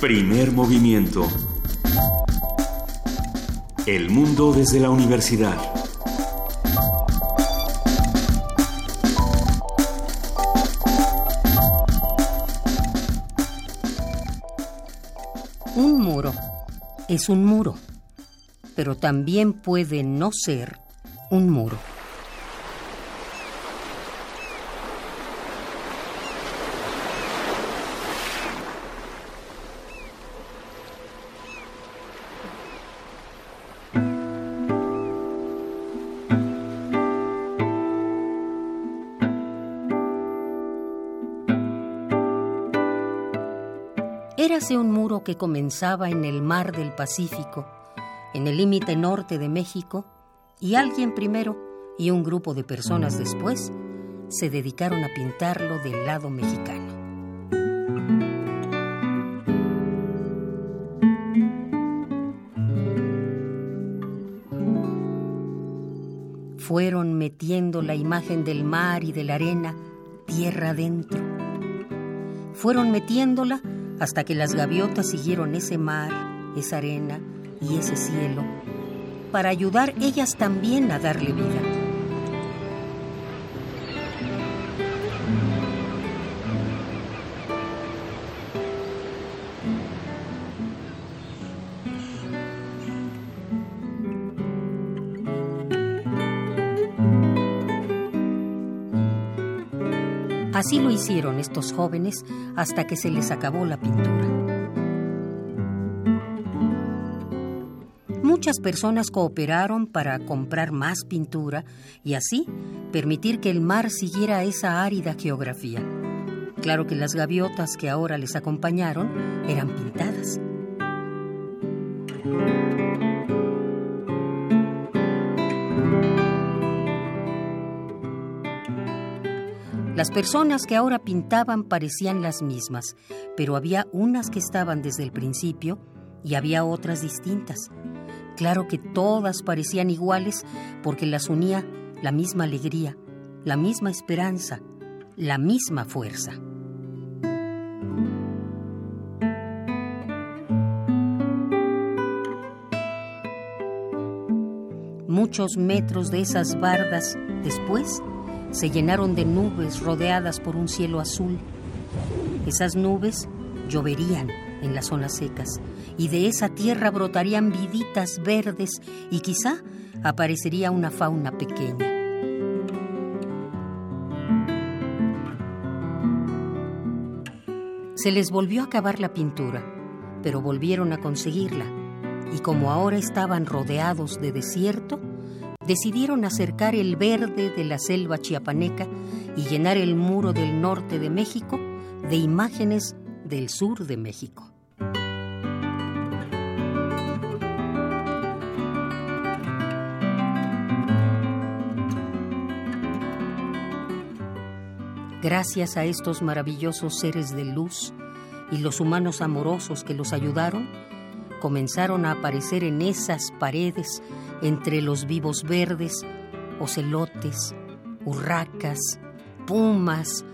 Primer movimiento. El mundo desde la universidad. Un muro es un muro, pero también puede no ser un muro. Que comenzaba en el mar del Pacífico, en el límite norte de México, y alguien primero y un grupo de personas después se dedicaron a pintarlo del lado mexicano. Fueron metiendo la imagen del mar y de la arena tierra adentro. Fueron metiéndola hasta que las gaviotas siguieron ese mar, esa arena y ese cielo, para ayudar ellas también a darle vida. Así lo hicieron estos jóvenes hasta que se les acabó la pintura. Muchas personas cooperaron para comprar más pintura y así permitir que el mar siguiera esa árida geografía. Claro que las gaviotas que ahora les acompañaron eran pintadas. Las personas que ahora pintaban parecían las mismas, pero había unas que estaban desde el principio y había otras distintas. Claro que todas parecían iguales porque las unía la misma alegría, la misma esperanza, la misma fuerza. Muchos metros de esas bardas después se llenaron de nubes rodeadas por un cielo azul. Esas nubes lloverían en las zonas secas y de esa tierra brotarían viditas verdes y quizá aparecería una fauna pequeña. Se les volvió a acabar la pintura, pero volvieron a conseguirla y como ahora estaban rodeados de desierto, decidieron acercar el verde de la selva chiapaneca y llenar el muro del norte de México de imágenes del sur de México. Gracias a estos maravillosos seres de luz y los humanos amorosos que los ayudaron, comenzaron a aparecer en esas paredes entre los vivos verdes, ocelotes, urracas, pumas.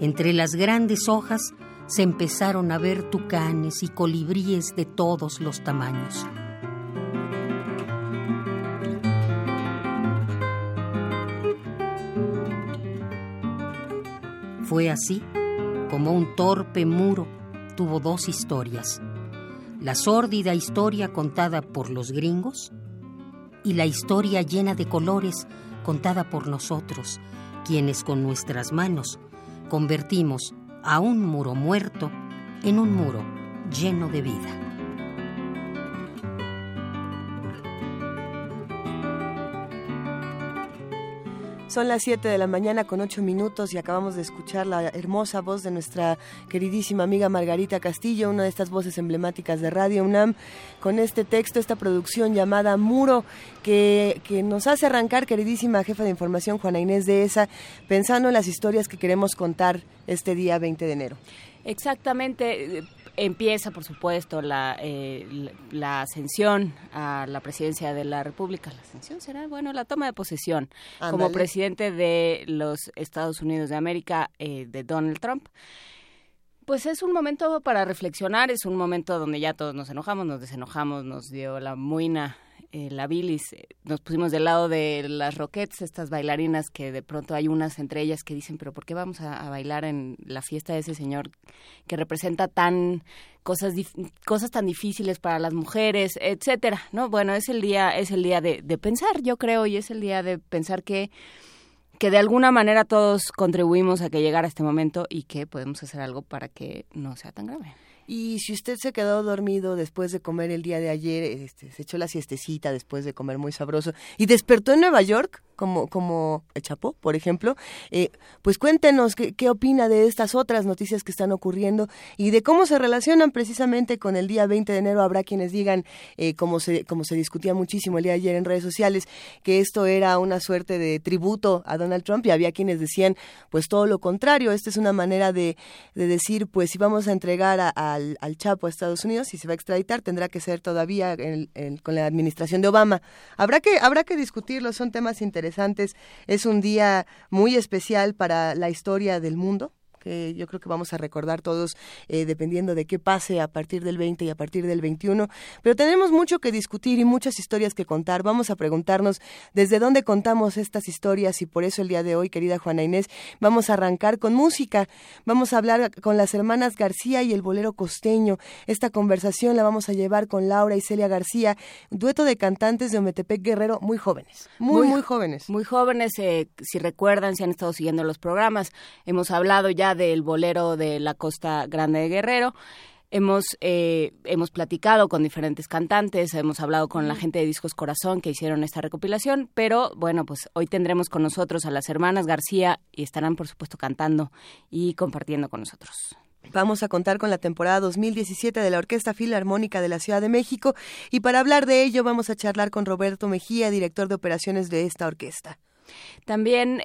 Entre las grandes hojas se empezaron a ver tucanes y colibríes de todos los tamaños. Fue así como un torpe muro tuvo dos historias. La sórdida historia contada por los gringos y la historia llena de colores contada por nosotros, quienes con nuestras manos convertimos a un muro muerto en un muro lleno de vida. Son las 7 de la mañana con 8 minutos y acabamos de escuchar la hermosa voz de nuestra queridísima amiga Margarita Castillo, una de estas voces emblemáticas de Radio UNAM, con este texto, esta producción llamada Muro, que, que nos hace arrancar, queridísima jefa de información Juana Inés de ESA, pensando en las historias que queremos contar este día 20 de enero. Exactamente empieza, por supuesto, la, eh, la ascensión a la presidencia de la República. ¿La ascensión será? Bueno, la toma de posesión como presidente de los Estados Unidos de América eh, de Donald Trump. Pues es un momento para reflexionar, es un momento donde ya todos nos enojamos, nos desenojamos, nos dio la muina eh, la bilis, eh, nos pusimos del lado de las roquettes, estas bailarinas que de pronto hay unas entre ellas que dicen, pero ¿por qué vamos a, bailar en la fiesta de ese señor que representa tan cosas cosas tan difíciles para las mujeres, etcétera? No, bueno, es el día es el día de, de pensar, yo creo, y es el día de pensar que que de alguna manera todos contribuimos a que llegara este momento y que podemos hacer algo para que no sea tan grave. Y si usted se quedó dormido después de comer el día de ayer, este, se echó la siestecita después de comer muy sabroso y despertó en Nueva York, como, como el Chapo, por ejemplo, eh, pues cuéntenos qué, qué, opina de estas otras noticias que están ocurriendo y de cómo se relacionan precisamente con el día 20 de enero. Habrá quienes digan, eh, como, se, como se discutía muchísimo el día de ayer en redes sociales, que esto era una suerte de tributo a Donald Trump y había quienes decían, pues todo lo contrario, esta es una manera de, de decir, pues si vamos a entregar al, al, Chapo a Estados Unidos y se va a extraditar, tendrá que ser todavía con la administración de Obama. Habrá que, habrá que discutirlo, son temas interesantes interesantes. Es un día muy especial para la historia del mundo que yo creo que vamos a recordar todos eh, dependiendo de qué pase a partir del 20 y a partir del 21. Pero tenemos mucho que discutir y muchas historias que contar. Vamos a preguntarnos desde dónde contamos estas historias y por eso el día de hoy, querida Juana Inés, vamos a arrancar con música. Vamos a hablar con las hermanas García y el bolero costeño. Esta conversación la vamos a llevar con Laura y Celia García, dueto de cantantes de Ometepec Guerrero muy jóvenes, muy, muy, jóvenes. Muy jóvenes, eh, si recuerdan, si han estado siguiendo los programas, hemos hablado ya del bolero de la Costa Grande de Guerrero. Hemos, eh, hemos platicado con diferentes cantantes, hemos hablado con la gente de Discos Corazón que hicieron esta recopilación, pero bueno, pues hoy tendremos con nosotros a las hermanas García y estarán por supuesto cantando y compartiendo con nosotros. Vamos a contar con la temporada 2017 de la Orquesta Filarmónica de la Ciudad de México y para hablar de ello vamos a charlar con Roberto Mejía, director de operaciones de esta orquesta. También,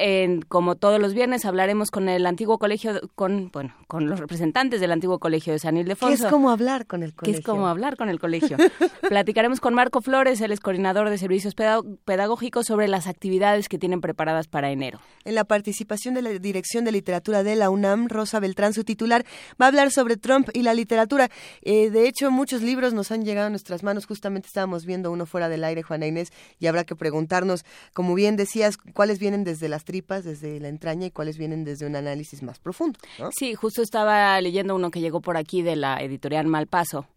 como todos los viernes, hablaremos con el antiguo colegio, con bueno, con los representantes del antiguo colegio de San Ildefonso. ¿Qué es como hablar con el colegio? ¿Qué es como hablar con el colegio? Platicaremos con Marco Flores, el es coordinador de servicios pedagógicos, sobre las actividades que tienen preparadas para enero. En la participación de la Dirección de Literatura de la UNAM, Rosa Beltrán, su titular, va a hablar sobre Trump y la literatura. Eh, de hecho, muchos libros nos han llegado a nuestras manos. Justamente estábamos viendo uno fuera del aire, Juana Inés, y habrá que preguntarnos, como bien decías, cuáles vienen desde las tripas, desde la entraña y cuáles vienen desde un análisis más profundo. Sí, justo estaba leyendo uno que llegó por aquí de la editorial Malpaso,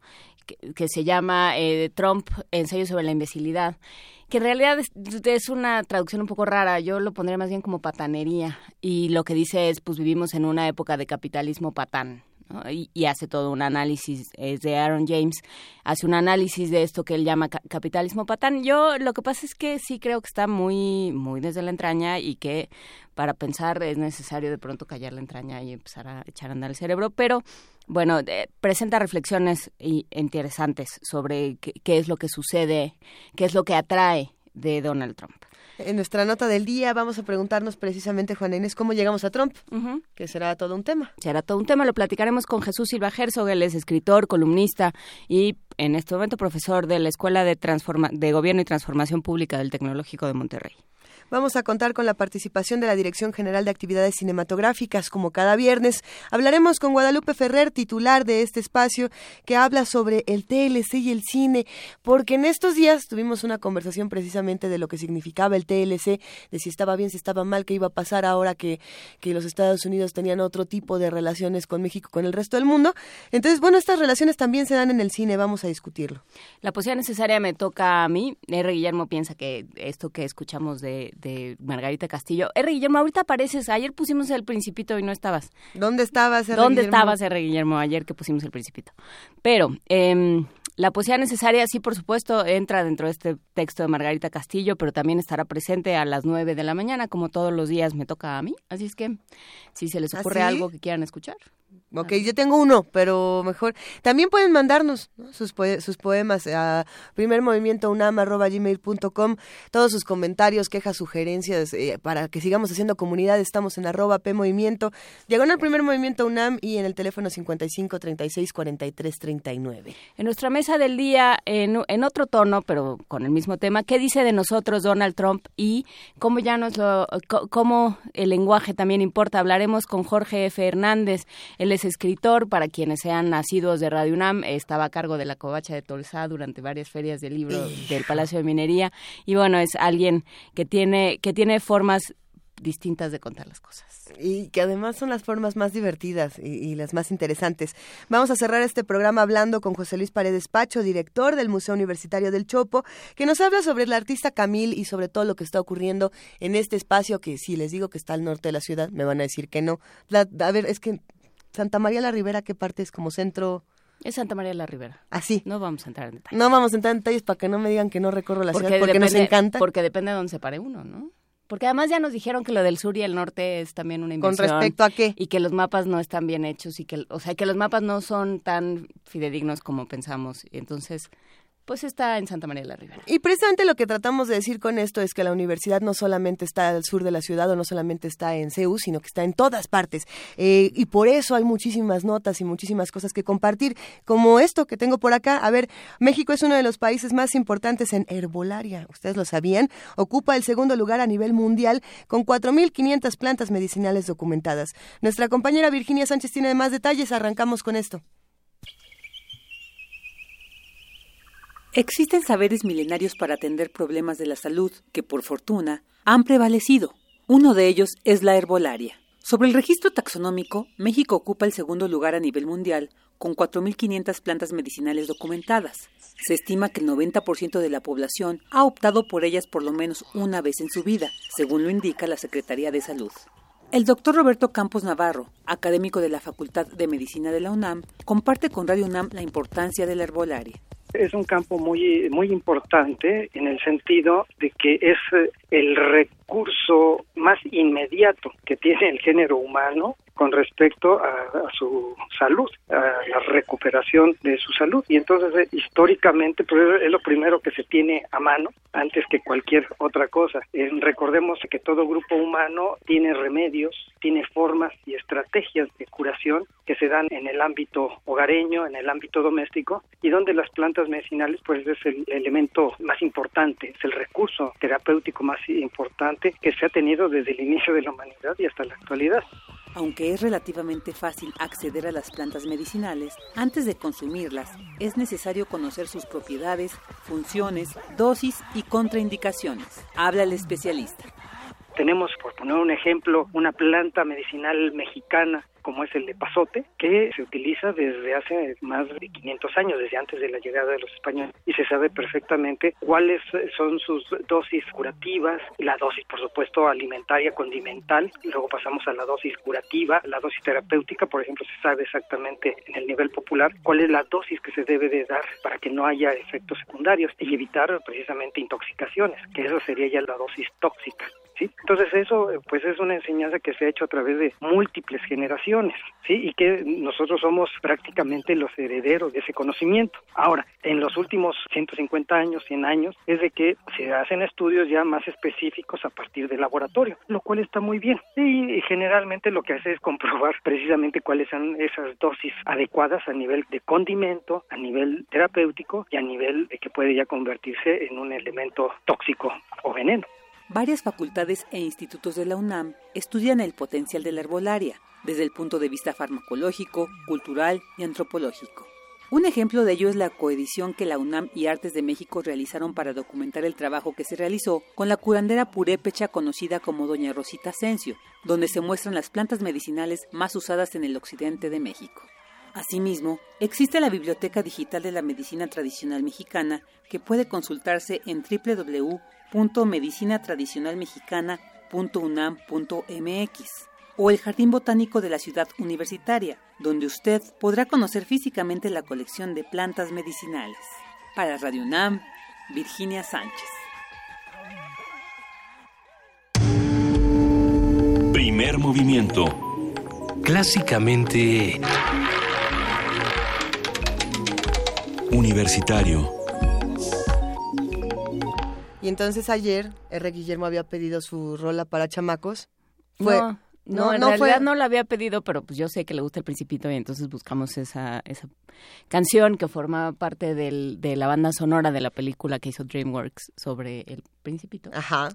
que, se llama eh, Trump, ensayo sobre la imbecilidad que en realidad es, una traducción un poco rara, yo lo pondría más bien como patanería, y lo que dice es, pues vivimos en una época de capitalismo patán y, hace todo un análisis, es de Aaron James, hace un análisis de esto que él llama capitalismo patán. Yo lo que pasa es que sí creo que está muy, muy desde la entraña y que para pensar es necesario de pronto callar la entraña y empezar a echar a andar el cerebro, pero bueno, presenta reflexiones interesantes sobre qué es lo que sucede, qué es lo que atrae de Donald Trump. En nuestra nota del día vamos a preguntarnos precisamente, Juan Inés, cómo llegamos a Trump, que será todo un tema. Será todo un tema, lo platicaremos con Jesús Silva Herzog, él es escritor, columnista y en este momento profesor de la Escuela de, de Gobierno y Transformación Pública del Tecnológico de Monterrey. Vamos a contar con la participación de la Dirección General de Actividades Cinematográficas, como cada viernes. Hablaremos con Guadalupe Ferrer, titular de este espacio, que habla sobre el TLC y el cine, porque en estos días tuvimos una conversación precisamente de lo que significaba el TLC, de si estaba bien, si estaba mal, qué iba a pasar ahora que, que los Estados Unidos tenían otro tipo de relaciones con México, con el resto del mundo. Entonces, bueno, estas relaciones también se dan en el cine, vamos a discutirlo. La posición necesaria me toca a mí. R. Guillermo piensa que esto que escuchamos de de Margarita Castillo. R. Guillermo, ahorita apareces. Ayer pusimos el Principito y no estabas. ¿Dónde estabas, R. ¿Dónde estabas, R. Guillermo, ayer que pusimos el Principito? Pero, eh, la poesía necesaria, sí, por supuesto, entra dentro de este texto de Margarita Castillo, pero también estará presente a las nueve de la mañana, como todos los días me toca a mí. Así es que, si se les ocurre ¿Ah, algo que quieran escuchar. Ok, yo tengo uno, pero mejor. También pueden mandarnos sus, sus poemas a primermovimientounam.gmail.com, todos sus comentarios, quejas, sugerencias, eh, para que sigamos haciendo comunidad. Estamos en arroba PMovimiento, diagonal Primer Movimiento UNAM y en el teléfono 55 36 43 39. En nuestra mesa del día, en, en otro tono, pero con el mismo tema, ¿qué dice de nosotros Donald Trump y cómo ya nos lo, cómo el lenguaje también importa? Hablaremos con Jorge F. Hernández Él es escritor, para quienes sean nacidos de Radio UNAM, estaba a cargo de la covacha de Tolsá durante varias ferias de libro del Palacio de Minería y bueno, es alguien que tiene que tiene formas distintas de contar las cosas. Y que además son las formas más divertidas y, las más interesantes. Vamos a cerrar este programa hablando con José Luis Paredes Pacho, director del Museo Universitario del Chopo, que nos habla sobre el artista Camil y sobre todo lo que está ocurriendo en este espacio que si les digo que está al norte de la ciudad, me van a decir que no. a ver, es que Santa María la Ribera, ¿qué parte es? Como centro... Es Santa María la Ribera. Así. ¿Ah, no vamos a entrar en detalles. No vamos a entrar en detalles para que no me digan que no recorro la ciudad porque nos encanta. Porque depende de dónde se pare uno, ¿no? Porque además ya nos dijeron que lo del sur y el norte es también una inversión. ¿Con respecto a qué? Y que los mapas no están bien hechos y que, o sea, que los mapas no son tan fidedignos como pensamos. Entonces, pues está en Santa María de la Ribera. Y precisamente lo que tratamos de decir con esto es que la universidad no solamente está al sur de la ciudad o no solamente está en CEU, sino que está en todas partes. Eh, y por eso hay muchísimas notas y muchísimas cosas que compartir, como esto que tengo por acá. A ver, México es uno de los países más importantes en herbolaria, ustedes lo sabían. Ocupa el segundo lugar a nivel mundial con 4.500 plantas medicinales documentadas. Nuestra compañera Virginia Sánchez tiene más detalles, arrancamos con esto. Existen saberes milenarios para atender problemas de la salud que, por fortuna, han prevalecido. Uno de ellos es la herbolaria. Sobre el registro taxonómico, México ocupa el segundo lugar a nivel mundial, con 4.500 plantas medicinales documentadas. Se estima que el 90% de la población ha optado por ellas por lo menos una vez en su vida, según lo indica la Secretaría de Salud. El doctor Roberto Campos Navarro, académico de la Facultad de Medicina de la UNAM, comparte con Radio UNAM la importancia de la herbolaria. Es un campo muy, muy importante en el sentido de que es eh, el recurso más inmediato que tiene el género humano con respecto a, su salud, a la recuperación de su salud. Y entonces, eh, históricamente, pues es lo primero que se tiene a mano antes que cualquier otra cosa. Eh, recordemos que todo grupo humano tiene remedios, tiene formas y estrategias de curación que se dan en el ámbito hogareño, en el ámbito doméstico, y donde las plantas medicinales, pues es el elemento más importante, es el recurso terapéutico más importante que se ha tenido desde el inicio de la humanidad y hasta la actualidad. Aunque es relativamente fácil acceder a las plantas medicinales, antes de consumirlas es necesario conocer sus propiedades, funciones, dosis y contraindicaciones. Habla el especialista. Tenemos, por poner un ejemplo, una planta medicinal mexicana como es el de pasote, que se utiliza desde hace más de 500 años, desde antes de la llegada de los españoles, y se sabe perfectamente cuáles son sus dosis curativas, la dosis, por supuesto, alimentaria, condimental, luego pasamos a la dosis curativa, la dosis terapéutica, por ejemplo, se sabe exactamente en el nivel popular cuál es la dosis que se debe de dar para que no haya efectos secundarios y evitar precisamente intoxicaciones, que eso sería ya la dosis tóxica. Entonces eso pues es una enseñanza que se ha hecho a través de múltiples generaciones, ¿sí? Y que nosotros somos prácticamente los herederos de ese conocimiento. Ahora, en los últimos 150 años, 100 años, es de que se hacen estudios ya más específicos a partir del laboratorio, lo cual está muy bien. Y generalmente lo que hace es comprobar precisamente cuáles son esas dosis adecuadas a nivel de condimento, a nivel terapéutico y a nivel de que puede ya convertirse en un elemento tóxico o veneno. Varias facultades e institutos de la UNAM estudian el potencial de la herbolaria desde el punto de vista farmacológico, cultural y antropológico. Un ejemplo de ello es la coedición que la UNAM y Artes de México realizaron para documentar el trabajo que se realizó con la curandera purépecha conocida como Doña Rosita Asensio, donde se muestran las plantas medicinales más usadas en el occidente de México. Asimismo, existe la Biblioteca Digital de la Medicina Tradicional Mexicana que puede consultarse en www www.medicinatradicionalmexicana.unam.mx o el Jardín Botánico de la Ciudad Universitaria, donde usted podrá conocer físicamente la colección de plantas medicinales. Para Radio UNAM, Virginia Sánchez. Primer movimiento. Clásicamente... Universitario y entonces ayer R. Guillermo había pedido su rola para chamacos. Fue, no, en realidad no la había pedido, pero pues yo sé que le gusta el Principito y entonces buscamos esa, esa canción que formaba parte del, de la banda sonora de la película que hizo DreamWorks sobre el Principito. Ajá.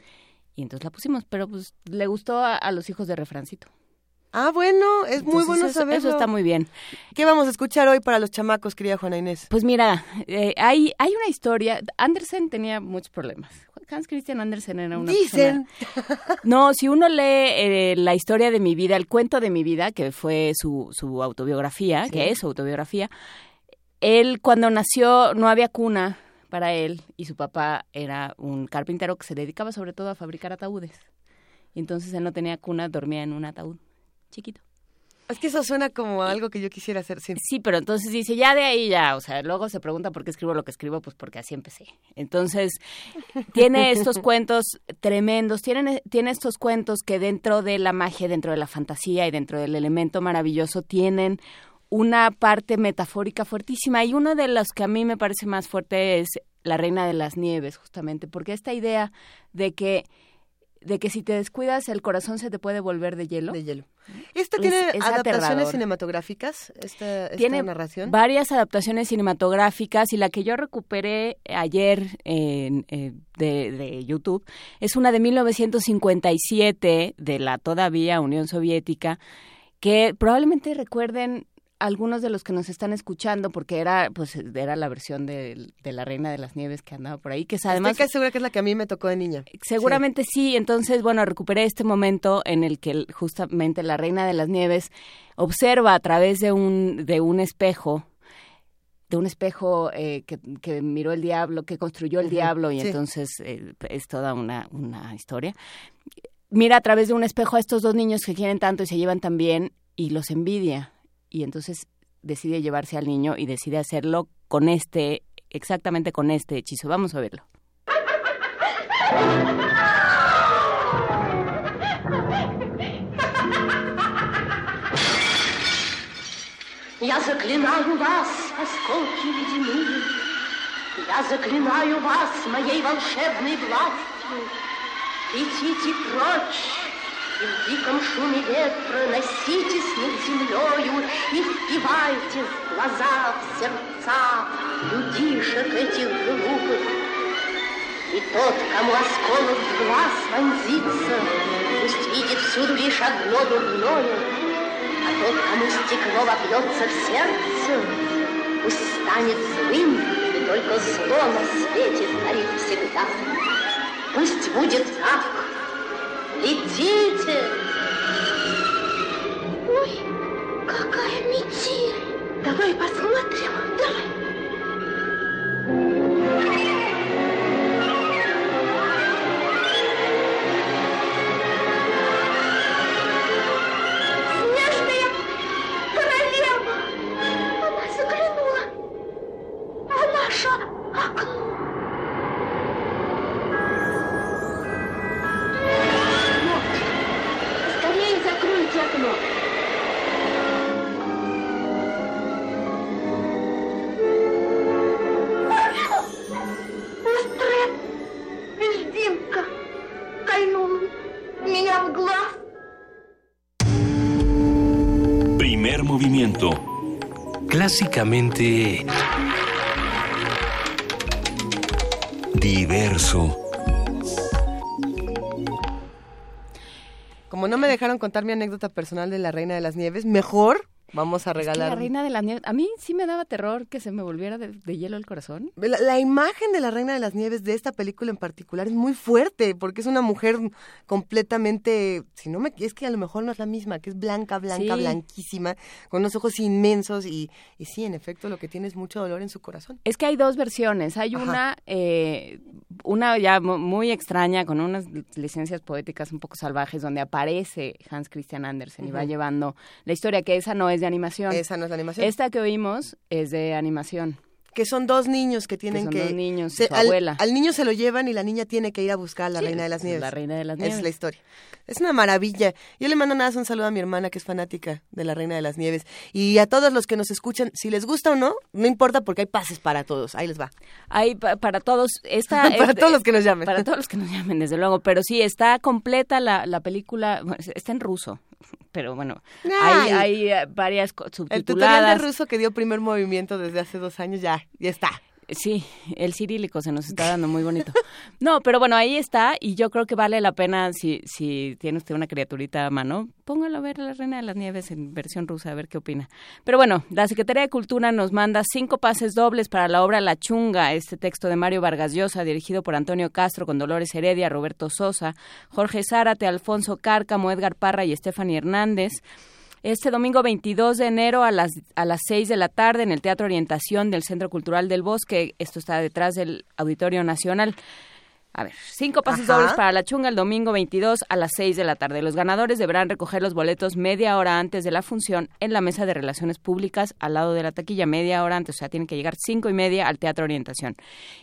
Y entonces la pusimos, pero pues le gustó a, los hijos de Refrancito. Ah, bueno, es muy bueno saberlo. Eso está muy bien. ¿Qué vamos a escuchar hoy para los chamacos, querida Juana Inés? Pues mira, eh, hay, hay una historia. Andersen tenía muchos problemas. Hans Christian Andersen era una Dicen. No, si uno lee eh, la historia de mi vida, el cuento de mi vida, que fue su, su autobiografía, que es su autobiografía, él cuando nació no había cuna para él y su papá era un carpintero que se dedicaba sobre todo a fabricar ataúdes. Entonces él no tenía cuna, dormía en un ataúd chiquito. Es que eso suena como algo que yo quisiera hacer. Sí. Sí, pero entonces dice, ya de ahí ya, o sea, luego se pregunta por qué escribo lo que escribo, pues porque así empecé. Entonces, tiene estos cuentos tremendos, tiene, tiene estos cuentos que dentro de la magia, dentro de la fantasía y dentro del elemento maravilloso tienen una parte metafórica fuertísima y uno de los que a mí me parece más fuerte es La Reina de las Nieves, justamente, porque esta idea de que de que si te descuidas el corazón se te puede volver de hielo. De hielo. ¿Esta tiene adaptaciones cinematográficas, esta, tiene narración? varias adaptaciones cinematográficas y la que yo recuperé ayer en, eh, de, de, YouTube es una de 1957 de la todavía Unión Soviética que probablemente recuerden algunos de los que nos están escuchando, porque era pues era la versión de, la Reina de las Nieves que andaba por ahí, que es además... Estoy segura que es la que a mí me tocó de niña. Seguramente sí. entonces, bueno, recuperé este momento en el que justamente la Reina de las Nieves observa a través de un, de un espejo, de un espejo eh, que, miró el diablo, que construyó el diablo, y entonces eh, es toda una, una historia. Mira a través de un espejo a estos dos niños que quieren tanto y se llevan tan bien y los envidia y entonces decide llevarse al niño y decide hacerlo con este, exactamente con este hechizo. Vamos a verlo. Я заклинаю вас, осколки ледяные, Я заклинаю вас моей волшебной властью. Летите прочь, И в диком шуме ветра носитесь над землею И впивайтесь в глаза, в сердца людишек этих глупых. И тот, кому осколок в глаз вонзится, Пусть видит всюду лишь одно дурное, А тот, кому стекло вопьется в сердце, Пусть станет злым, и только зло на свете царит всегда. Пусть будет так, Летите! Ой, какая метель! Давай посмотрим, давай. Clásicamente... Diverso. Como no me dejaron contar mi anécdota personal de la Reina de las Nieves, mejor Vamos a regalar. la reina de las nieves. A mí sí me daba terror que se me volviera de, hielo el corazón. La, imagen de la reina de las nieves de esta película en particular es muy fuerte porque es una mujer completamente, si no me, es que a lo mejor no es la misma, que es blanca, blanca, blanquísima, con unos ojos inmensos y, y sí, en efecto, lo que tiene es mucho dolor en su corazón. Es que hay dos versiones. Hay una, eh, una ya muy extraña con unas licencias poéticas un poco salvajes donde aparece Hans Christian Andersen y va llevando la historia que esa no es de animación. Esa no es de animación. Esta que oímos es de animación. Que son dos niños que tienen que... Dos niños, su abuela. Al niño se lo llevan y la niña tiene que ir a buscar a la Reina de las Nieves. La Reina de las Nieves. Es la historia. Es una maravilla. Yo le mando nada más un saludo a mi hermana que es fanática de la Reina de las Nieves. Y a todos los que nos escuchan, si les gusta o no, no importa porque hay pases para todos. Ahí les va. Hay para todos. Esta, para todos los que nos llamen. Para todos los que nos llamen, desde luego. Pero sí, está completa la, la película. Está en ruso pero bueno, hay, hay, eh, varias subtituladas. El tutorial de ruso que dio primer movimiento desde hace dos años ya, ya está. Sí, el cirílico se nos está dando muy bonito. No, pero bueno, ahí está y yo creo que vale la pena si, si tiene usted una criaturita a mano, póngalo a ver La Reina de las Nieves en versión rusa, a ver qué opina. Pero bueno, la Secretaría de Cultura nos manda cinco pases dobles para la obra La Chunga, este texto de Mario Vargas Llosa, dirigido por Antonio Castro, con Dolores Heredia, Roberto Sosa, Jorge Zárate, Alfonso Cárcamo, Edgar Parra y Stephanie Hernández este domingo 22 de enero a las, a las 6 de la tarde en el Teatro Orientación del Centro Cultural del Bosque. Esto está detrás del Auditorio Nacional. A ver, cinco pases dobles para la chunga el domingo 22 a las 6 de la tarde. Los ganadores deberán recoger los boletos media hora antes de la función en la mesa de relaciones públicas al lado de la taquilla, media hora antes, o sea, tienen que llegar cinco y media al Teatro Orientación.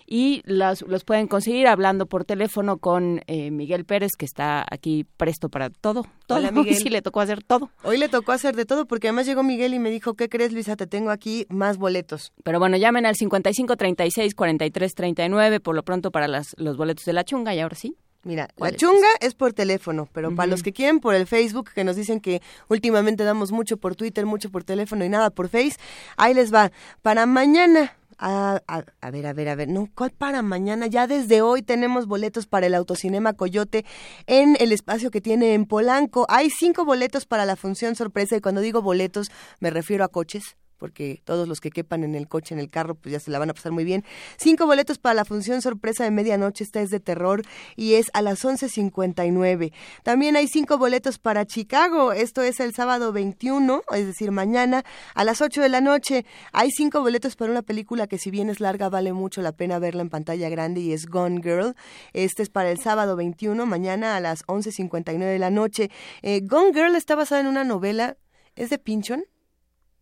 Y los, los pueden conseguir hablando por teléfono con eh, Miguel Pérez, que está aquí presto para todo. todo. Hola, Miguel. sí, le tocó hacer todo. Hoy le tocó hacer de todo porque además llegó Miguel y me dijo, ¿qué crees, Luisa? Te tengo aquí más boletos. Pero bueno, llamen al 55 36 43 39 por lo pronto para las, los boletos de la chunga y ahora sí. Mira, la chunga es por teléfono, pero para los que quieren por el Facebook, que nos dicen que últimamente damos mucho por Twitter, mucho por teléfono y nada por Face, ahí les va. Para mañana, a, a- a ver, a ver, a ver, no, ¿cuál para mañana? Ya desde hoy tenemos boletos para el Autocinema Coyote en el espacio que tiene en Polanco. Hay cinco boletos para la función sorpresa y cuando digo boletos me refiero a coches porque todos los que quepan en el coche, en el carro, pues ya se la van a pasar muy bien. Cinco boletos para la función sorpresa de medianoche, esta es de terror y es a las 11.59. También hay cinco boletos para Chicago, esto es el sábado 21, es decir, mañana a las 8 de la noche. Hay cinco boletos para una película que si bien es larga vale mucho la pena verla en pantalla grande y es Gone Girl. Este es para el sábado 21, mañana a las 11.59 de la noche. Eh, Gone Girl está basada en una novela, ¿es de Pinchon?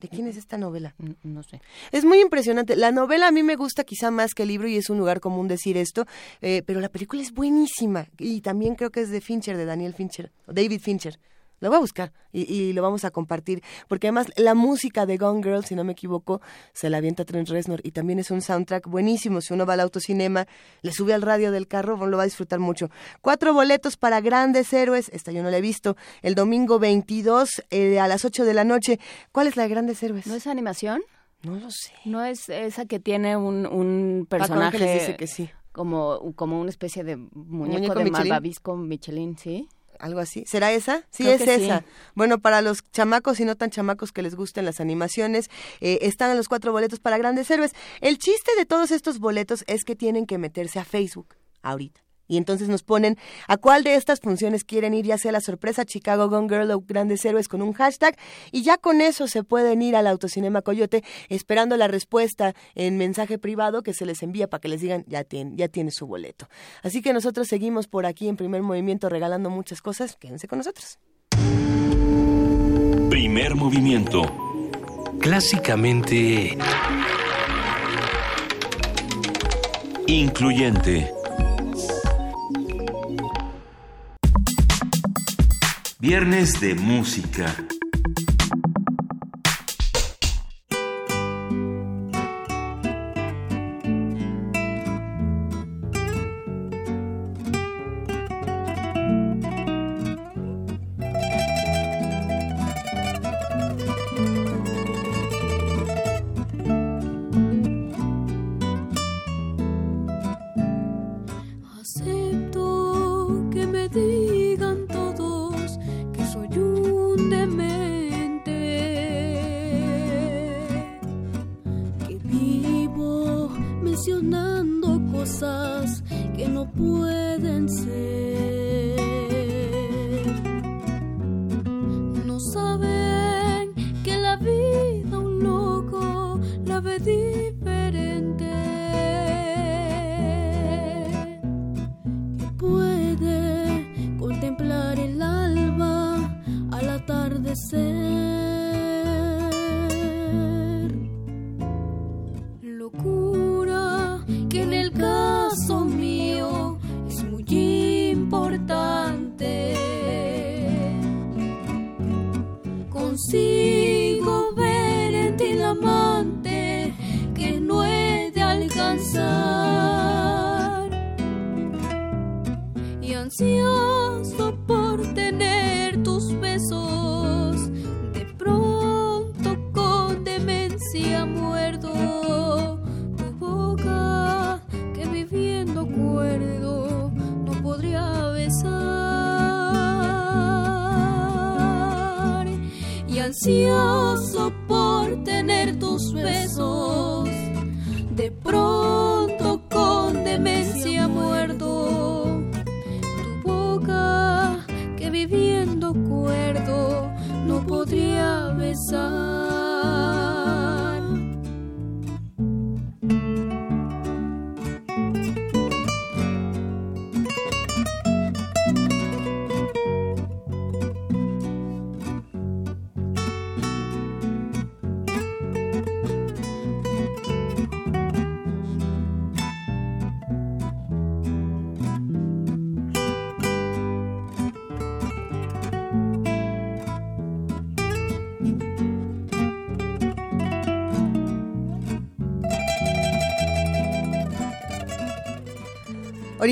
¿De quién es esta novela? No sé. Es muy impresionante. La novela a mí me gusta quizá más que el libro y es un lugar común decir esto, eh, pero la película es buenísima y también creo que es de Fincher, de Daniel Fincher, David Fincher. Lo voy a buscar y, y lo vamos a compartir, porque además la música de Gone Girl, si no me equivoco, se la avienta Trent Reznor y también es un soundtrack buenísimo. Si uno va al autocinema, le sube al radio del carro, lo va a disfrutar mucho. Cuatro boletos para Grandes Héroes, esta yo no la he visto, el domingo 22 eh, a las 8 de la noche. ¿Cuál es la de Grandes Héroes? ¿No es animación? No lo sé. ¿No es esa que tiene un, un Paco personaje Ángeles dice que sí. como, como una especie de muñeco, Muñeco de Michelin. malvavisco Michelin, sí? Algo así. ¿Será esa? Sí, Creo es sí. esa. Bueno, para los chamacos y no tan chamacos que les gusten las animaciones, eh, están los cuatro boletos para grandes héroes. El chiste de todos estos boletos es que tienen que meterse a Facebook ahorita. Y entonces nos ponen a cuál de estas funciones quieren ir, ya sea la sorpresa Chicago Gone Girl o Grandes Héroes con un hashtag. Y ya con eso se pueden ir al Autocinema Coyote esperando la respuesta en mensaje privado que se les envía para que les digan ya tiene, ya tiene su boleto. Así que nosotros seguimos por aquí en primer movimiento regalando muchas cosas. Quédense con nosotros. Primer movimiento. Clásicamente Incluyente. Viernes de música.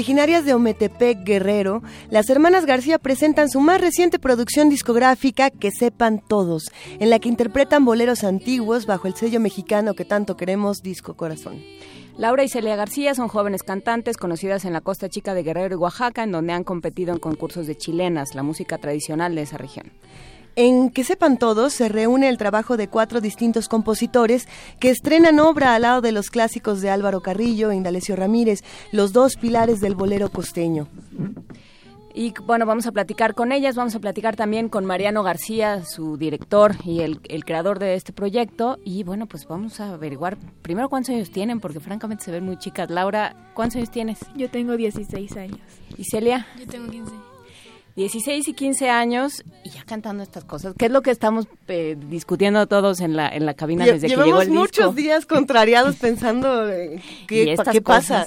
Originarias de Ometepec, Guerrero, las hermanas García presentan su más reciente producción discográfica, Que sepan todos, en la que interpretan boleros antiguos bajo el sello mexicano que tanto queremos, Disco Corazón. Laura y Celia García son jóvenes cantantes conocidas en la costa chica de Guerrero y Oaxaca, en donde han competido en concursos de chilenas, la música tradicional de esa región. En Que sepan todos se reúne el trabajo de cuatro distintos compositores que estrenan obra al lado de los clásicos de Álvaro Carrillo e Indalecio Ramírez, los dos pilares del bolero costeño. Y bueno, vamos a platicar con ellas, vamos a platicar también con Mariano García, su director y el, el, creador de este proyecto. Y bueno, pues vamos a averiguar primero cuántos años tienen, porque francamente se ven muy chicas. Laura, ¿cuántos años tienes? Yo tengo 16 años. ¿Y Celia? Yo tengo 15. 16 y 15 años y ya cantando estas cosas. ¿Qué es lo que estamos eh, discutiendo todos en la en la cabina desde que llegó el disco? muchos días contrariados pensando qué, qué pasa.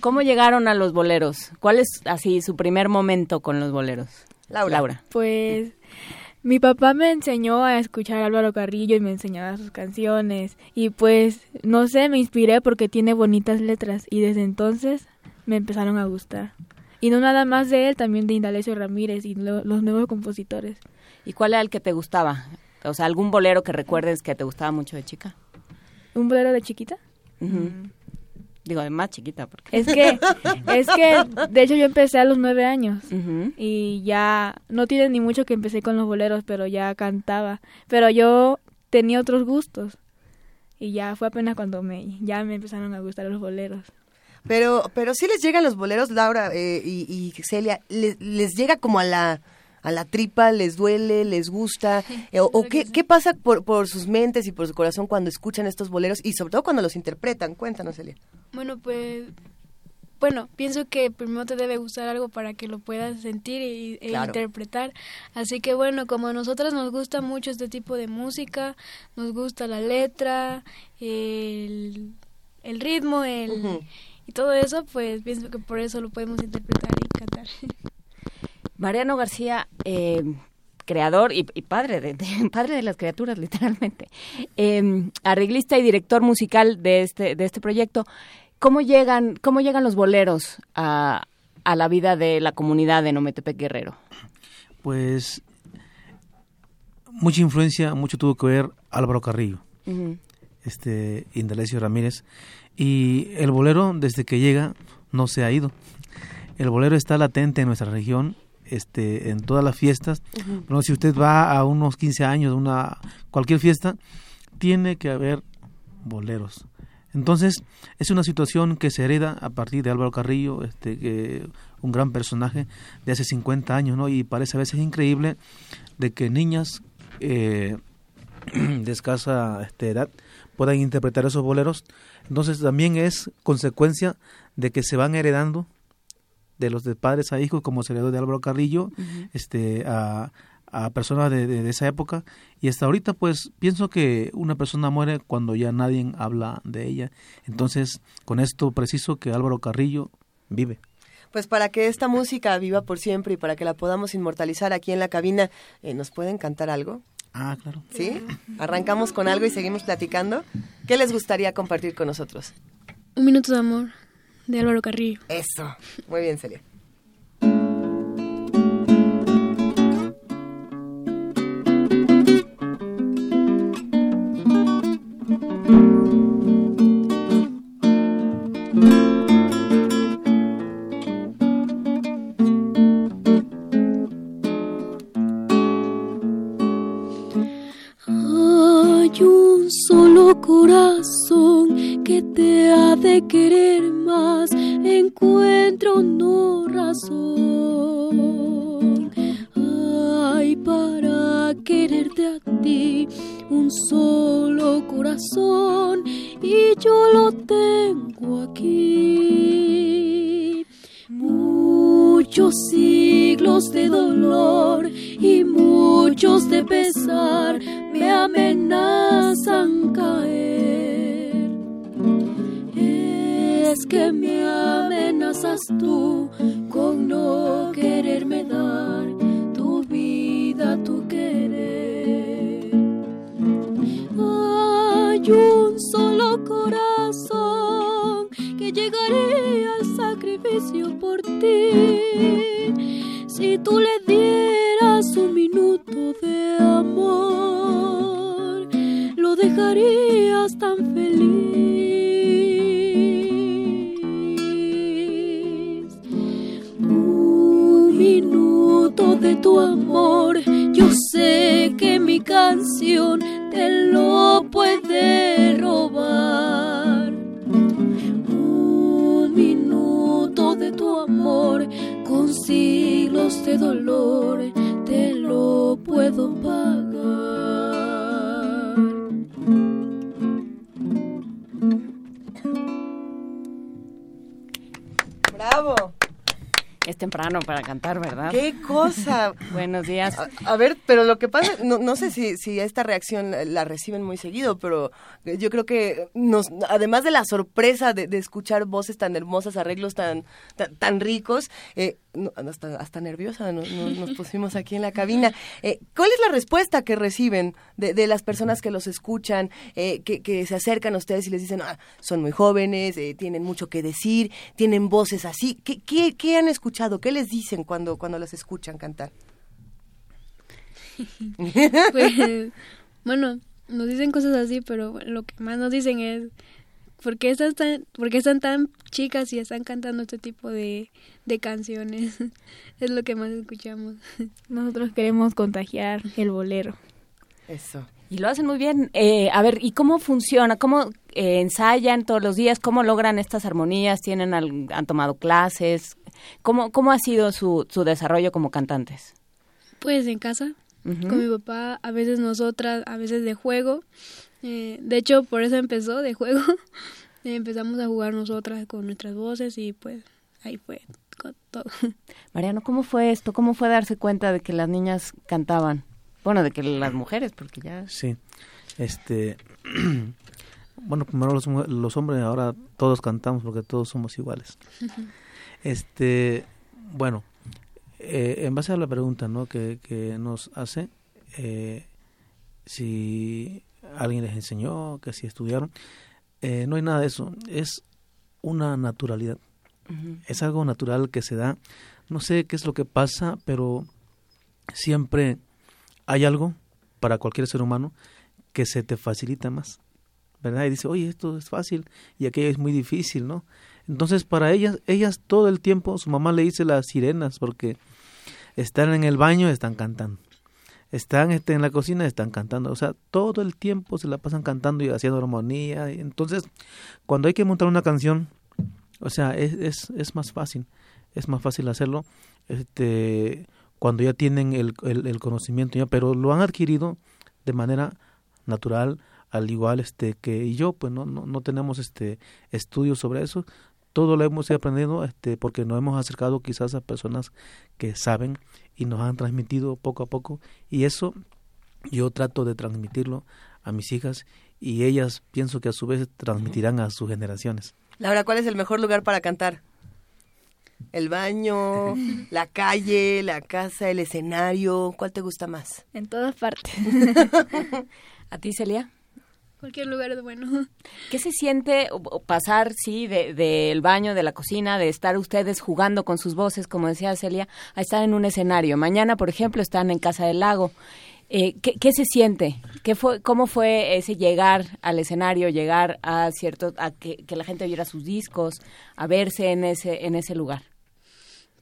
¿Cómo llegaron a los boleros? ¿Cuál es así su primer momento con los boleros? Laura. Laura. Pues mi papá me enseñó a escuchar a Álvaro Carrillo y me enseñaba sus canciones y pues no sé, me inspiré porque tiene bonitas letras y desde entonces me empezaron a gustar. Y no nada más de él, también de Indalecio Ramírez y lo, los nuevos compositores. ¿Y cuál era el que te gustaba? O sea, algún bolero que recuerdes que te gustaba mucho de chica. ¿Un bolero de chiquita? Mm. Digo, de más chiquita. Porque... Es que, es que, de hecho yo empecé a los nueve años uh -huh. y ya, no tiene ni mucho que empecé con los boleros, pero ya cantaba. Pero yo tenía otros gustos y ya fue apenas cuando me, ya me empezaron a gustar los boleros. Pero, pero sí les llegan los boleros, Laura eh, y, y, Celia, les, les, llega como a la a la tripa, les duele, les gusta, eh, o, qué, qué, pasa por, por sus mentes y por su corazón cuando escuchan estos boleros y sobre todo cuando los interpretan. Cuéntanos, Celia. Bueno, pues bueno, pienso que primero te debe gustar algo para que lo puedas sentir y, e claro. interpretar. Así que bueno, como a nosotras nos gusta mucho este tipo de música, nos gusta la letra, el, el ritmo, el, uh -huh. Y todo eso, pues pienso que por eso lo podemos interpretar y cantar. Mariano García, eh, creador y, y padre, de, de, padre de las criaturas, literalmente, eh, arreglista y director musical de este, de este proyecto. ¿Cómo llegan, cómo llegan los boleros a, a la vida de la comunidad de Nometepec Guerrero? Pues mucha influencia, mucho tuvo que ver Álvaro Carrillo, uh -huh. este Indalecio Ramírez, y el bolero desde que llega no se ha ido. El bolero está latente en nuestra región, este, en todas las fiestas. Uh -huh. Si usted va a unos 15 años, una cualquier fiesta, tiene que haber boleros. Entonces, es una situación que se hereda a partir de Álvaro Carrillo, este, que, un gran personaje de hace 50 años, ¿no? Y parece a veces increíble de que niñas eh, de escasa este, edad puedan interpretar esos boleros. Entonces, también es consecuencia de que se van heredando de los de padres a hijos, como se heredó de Álvaro Carrillo, uh -huh. este, a, a personas de, de, de, esa época. Y hasta ahorita pues pienso que una persona muere cuando ya nadie habla de ella. Entonces con esto preciso que Álvaro Carrillo vive. Pues para que esta música viva por siempre y para que la podamos inmortalizar aquí en la cabina eh, nos pueden cantar algo ah claro. Sí arrancamos con algo y seguimos platicando. Qué les gustaría compartir con nosotros un minuto de amor de Álvaro Carrillo. Eso. Muy bien Celia que te ha de querer más, encuentro no razón. Ay, para quererte a ti, un solo corazón, y yo lo tengo aquí. Muchos siglos de dolor y muchos de pesar me amenazan caer. Es que me amenazas tú con no quererme dar tu vida, tu querer. Hay un solo corazón que llegaría al sacrificio por ti. Si tú le dieras un minuto de amor, lo dejarías tan feliz. De tu amor, yo sé que mi canción te lo puede robar. Un minuto de tu amor con siglos de dolor te lo puedo pagar. ¡Bravo! Es temprano para cantar, ¿verdad? ¡Qué cosa! Buenos días. A, a, ver, pero lo que pasa, no, no sé si, si esta reacción la reciben muy seguido, pero yo creo que nos, además de la sorpresa de, de escuchar voces tan hermosas, arreglos tan, tan, tan ricos, eh, hasta, nerviosa nos, pusimos aquí en la cabina. Eh, ¿Cuál es la respuesta que reciben de, las personas que los escuchan, eh, que, se acercan a ustedes y les dicen, ah, son muy jóvenes, eh, tienen mucho que decir, tienen voces así? ¿Qué, qué, qué han escuchado? ¿Qué les dicen cuando, cuando los escuchan cantar? pues, bueno, nos dicen cosas así, pero lo que más nos dicen es ¿por qué están tan, por qué están tan chicas y están cantando este tipo de, de canciones? es lo que más escuchamos. Nosotros queremos contagiar el bolero. Eso. Y lo hacen muy bien. Eh, a ver, ¿y cómo funciona? ¿Cómo eh, ensayan todos los días? ¿Cómo logran estas armonías? ¿Tienen al, ¿Han tomado clases? ¿Cómo, cómo ha sido su, su desarrollo como cantantes? Pues en casa, uh -huh. con mi papá, a veces nosotras, a veces de juego. Eh, de hecho, por eso empezó de juego. Empezamos a jugar nosotras con nuestras voces y pues ahí fue con todo. Mariano, ¿cómo fue esto? ¿Cómo fue darse cuenta de que las niñas cantaban? Bueno, de que las mujeres, porque ya... Sí, este... bueno, primero los, los hombres, ahora todos cantamos porque todos somos iguales. este, bueno, eh, en base a la pregunta ¿no? que, que nos hace, eh, si alguien les enseñó, que si estudiaron, eh, no hay nada de eso, es una naturalidad, uh -huh. es algo natural que se da, no sé qué es lo que pasa, pero siempre hay algo para cualquier ser humano que se te facilita más, ¿verdad? Y dice, oye, esto es fácil y aquello es muy difícil, ¿no? Entonces, para ellas, ellas todo el tiempo, su mamá le dice las sirenas porque están en el baño, están cantando. Están este, en la cocina, están cantando. O sea, todo el tiempo se la pasan cantando y haciendo armonía. Entonces, cuando hay que montar una canción, o sea, es, es, es más fácil. Es más fácil hacerlo este, cuando ya tienen el, el, conocimiento, ya, pero lo han adquirido de manera natural, al igual este que yo, pues no, no, no tenemos este estudios sobre eso, todo lo hemos ido aprendiendo este, porque nos hemos acercado quizás a personas que saben y nos han transmitido poco a poco y eso yo trato de transmitirlo a mis hijas y ellas pienso que a su vez transmitirán a sus generaciones. Laura, ¿cuál es el mejor lugar para cantar? El baño, la calle, la casa, el escenario, ¿cuál te gusta más? En todas partes. ¿A ti, Celia? Cualquier lugar es bueno. ¿Qué se siente pasar, sí, del de, baño, de la cocina, de estar ustedes jugando con sus voces, como decía Celia, a estar en un escenario? Mañana, por ejemplo, están en Casa del Lago. Eh, ¿qué, ¿qué, se siente? ¿Qué fue, ¿Cómo fue ese llegar al escenario, llegar a cierto, a que, que la gente viera sus discos, a verse en ese, en ese lugar?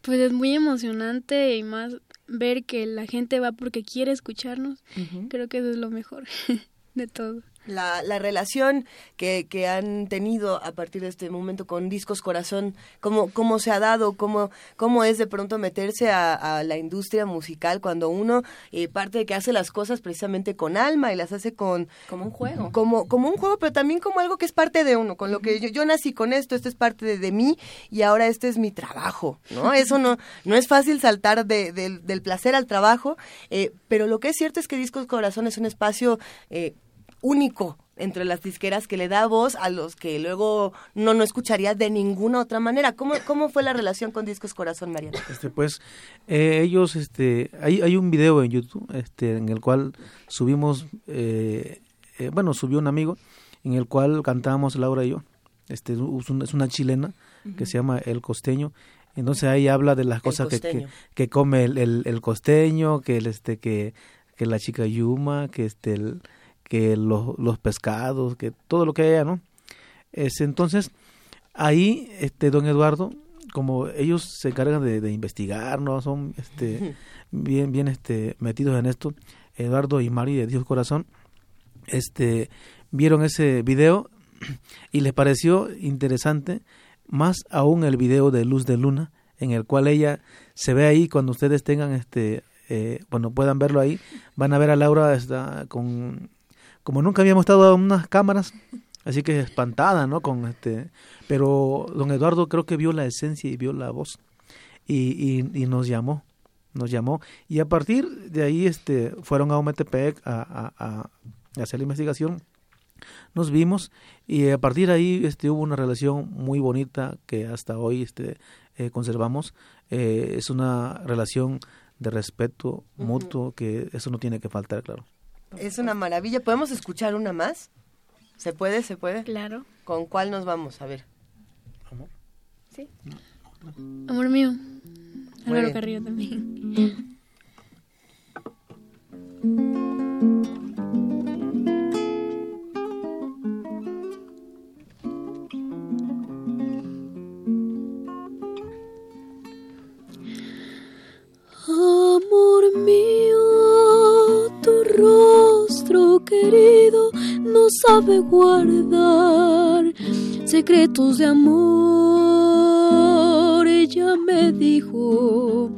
Pues es muy emocionante y más ver que la gente va porque quiere escucharnos. Uh -huh. Creo que eso es lo mejor de todo. La, la relación que, que, han tenido a partir de este momento con Discos Corazón, cómo, cómo se ha dado, cómo, cómo es de pronto meterse a, la industria musical cuando uno eh, parte de que hace las cosas precisamente con alma y las hace con... Como un juego. Como, como un juego, pero también como algo que es parte de uno, con lo que yo, yo nací con esto, esto es parte de, de, mí y ahora este es mi trabajo, ¿no? Eso no, no es fácil saltar de, del placer al trabajo, eh, pero lo que es cierto es que Discos Corazón es un espacio... Eh, único entre las disqueras que le da voz a los que luego no no escucharía de ninguna otra manera. ¿Cómo, cómo fue la relación con Discos Corazón, Mariana? Este, pues eh, ellos, este, hay, hay un video en YouTube, este, en el cual subimos, eh, eh, bueno, subió un amigo, en el cual cantábamos Laura y yo. Este, es una chilena que se llama El Costeño. Entonces ahí habla de las cosas que, que, come el, el, costeño, que el, este, que, que la chica Yuma, que este, el, que los, los pescados, que todo lo que haya, ¿no? Es, entonces, ahí, este, don Eduardo, como ellos se encargan de, investigar, ¿no? Son, este, bien, bien, este, metidos en esto, Eduardo y Mari de Dios Corazón, este, vieron ese video y les pareció interesante, más aún el video de Luz de Luna, en el cual ella se ve ahí cuando ustedes tengan este eh, bueno puedan verlo ahí van a ver a Laura está con como nunca habíamos estado en unas cámaras, así que espantada, ¿no? Con este, pero don Eduardo creo que vio la esencia y vio la voz y, y, nos llamó, nos llamó. Y a partir de ahí este fueron a Ometepec a, a, a hacer la investigación nos vimos y a partir de ahí este hubo una relación muy bonita que hasta hoy este eh, conservamos. Eh, es una relación de respeto mutuo que eso no tiene que faltar claro es una maravilla. ¿Podemos escuchar una más? ¿Se puede? ¿Se puede? Claro. ¿Con cuál nos vamos? A ver. ¿Amor? Sí. Amor mío. Álvaro Carrillo también. Amor mío, rostro querido no sabe guardar secretos de amor. Ella me dijo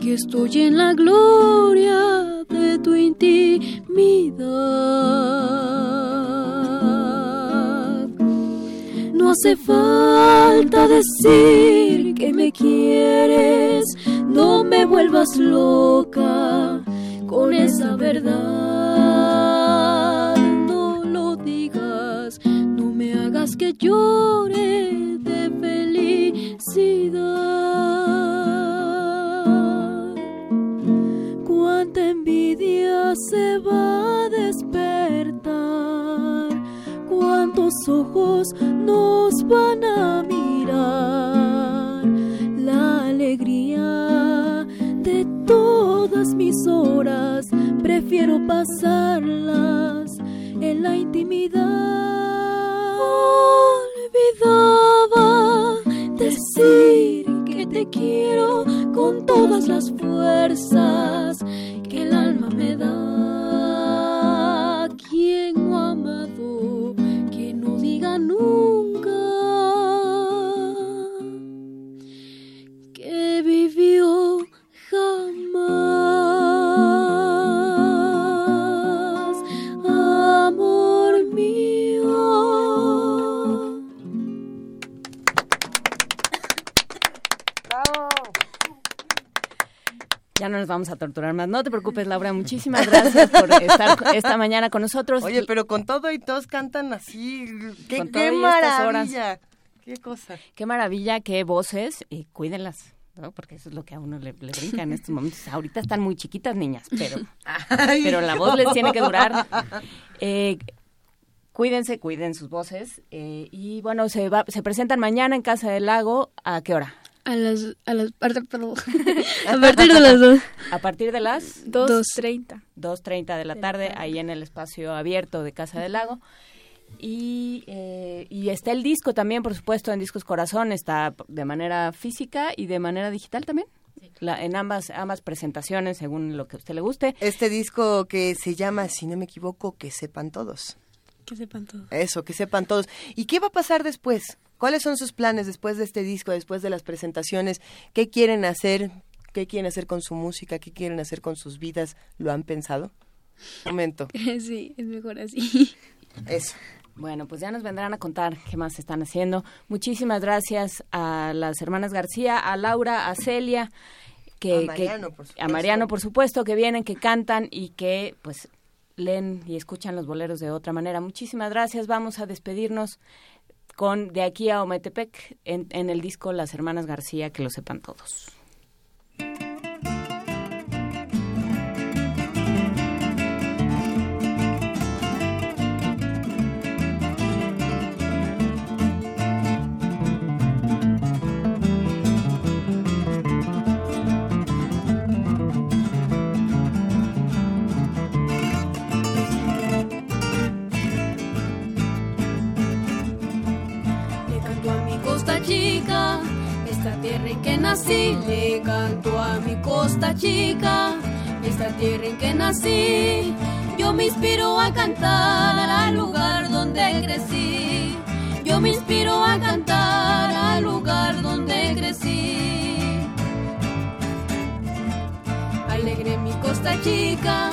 que estoy en la gloria de tu intimidad. No hace falta decir que me quieres no me vuelvas loca con esa verdad. No lo digas, no me hagas que llore de felicidad. Cuánta envidia se va a despertar, cuántos ojos nos van a mirar. La alegría mis horas, prefiero pasarlas en la intimidad. Olvidaba decir que te quiero con todas las fuerzas que el alma me da. Vamos a torturar más. No te preocupes, Laura. Muchísimas gracias por estar esta mañana con nosotros. Oye, pero con todo y todos cantan así. ¡Qué, qué maravilla! ¡Qué cosa! ¡Qué maravilla! ¡Qué voces! Y cuídenlas. Porque eso es lo que a uno le, brinca en estos momentos. Ahorita están muy chiquitas niñas, pero, pero la voz les tiene que durar. Eh, cuídense, cuiden sus voces. Eh, y bueno, se, va, se presentan mañana en Casa del Lago. ¿A qué hora? A las, a las, perdón, a partir de las dos. A partir de las 2.30. 2.30 de la tarde, ahí en el espacio abierto de Casa del Lago. Y, eh, y está el disco también, por supuesto, en Discos Corazón, está de manera física y de manera digital también. en ambas ambas presentaciones, según lo que a usted le guste. Este disco que se llama, si no me equivoco, Que sepan todos. Que sepan todos. Eso, que sepan todos. ¿Y qué va a pasar después? ¿Cuáles son sus planes después de este disco, después de las presentaciones? ¿Qué quieren hacer? ¿Qué quieren hacer con su música? ¿Qué quieren hacer con sus vidas? ¿Lo han pensado? Momento. Sí, es mejor así. Eso. Bueno, pues ya nos vendrán a contar qué más están haciendo. Muchísimas gracias a las hermanas García, a Laura, a Celia, que, a Mariano, por supuesto. a Mariano, por supuesto, que vienen, que cantan y que pues leen y escuchan los boleros de otra manera. Muchísimas gracias. Vamos a despedirnos con De aquí a Ometepec en, en el disco Las Hermanas García, que lo sepan todos. Tierra en que nací. Le canto a mi costa chica, esta tierra en que nací. Yo me inspiro a cantar al lugar donde crecí. Yo me inspiro a cantar al lugar donde crecí. Alegre mi costa chica,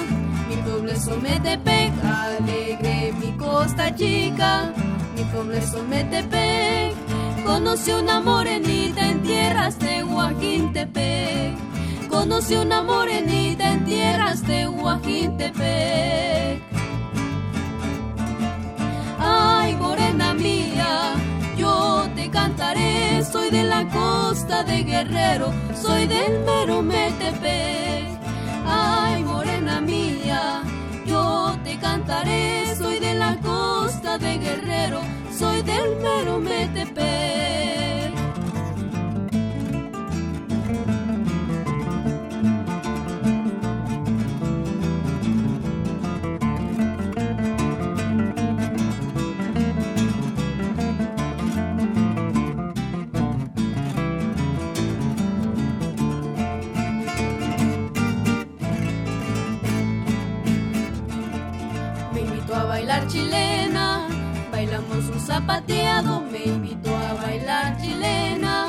mi pueblo es Ometepec. Alegre mi costa chica, mi pueblo es Ometepec. Conocí una morenita en tierras de Huajintepec. Conocí una morenita en tierras de Huajintepec. Ay, morena mía, yo te cantaré. Soy de la costa de Guerrero, soy del mero Metepec. Ay, morena mía, yo te cantaré. Soy de la costa de Guerrero, soy del mero Metepec. Me invitó a bailar un zapateado. Me invitó a bailar chilena,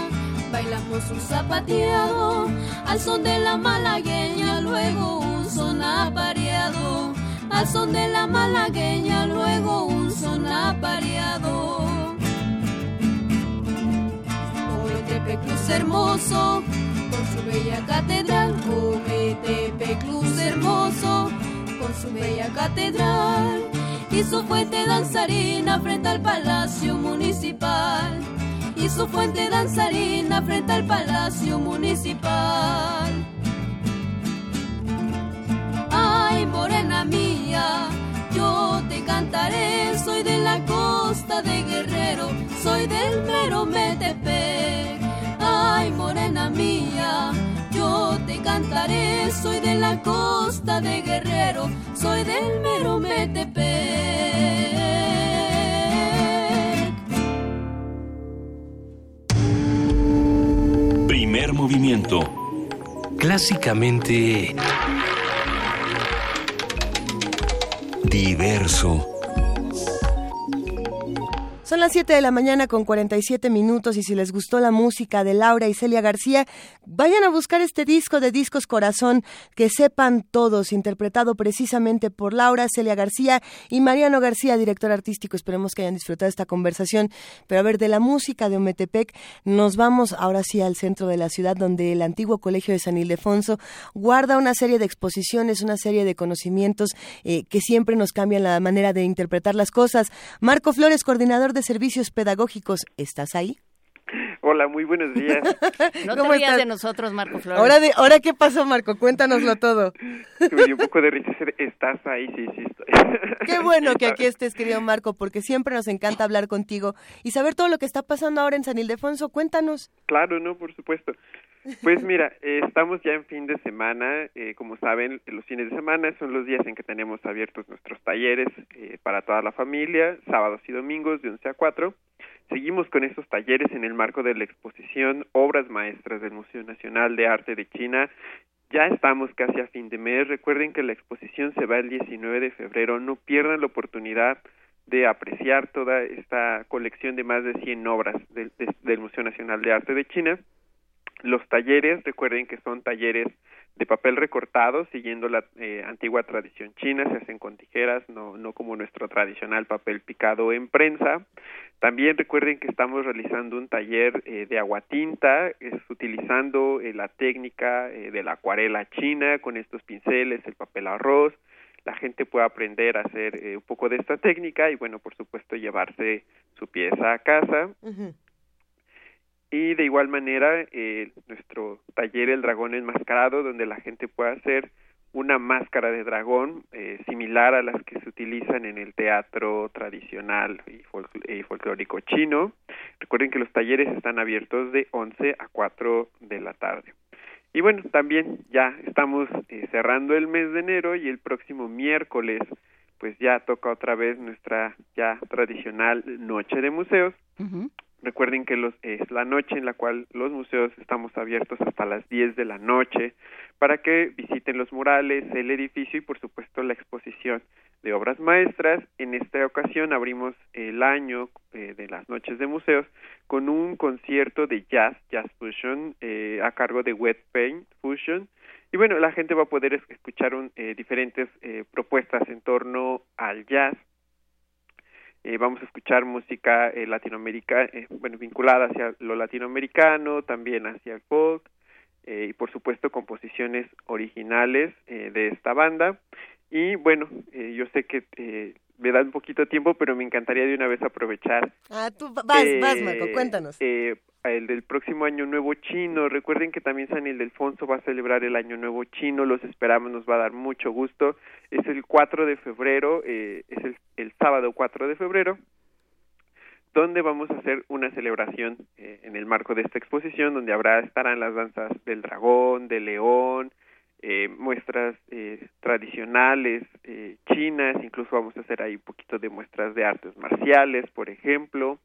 bailamos un zapateado. Al son de la malagueña, luego un son apareado. Al son de la malagueña, luego un son apareado. Cruz hermoso, con su bella catedral. Ometepec Cruz hermoso, con su bella catedral y su fuente danzarina frente al palacio municipal y su fuente danzarina frente al palacio municipal. Ay, morena mía, yo te cantaré, soy de la costa de Guerrero, soy del mero Metepec. Ay, morena mía, te cantaré, soy de la costa de Guerrero, soy del mero Metepec. Primer movimiento. Clásicamente Diverso. Son las 7 de la mañana con 47 minutos y si les gustó la música de Laura y Celia García, vayan a buscar este disco de Discos Corazón, que sepan todos, interpretado precisamente por Laura, Celia García y Mariano García, director artístico. Esperemos que hayan disfrutado esta conversación. Pero a ver, de la música de Ometepec, nos vamos ahora sí al centro de la ciudad, donde el antiguo colegio de San Ildefonso guarda una serie de exposiciones, una serie de conocimientos eh, que siempre nos cambian la manera de interpretar las cosas. Marco Flores, coordinador de servicios pedagógicos, ¿estás ahí? Hola, muy buenos días. No ¿Cómo te rías estás? de nosotros, Marco Flores. Ahora, de, ahora qué pasó, Marco, cuéntanoslo todo. Me dio un poco de risa. ¿Estás ahí? Sí, sí, estoy. Qué bueno que aquí estés, querido Marco, porque siempre nos encanta hablar contigo y saber todo lo que está pasando ahora en San Ildefonso. Cuéntanos. Claro, no, por supuesto. Pues mira, eh, estamos ya en fin de semana. Eh, como saben, los fines de semana son los días en que tenemos abiertos nuestros talleres eh, para toda la familia, sábados y domingos de 11 a 4. Seguimos con estos talleres en el marco de la exposición Obras Maestras del Museo Nacional de Arte de China. Ya estamos casi a fin de mes. Recuerden que la exposición se va el 19 de febrero. No pierdan la oportunidad de apreciar toda esta colección de más de 100 obras del Museo Nacional de Arte de China. Los talleres, recuerden que son talleres de papel recortado, siguiendo la eh, antigua tradición china, se hacen con tijeras, no, no como nuestro tradicional papel picado en prensa. También recuerden que estamos realizando un taller eh, de aguatinta, es utilizando eh, la técnica de la acuarela china con estos pinceles, el papel arroz. La gente puede aprender a hacer un poco de esta técnica y, bueno, por supuesto, llevarse su pieza a casa. Y de igual manera, eh, nuestro taller El Dragón Enmascarado, donde la gente puede hacer una máscara de dragón eh, similar a las que se utilizan en el teatro tradicional y, folclórico chino. Recuerden que los talleres están abiertos de 11 a 4 de la tarde. Y bueno, también ya estamos eh, cerrando el mes de enero y el próximo miércoles pues ya toca otra vez nuestra ya tradicional noche de museos. Recuerden que los, es la noche en la cual los museos estamos abiertos hasta las 10 de la noche para que visiten los murales, el edificio y por supuesto la exposición de obras maestras. En esta ocasión abrimos el año eh, de las noches de museos con un concierto de jazz, jazz fusion, eh, a cargo de Wet Paint Fusion. Y bueno, la gente va a poder escuchar eh, diferentes propuestas en torno al jazz eh, vamos a escuchar música eh, latinoamericana, eh, bueno, vinculada hacia lo latinoamericano, también hacia el folk, eh, y por supuesto composiciones originales de esta banda. Y bueno, yo sé que me da un poquito de tiempo, pero me encantaría de una vez aprovechar. Ah, tú vas, vas, Marco, cuéntanos el del próximo Año Nuevo Chino. Recuerden que también San Ildefonso va a celebrar el Año Nuevo Chino, los esperamos, nos va a dar mucho gusto. Es el 4 de febrero, eh, es el, el, sábado 4 de febrero, donde vamos a hacer una celebración eh, en el marco de esta exposición, donde habrá estarán las danzas del dragón, del león, eh, muestras eh, tradicionales eh, chinas, incluso vamos a hacer ahí un poquito de muestras de artes marciales, por ejemplo.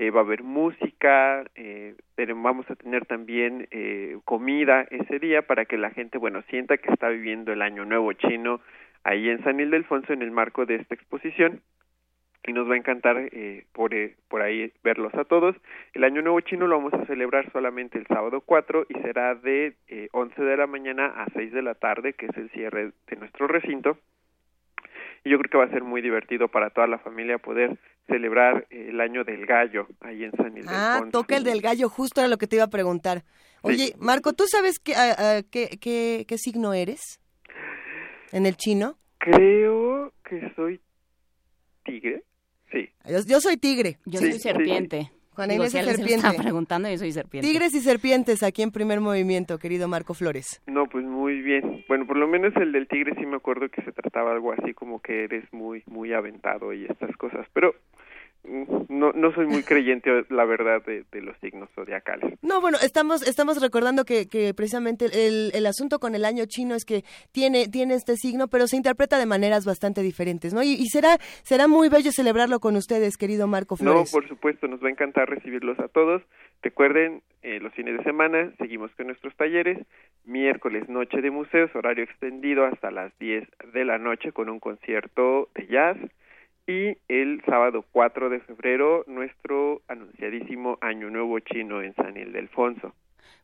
Eh, va a haber música, eh, vamos a tener también eh, comida ese día para que la gente, bueno, sienta que está viviendo el Año Nuevo Chino ahí en San Ildefonso en el marco de esta exposición y nos va a encantar eh, por, eh, por ahí verlos a todos. El Año Nuevo Chino lo vamos a celebrar solamente el sábado 4 y será de eh, 11 de la mañana a 6 de la tarde, que es el cierre de nuestro recinto. Y yo creo que va a ser muy divertido para toda la familia poder celebrar el año del gallo ahí en San Ildefonso. Ah, toca el del gallo, justo era lo que te iba a preguntar. Oye, Marco, ¿tú sabes qué, qué, qué, qué signo eres en el chino? Creo que soy tigre. Sí. Yo, soy tigre. Yo soy serpiente. Juan Inés es serpiente. preguntando y soy serpiente. Tigres y serpientes aquí en primer movimiento, querido Marco Flores. No, pues muy bien. Bueno, por lo menos el del tigre sí me acuerdo que se trataba algo así como que eres muy, muy aventado y estas cosas. Pero no, no soy muy creyente, la verdad, de, los signos zodiacales. No, bueno, estamos, estamos recordando que, que precisamente el, el, asunto con el año chino es que tiene, tiene este signo, pero se interpreta de maneras bastante diferentes, ¿no? Y, será, será muy bello celebrarlo con ustedes, querido Marco Flores. No, por supuesto, nos va a encantar recibirlos a todos. Recuerden, eh, los fines de semana seguimos con nuestros talleres. Miércoles, noche de museos, horario extendido hasta las 10 de la noche con un concierto de jazz y el sábado 4 de febrero nuestro anunciadísimo Año Nuevo Chino en San Ildefonso.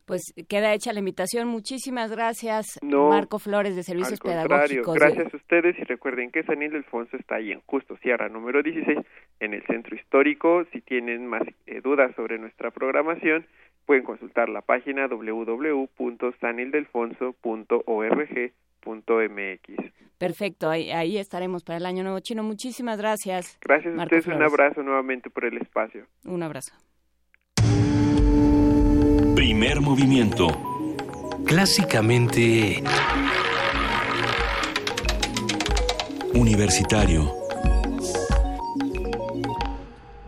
Pues queda hecha la invitación. Muchísimas gracias, Marco Flores de Servicios al Pedagógicos. Gracias a ustedes y recuerden que San Ildefonso está ahí en Justo Sierra número 16 en el Centro Histórico. Si tienen más eh, dudas sobre nuestra programación, pueden consultar la página www.sanildelfonso.org.mx. Perfecto, ahí, estaremos para el Año Nuevo Chino. Muchísimas gracias. Gracias a ustedes, un abrazo nuevamente por el espacio. Un abrazo. Primer movimiento. Clásicamente... Universitario.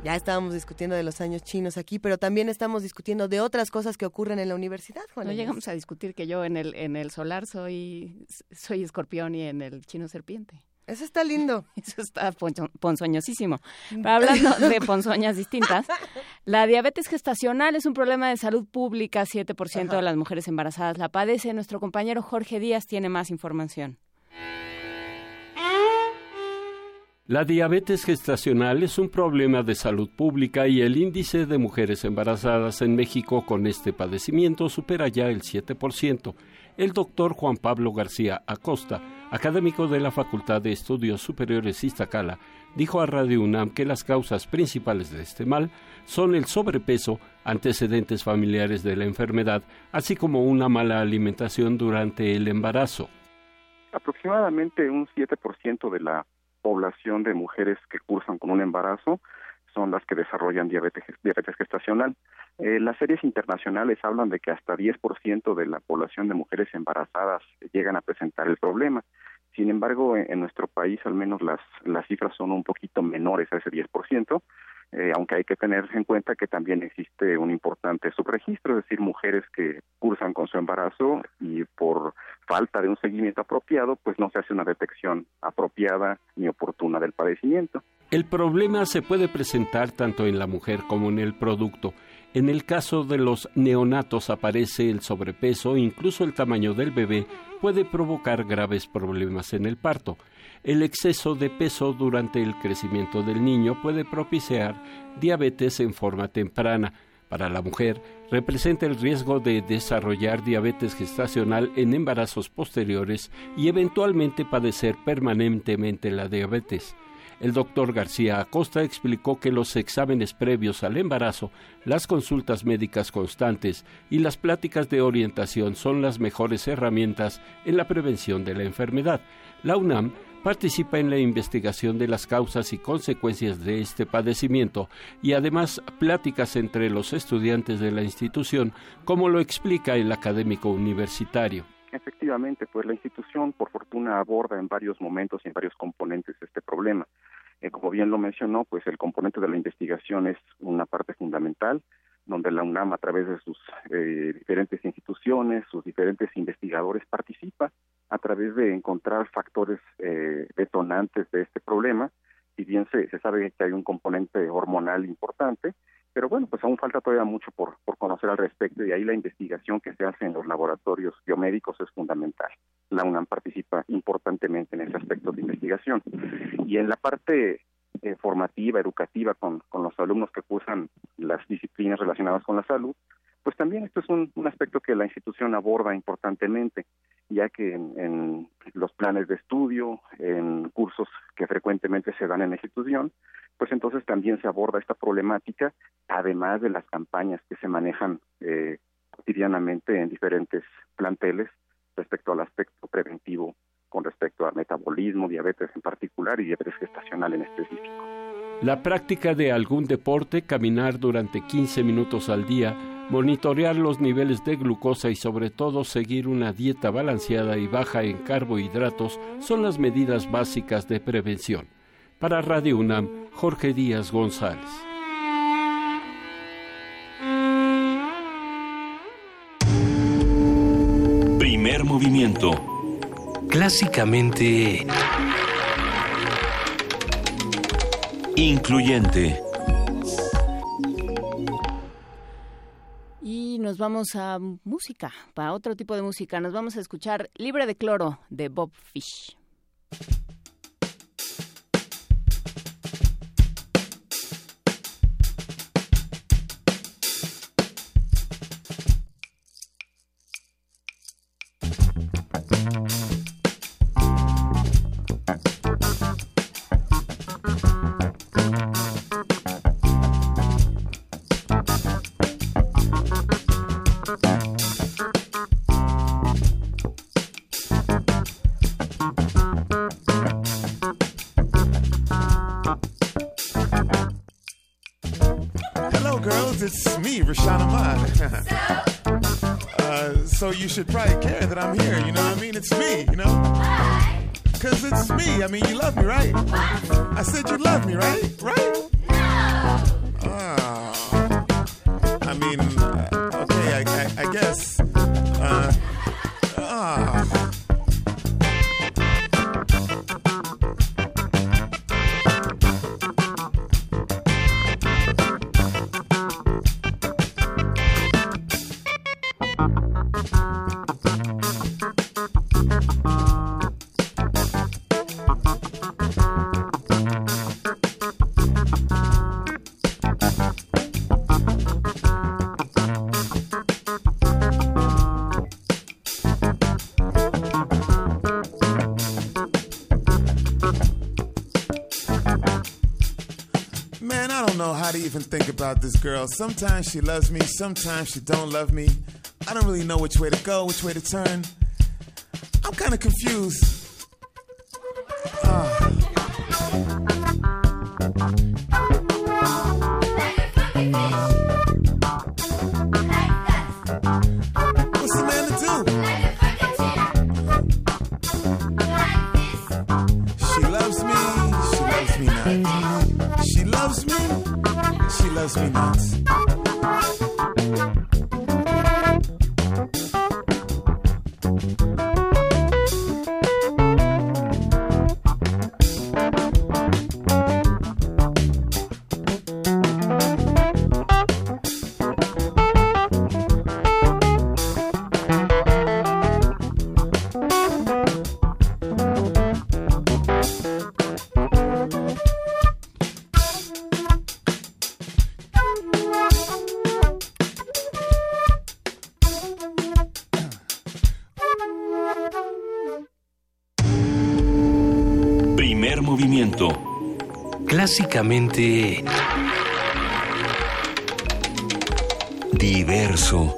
Ya estábamos discutiendo de los años chinos aquí, pero también estamos discutiendo de otras cosas que ocurren en la universidad, Juan. No llegamos a discutir que yo en el, en el solar soy, soy escorpión y en el chino serpiente. Eso está lindo. Eso está ponzoñosísimo. Pero hablando de ponzoñas distintas, la diabetes gestacional es un problema de salud pública. 7% de las mujeres embarazadas la padece. Nuestro compañero Jorge Díaz tiene más información. La diabetes gestacional es un problema de salud pública y el índice de mujeres embarazadas en México con este padecimiento supera ya el 7%. El doctor Juan Pablo García Acosta, académico de la Facultad de Estudios Superiores Iztacala, dijo a Radio UNAM que las causas principales de este mal son el sobrepeso, antecedentes familiares de la enfermedad, así como una mala alimentación durante el embarazo. Aproximadamente un 7% de la población de mujeres que cursan con un embarazo son las que desarrollan diabetes, diabetes gestacional. Eh, las series internacionales hablan de que hasta 10% de la población de mujeres embarazadas llegan a presentar el problema. Sin embargo, en, nuestro país al menos las, las cifras son un poquito menores a ese 10%, eh, aunque hay que tener en cuenta que también existe un importante subregistro, es decir, mujeres que cursan con su embarazo y por falta de un seguimiento apropiado, pues no se hace una detección apropiada ni oportuna del padecimiento. El problema se puede presentar tanto en la mujer como en el producto. En el caso de los neonatos aparece el sobrepeso, incluso el tamaño del bebé puede provocar graves problemas en el parto. El exceso de peso durante el crecimiento del niño puede propiciar diabetes en forma temprana. Para la mujer, representa el riesgo de desarrollar diabetes gestacional en embarazos posteriores y eventualmente padecer permanentemente la diabetes. El doctor García Acosta explicó que los exámenes previos al embarazo, las consultas médicas constantes y las pláticas de orientación son las mejores herramientas en la prevención de la enfermedad. La UNAM participa en la investigación de las causas y consecuencias de este padecimiento y además pláticas entre los estudiantes de la institución, como lo explica el académico universitario. Efectivamente, pues la institución, por fortuna, aborda en varios momentos y en varios componentes este problema. Eh, como bien lo mencionó, pues el componente de la investigación es una parte fundamental, donde la UNAM, a través de sus eh, diferentes instituciones, sus diferentes investigadores, participa a través de encontrar factores eh, detonantes de este problema. Si bien se, se sabe que hay un componente hormonal importante, pero bueno, pues aún falta todavía mucho por, por conocer al respecto y ahí la investigación que se hace en los laboratorios biomédicos es fundamental. La UNAM participa importantemente en ese aspecto de investigación. Y en la parte eh, formativa, educativa con, con los alumnos que cursan las disciplinas relacionadas con la salud, pues también esto es un, aspecto que la institución aborda importantemente, ya que en, los planes de estudio, en cursos que frecuentemente se dan en la institución, pues entonces también se aborda esta problemática, además de las campañas que se manejan eh, cotidianamente en diferentes planteles respecto al aspecto preventivo con respecto a metabolismo, diabetes en particular y diabetes gestacional en específico. La práctica de algún deporte, caminar durante 15 minutos al día, monitorear los niveles de glucosa y sobre todo seguir una dieta balanceada y baja en carbohidratos son las medidas básicas de prevención. Para Radio UNAM, Jorge Díaz González. Primer movimiento. Clásicamente... Incluyente. Y nos vamos a música, para otro tipo de música. Nos vamos a escuchar Libre de Cloro de Bob Fish. You should probably care that I'm here. You know what I mean? It's me, you know? Because it's me. I mean, you love me, right? I said you love me, right? Right? Don't know how to even think about this girl. Sometimes she loves me, sometimes she don't love me. I don't really know which way to go, which way to turn. I'm kind of confused. Let's be nice. Clásicamente diverso.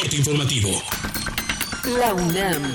Corte informativo. La UNAM.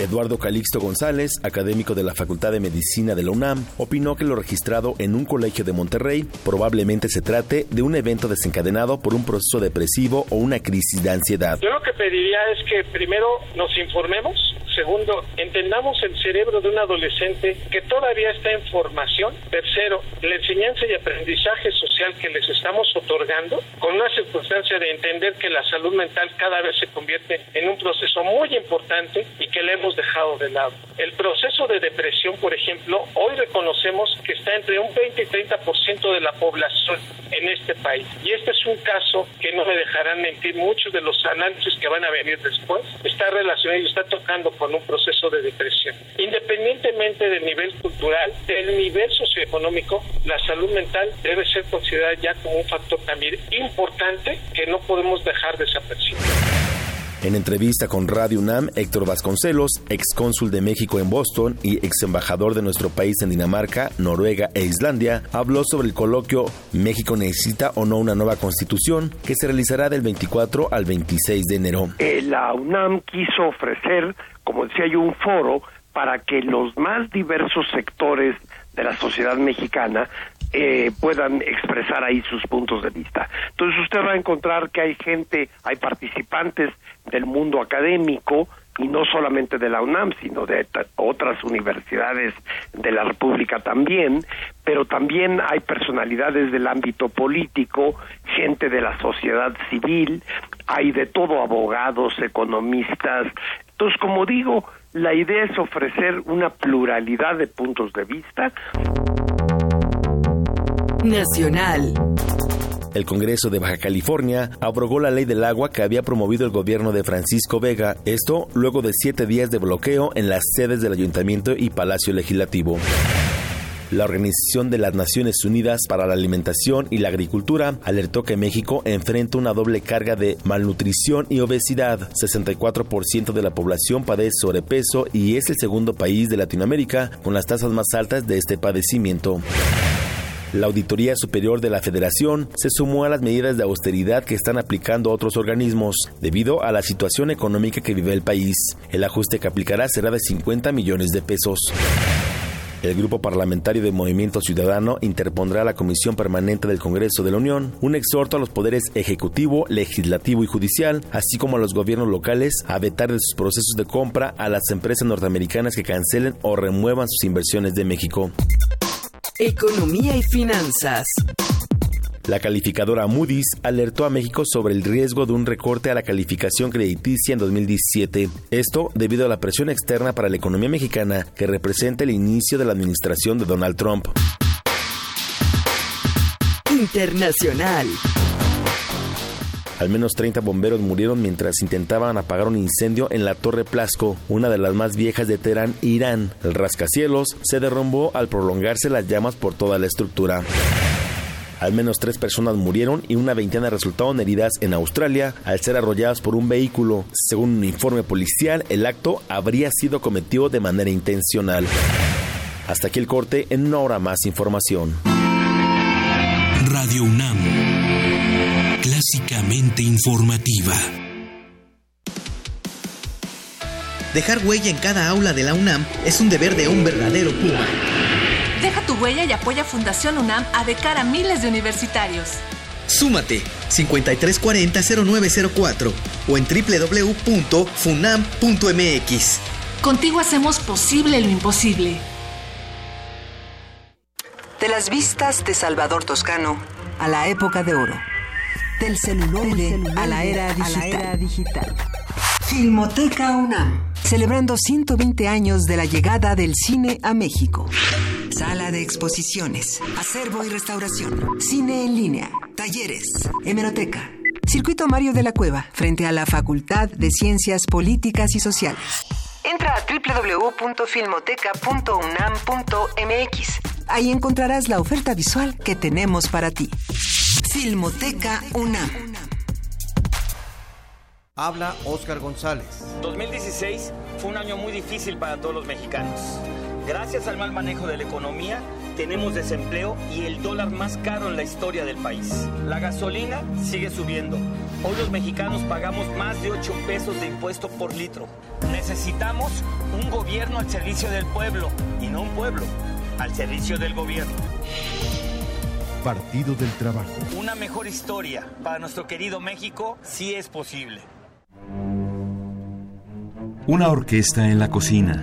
Eduardo Calixto González, académico de la Facultad de Medicina de la UNAM, opinó que lo registrado en un colegio de Monterrey probablemente se trate de un evento desencadenado por un proceso depresivo o una crisis de ansiedad. Yo lo que pediría es que primero nos informemos, segundo, entendamos el cerebro de un adolescente que todavía está en formación, tercero, la enseñanza y aprendizaje social que les estamos otorgando, con una circunstancia de entender que la salud mental cada vez se convierte en un proceso muy importante y que le hemos dejado de lado. El proceso de depresión, por ejemplo, hoy reconocemos que está entre un 20 y 30% de la población en este país. Y este es un caso que no me dejarán mentir muchos de los análisis que van a venir después. Está relacionado y está tocando con un proceso de depresión. Independientemente del nivel cultural, del nivel socioeconómico, la salud mental debe ser considerada ya como un factor también importante que no podemos dejar desapercibido. En entrevista con Radio UNAM, Héctor Vasconcelos, ex cónsul de México en Boston y ex embajador de nuestro país en Dinamarca, Noruega e Islandia, habló sobre el coloquio México necesita o no una nueva constitución que se realizará del 24 al 26 de enero. Eh, la UNAM quiso ofrecer, como decía yo, un foro para que los más diversos sectores de la sociedad mexicana eh, puedan expresar ahí sus puntos de vista. Entonces usted va a encontrar que hay gente, hay participantes del mundo académico y no solamente de la UNAM, sino de otras universidades de la República también, pero también hay personalidades del ámbito político, gente de la sociedad civil, hay de todo abogados, economistas. Entonces, como digo, la idea es ofrecer una pluralidad de puntos de vista. Nacional. El Congreso de Baja California abrogó la ley del agua que había promovido el gobierno de Francisco Vega, esto luego de siete días de bloqueo en las sedes del Ayuntamiento y Palacio Legislativo. La Organización de las Naciones Unidas para la Alimentación y la Agricultura alertó que México enfrenta una doble carga de malnutrición y obesidad. 64% de la población padece sobrepeso y es el segundo país de Latinoamérica con las tasas más altas de este padecimiento. La Auditoría Superior de la Federación se sumó a las medidas de austeridad que están aplicando otros organismos debido a la situación económica que vive el país. El ajuste que aplicará será de 50 millones de pesos. El Grupo Parlamentario de Movimiento Ciudadano interpondrá a la Comisión Permanente del Congreso de la Unión un exhorto a los poderes ejecutivo, legislativo y judicial, así como a los gobiernos locales, a vetar de sus procesos de compra a las empresas norteamericanas que cancelen o remuevan sus inversiones de México. Economía y finanzas. La calificadora Moody's alertó a México sobre el riesgo de un recorte a la calificación crediticia en 2017. Esto debido a la presión externa para la economía mexicana que representa el inicio de la administración de Donald Trump. Internacional. Al menos 30 bomberos murieron mientras intentaban apagar un incendio en la Torre Plasco, una de las más viejas de Teherán, Irán. El rascacielos se derrumbó al prolongarse las llamas por toda la estructura. Al menos tres personas murieron y una veintena resultaron heridas en Australia al ser arrolladas por un vehículo. Según un informe policial, el acto habría sido cometido de manera intencional. Hasta aquí el corte, en una hora más información. Radio UNAM, clásicamente informativa. Dejar huella en cada aula de la UNAM es un deber de un verdadero Puma. Huella y apoya Fundación UNAM a de cara a miles de universitarios. Súmate 5340-0904 o en www.funam.mx. Contigo hacemos posible lo imposible. De las vistas de Salvador Toscano a la época de oro. Del celuloide, a, la era digital. Filmoteca UNAM. Celebrando 120 años de la llegada del cine a México. Sala de exposiciones, acervo y restauración, cine en línea, talleres, hemeroteca. Circuito Mario de la Cueva, frente a la Facultad de Ciencias Políticas y Sociales. Entra a www.filmoteca.unam.mx. Ahí encontrarás la oferta visual que tenemos para ti. Filmoteca UNAM. Habla Oscar González. 2016 fue un año muy difícil para todos los mexicanos. Gracias al mal manejo de la economía, tenemos desempleo y el dólar más caro en la historia del país. La gasolina sigue subiendo. Hoy los mexicanos pagamos más de 8 pesos de impuesto por litro. Necesitamos un gobierno al servicio del pueblo y no un pueblo al servicio del gobierno. Partido del Trabajo. Una mejor historia para nuestro querido México sí es posible. Una orquesta en la cocina.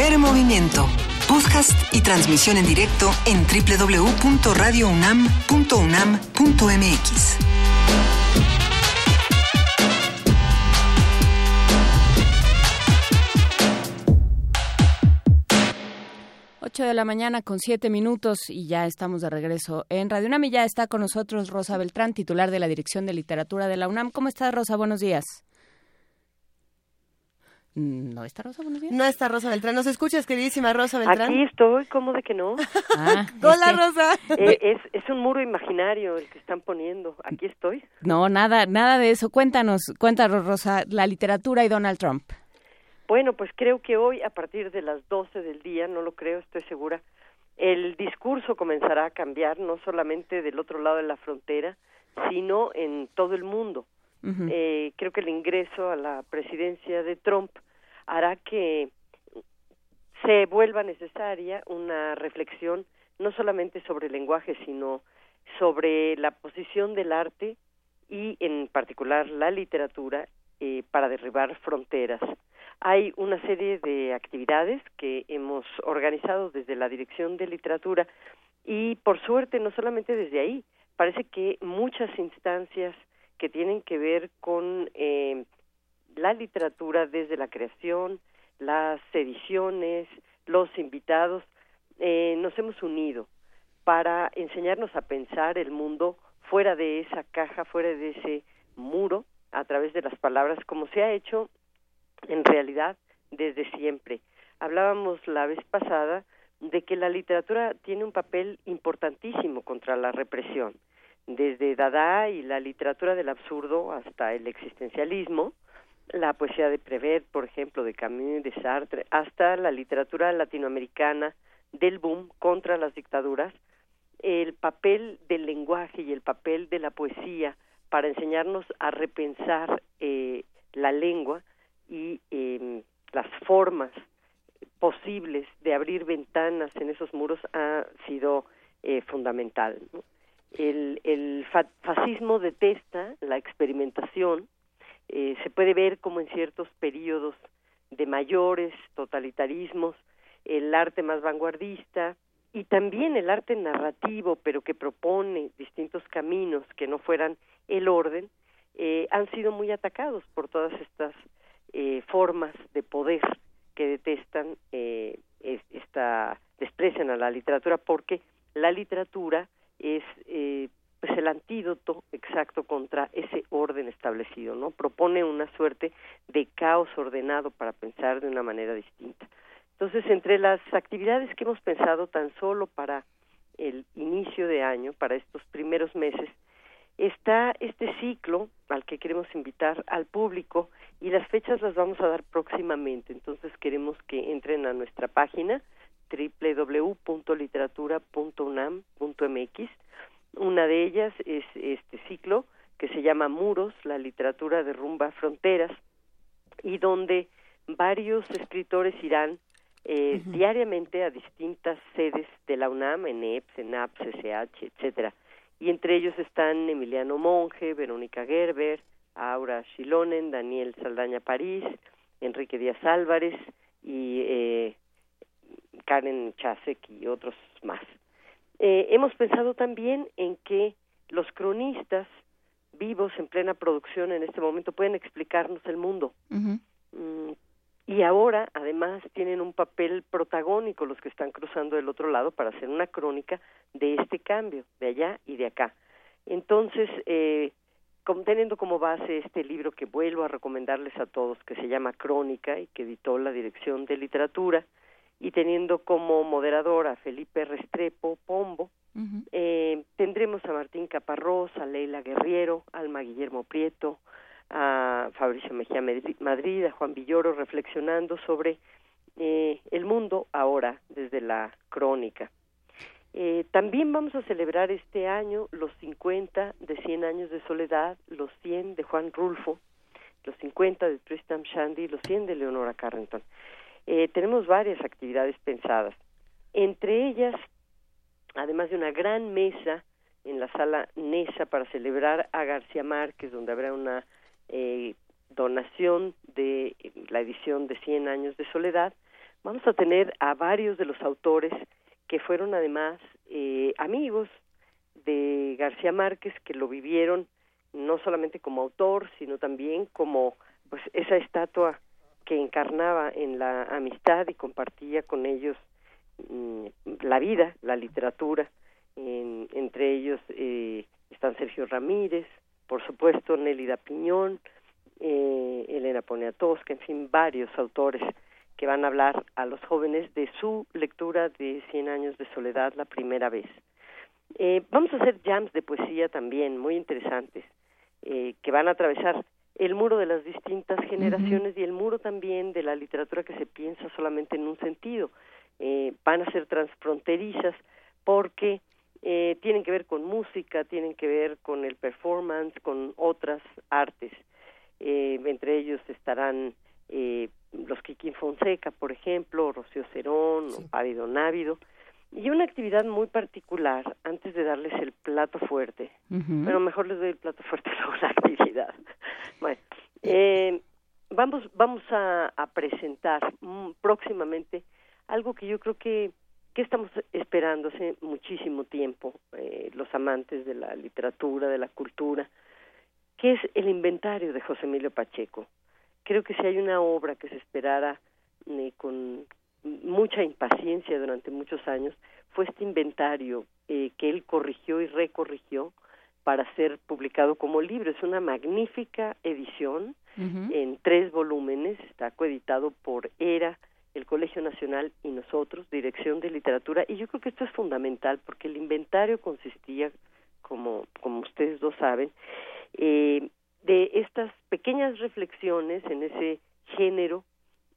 Primer movimiento. Podcast y transmisión en directo en www.radiounam.unam.mx. De la mañana con siete minutos y ya estamos de regreso en Radio UNAM y ya está con nosotros Rosa Beltrán, titular de la Dirección de Literatura de la UNAM. ¿Cómo estás, Rosa? Buenos días. ¿No está Rosa? Buenos días. No está Rosa Beltrán. ¿Nos escuchas, queridísima Rosa Beltrán? Aquí estoy, ¿cómo de que no? Ah, Hola, Rosa. Eh, es, es un muro imaginario el que están poniendo. Aquí estoy. No, nada, nada de eso. Cuéntanos, cuéntanos, Rosa, la literatura y Donald Trump. Bueno, pues creo que hoy, a partir de las 12 del día, no lo creo, estoy segura, el discurso comenzará a cambiar, no solamente del otro lado de la frontera, sino en todo el mundo. Eh, creo que el ingreso a la presidencia de Trump hará que se vuelva necesaria una reflexión no solamente sobre el lenguaje, sino sobre la posición del arte y en particular la literatura eh, para derribar fronteras. Hay una serie de actividades que hemos organizado desde la Dirección de Literatura y por suerte no solamente desde ahí, parece que muchas instancias que tienen que ver con eh, la literatura desde la creación, las ediciones, los invitados, eh, nos hemos unido para enseñarnos a pensar el mundo fuera de esa caja, fuera de ese muro, a través de las palabras, como se ha hecho en realidad desde siempre. Hablábamos la vez pasada de que la literatura tiene un papel importantísimo contra la represión, desde Dada y la literatura del absurdo hasta el existencialismo, la poesía de Prévert, por ejemplo, de Camus, de Sartre, hasta la literatura latinoamericana del boom contra las dictaduras, el papel del lenguaje y el papel de la poesía para enseñarnos a repensar eh, la lengua y em, las formas posibles de abrir ventanas en esos muros ha sido eh, fundamental. El, el fascismo detesta la experimentación, eh, se puede ver como en ciertos periodos de mayores totalitarismos, el arte más vanguardista y también el arte narrativo, pero que propone distintos caminos que no fueran el orden, eh, han sido muy atacados por todas estas eh, formas de poder que detestan eh, esta desprecian a la literatura porque la literatura es eh, pues el antídoto exacto contra ese orden establecido, ¿no? Propone una suerte de caos ordenado para pensar de una manera distinta. Entonces, entre las actividades que hemos pensado tan solo para el inicio de año, para estos primeros meses, está este ciclo al que queremos invitar al público y las fechas las vamos a dar próximamente. Entonces, queremos que entren a nuestra página www.literatura.unam.mx. Una de ellas es este ciclo que se llama Muros, la literatura de rumba fronteras, y donde varios escritores irán eh, diariamente a distintas sedes de la UNAM, en EPS, en APS, SH, etcétera. Y entre ellos están Emiliano Monge, Verónica Gerber, Aura Shilonen, Daniel Saldaña París, Enrique Díaz Álvarez y eh, Karen Chasek y otros más. Eh, hemos pensado también en que los cronistas vivos en plena producción en este momento pueden explicarnos el mundo. Mm, y ahora, además, tienen un papel protagónico los que están cruzando del otro lado para hacer una crónica de este cambio, de allá y de acá. Entonces, eh, teniendo como base este libro que vuelvo a recomendarles a todos, que se llama Crónica y que editó la Dirección de Literatura, y teniendo como moderador a Felipe Restrepo Pombo, eh, tendremos a Martín Caparrós, a Leila Guerriero, Alma Guillermo Prieto, a Fabricio Mejía Madrid, a Juan Villoro, reflexionando sobre eh, el mundo ahora desde la crónica. Eh, también vamos a celebrar este año los 50 de 100 años de soledad, los 100 de Juan Rulfo, los 50 de Tristram Shandy y los 100 de Leonora Carrington. Eh, tenemos varias actividades pensadas. Entre ellas, además de una gran mesa en la sala NESA para celebrar a García Márquez, donde habrá una eh, donación de la edición de 100 años de soledad, vamos a tener a varios de los autores que fueron además eh, amigos de García Márquez, que lo vivieron no solamente como autor, sino también como pues esa estatua que encarnaba en la amistad y compartía con ellos mm, la vida, la literatura. entre ellos eh, están Sergio Ramírez, por supuesto Nélida Piñón, eh, Elena Poniatowska, en fin, varios autores que van a hablar a los jóvenes de su lectura de Cien años de soledad la primera vez. Eh, vamos a hacer jams de poesía también, muy interesantes, eh, que van a atravesar el muro de las distintas generaciones y el muro también de la literatura que se piensa solamente en un sentido. Eh, van a ser transfronterizas porque eh, tienen que ver con música, tienen que ver con el performance, con otras artes. Eh, entre ellos estarán eh, los Kiki Fonseca, por ejemplo, Rocío Cerón, sí. Ávido Návido, y una actividad muy particular antes de darles el plato fuerte. Pero mejor les doy el plato fuerte luego la actividad. bueno, eh, vamos, vamos a, a presentar mm, próximamente algo que yo creo que que estamos esperando hace muchísimo tiempo eh, los amantes de la literatura, de la cultura, que es el inventario de José Emilio Pacheco. Creo que si hay una obra que se esperara eh, con mucha impaciencia durante muchos años, fue este inventario eh, que él corrigió y recorrigió para ser publicado como libro. Es una magnífica edición uh -huh. en tres volúmenes, está coeditado por ERA, el Colegio Nacional y nosotros, Dirección de Literatura, y yo creo que esto es fundamental porque el inventario consistía, como, como ustedes dos saben, eh, de estas pequeñas reflexiones en ese género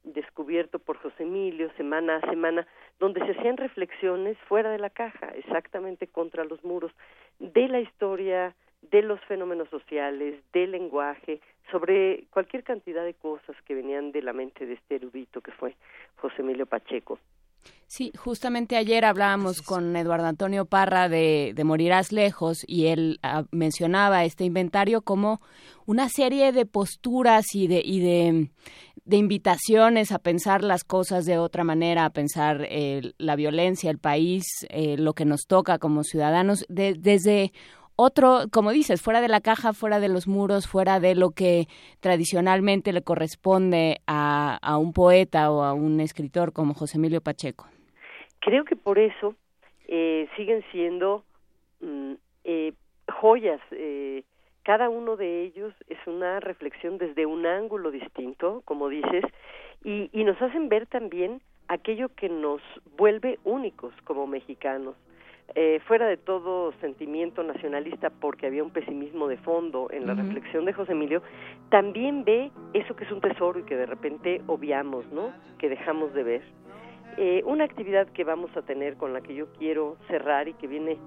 descubierto por José Emilio semana a semana, donde se hacían reflexiones fuera de la caja, exactamente contra los muros, de la historia de los fenómenos sociales, del lenguaje, sobre cualquier cantidad de cosas que venían de la mente de este erudito que fue José Emilio Pacheco. Sí, justamente ayer hablábamos con Eduardo Antonio Parra de, de Morirás Lejos y él ah, mencionaba este inventario como una serie de posturas y de, y de, de invitaciones a pensar las cosas de otra manera, a pensar eh, la violencia, el país, eh, lo que nos toca como ciudadanos, de, desde otro, como dices, fuera de la caja, fuera de los muros, fuera de lo que tradicionalmente le corresponde a, a un poeta o a un escritor como José Emilio Pacheco. Creo que por eso eh, siguen siendo mm, eh, joyas. Cada uno de ellos es una reflexión desde un ángulo distinto, como dices, y, y nos hacen ver también aquello que nos vuelve únicos como mexicanos eh, fuera de todo sentimiento nacionalista porque había un pesimismo de fondo en la reflexión de José Emilio, también ve eso que es un tesoro y que de repente obviamos, ¿no? Que dejamos de ver. Eh, una actividad que vamos a tener con la que yo quiero cerrar y que viene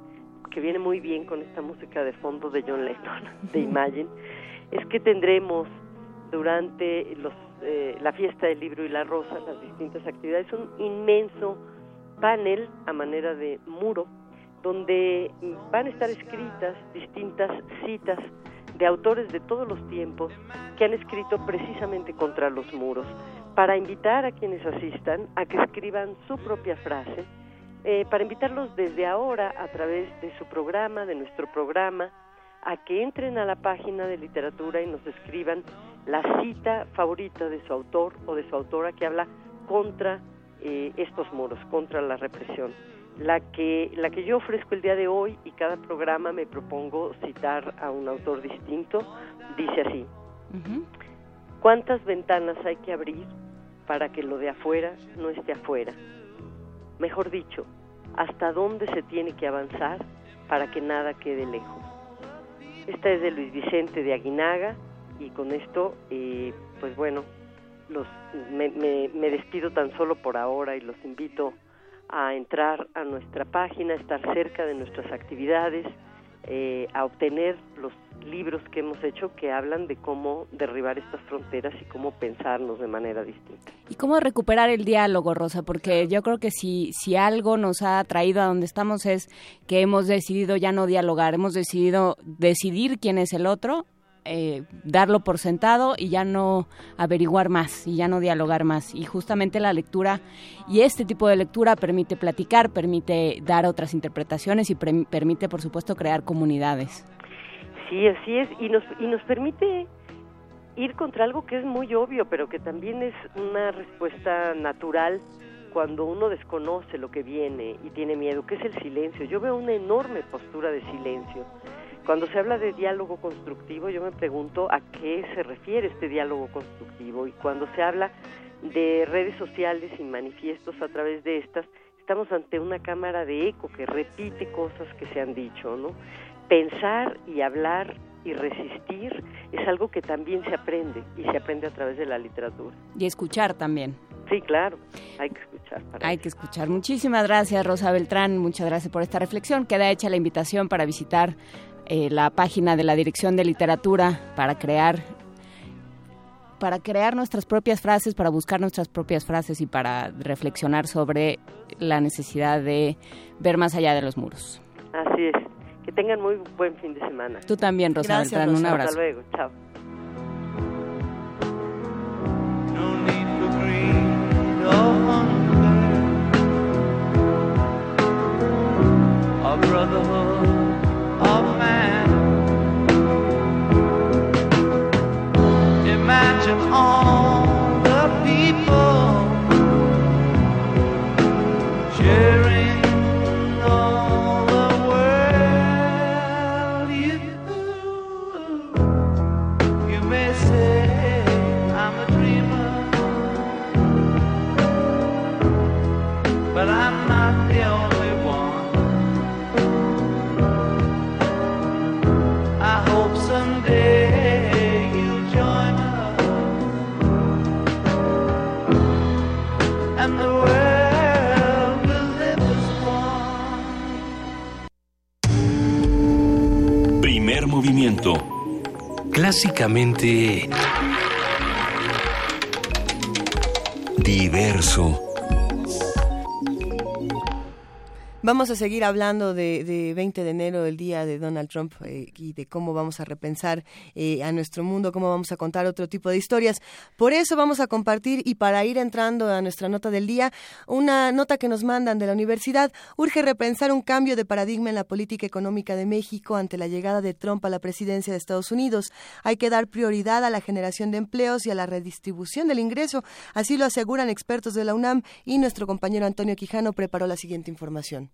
que viene muy bien con esta música de fondo de John Lennon, de Imagine, es que tendremos durante los, eh, la fiesta del libro y la rosa, las distintas actividades, un inmenso panel a manera de muro donde van a estar escritas distintas citas de autores de todos los tiempos que han escrito precisamente contra los muros, para invitar a quienes asistan a que escriban su propia frase, eh, para invitarlos desde ahora a través de su programa, de nuestro programa, a que entren a la página de literatura y nos escriban la cita favorita de su autor o de su autora que habla contra eh, estos muros, contra la represión. La que la que yo ofrezco el día de hoy y cada programa me propongo citar a un autor distinto dice así. Cuántas ventanas hay que abrir para que lo de afuera no esté afuera mejor dicho hasta dónde se tiene que avanzar para que nada quede lejos. Esta es de Luis Vicente de Aguinaga y con esto eh, pues bueno los me, me despido tan solo por ahora y los invito a entrar a nuestra página, estar cerca de nuestras actividades, eh, a obtener los libros que hemos hecho que hablan de cómo derribar estas fronteras y cómo pensarnos de manera distinta. Y cómo recuperar el diálogo, Rosa, porque yo creo que si, si algo nos ha traído a donde estamos es que hemos decidido ya no dialogar, hemos decidido decidir quién es el otro eh, darlo por sentado y ya no averiguar más y ya no dialogar más. Y justamente la lectura y este tipo de lectura permite platicar, permite dar otras interpretaciones y permite, por supuesto, crear comunidades. Sí, así es. Y nos, y nos permite ir contra algo que es muy obvio, pero que también es una respuesta natural cuando uno desconoce lo que viene y tiene miedo, que es el silencio. Yo veo una enorme postura de silencio cuando se habla de diálogo constructivo, yo me pregunto a qué se refiere este diálogo constructivo y cuando se habla de redes sociales y manifiestos a través de estas, estamos ante una cámara de eco que repite cosas que se han dicho, ¿no? Pensar y hablar y resistir es algo que también se aprende y se aprende a través de la literatura. Y escuchar también. Sí, claro, hay que escuchar. hay que escuchar. Muchísimas gracias, Rosa Beltrán. Muchas gracias por esta reflexión. Queda hecha la invitación para visitar eh, la página de la Dirección de Literatura para crear para crear nuestras propias frases, para buscar nuestras propias frases y para reflexionar sobre la necesidad de ver más allá de los muros. Así es. Que tengan muy buen fin de semana. Tú también, Rosa Beltrán. Un abrazo. Hasta luego. Chao. Imagine all Clásicamente... Diverso. Vamos a seguir hablando de, de 20 de enero, el día de Donald Trump, eh, y de cómo vamos a repensar eh, a nuestro mundo, cómo vamos a contar otro tipo de historias. Por eso vamos a compartir, y para ir entrando a nuestra nota del día, una nota que nos mandan de la universidad. Urge repensar un cambio de paradigma en la política económica de México ante la llegada de Trump a la presidencia de Estados Unidos. Hay que dar prioridad a la generación de empleos y a la redistribución del ingreso. Así lo aseguran expertos de la UNAM y nuestro compañero Antonio Quijano preparó la siguiente información.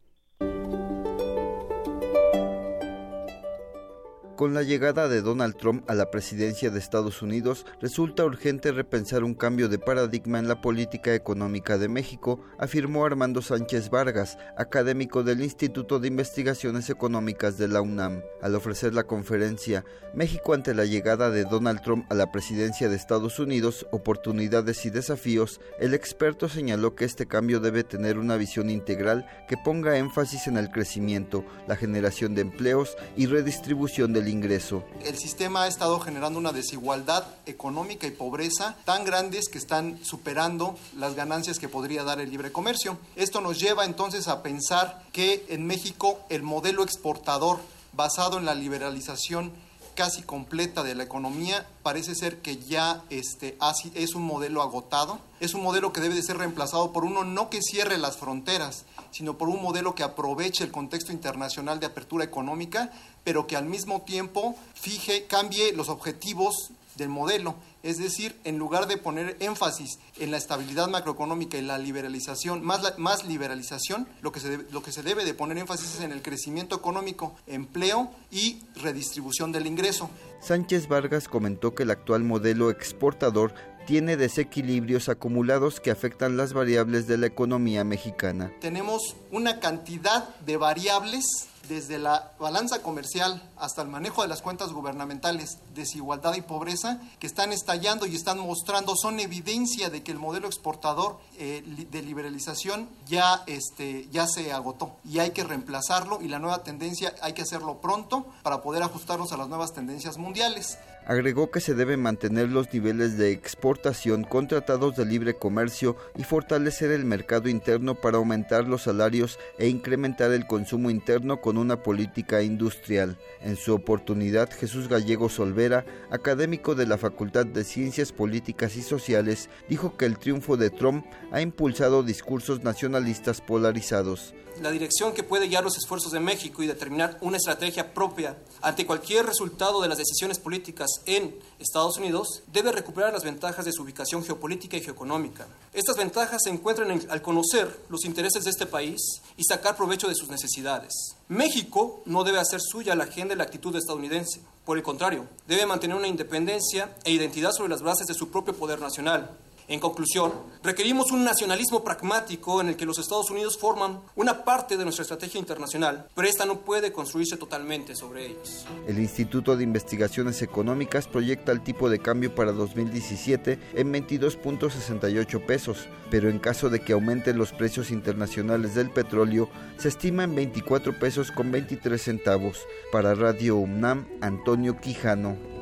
Con la llegada de Donald Trump a la presidencia de Estados Unidos, resulta urgente repensar un cambio de paradigma en la política económica de México, afirmó Armando Sánchez Vargas, académico del Instituto de Investigaciones Económicas de la UNAM. Al ofrecer la conferencia México ante la llegada de Donald Trump a la presidencia de Estados Unidos, oportunidades y desafíos, el experto señaló que este cambio debe tener una visión integral que ponga énfasis en el crecimiento, la generación de empleos y redistribución del ingreso. El sistema ha estado generando una desigualdad económica y pobreza tan grandes que están superando las ganancias que podría dar el libre comercio. Esto nos lleva entonces a pensar que en México el modelo exportador basado en la liberalización casi completa de la economía parece ser que ya este, es un modelo agotado, es un modelo que debe de ser reemplazado por uno no que cierre las fronteras, sino por un modelo que aproveche el contexto internacional de apertura económica, pero que al mismo tiempo fije, cambie los objetivos del modelo. Es decir, en lugar de poner énfasis en la estabilidad macroeconómica y la liberalización, más, la, más liberalización, lo que, se debe, lo que se debe de poner énfasis es en el crecimiento económico, empleo y redistribución del ingreso. Sánchez Vargas comentó que el actual modelo exportador tiene desequilibrios acumulados que afectan las variables de la economía mexicana. Tenemos una cantidad de variables desde la balanza comercial hasta el manejo de las cuentas gubernamentales, desigualdad y pobreza, que están estallando y están mostrando, son evidencia de que el modelo exportador eh, de liberalización ya, este, ya se agotó y hay que reemplazarlo y la nueva tendencia hay que hacerlo pronto para poder ajustarnos a las nuevas tendencias mundiales. Agregó que se deben mantener los niveles de exportación con tratados de libre comercio y fortalecer el mercado interno para aumentar los salarios e incrementar el consumo interno con una política industrial. En su oportunidad, Jesús Gallego Solvera, académico de la Facultad de Ciencias Políticas y Sociales, dijo que el triunfo de Trump ha impulsado discursos nacionalistas polarizados la dirección que puede guiar los esfuerzos de México y determinar una estrategia propia ante cualquier resultado de las decisiones políticas en Estados Unidos debe recuperar las ventajas de su ubicación geopolítica y geoeconómica. Estas ventajas se encuentran en, al conocer los intereses de este país y sacar provecho de sus necesidades. México no debe hacer suya la agenda y la actitud estadounidense. Por el contrario, debe mantener una independencia e identidad sobre las bases de su propio poder nacional. En conclusión, requerimos un nacionalismo pragmático en el que los Estados Unidos forman una parte de nuestra estrategia internacional, pero esta no puede construirse totalmente sobre ellos. El Instituto de Investigaciones Económicas proyecta el tipo de cambio para 2017 en 22.68 pesos, pero en caso de que aumenten los precios internacionales del petróleo, se estima en 24 pesos con 23 centavos. Para Radio UNAM, Antonio Quijano.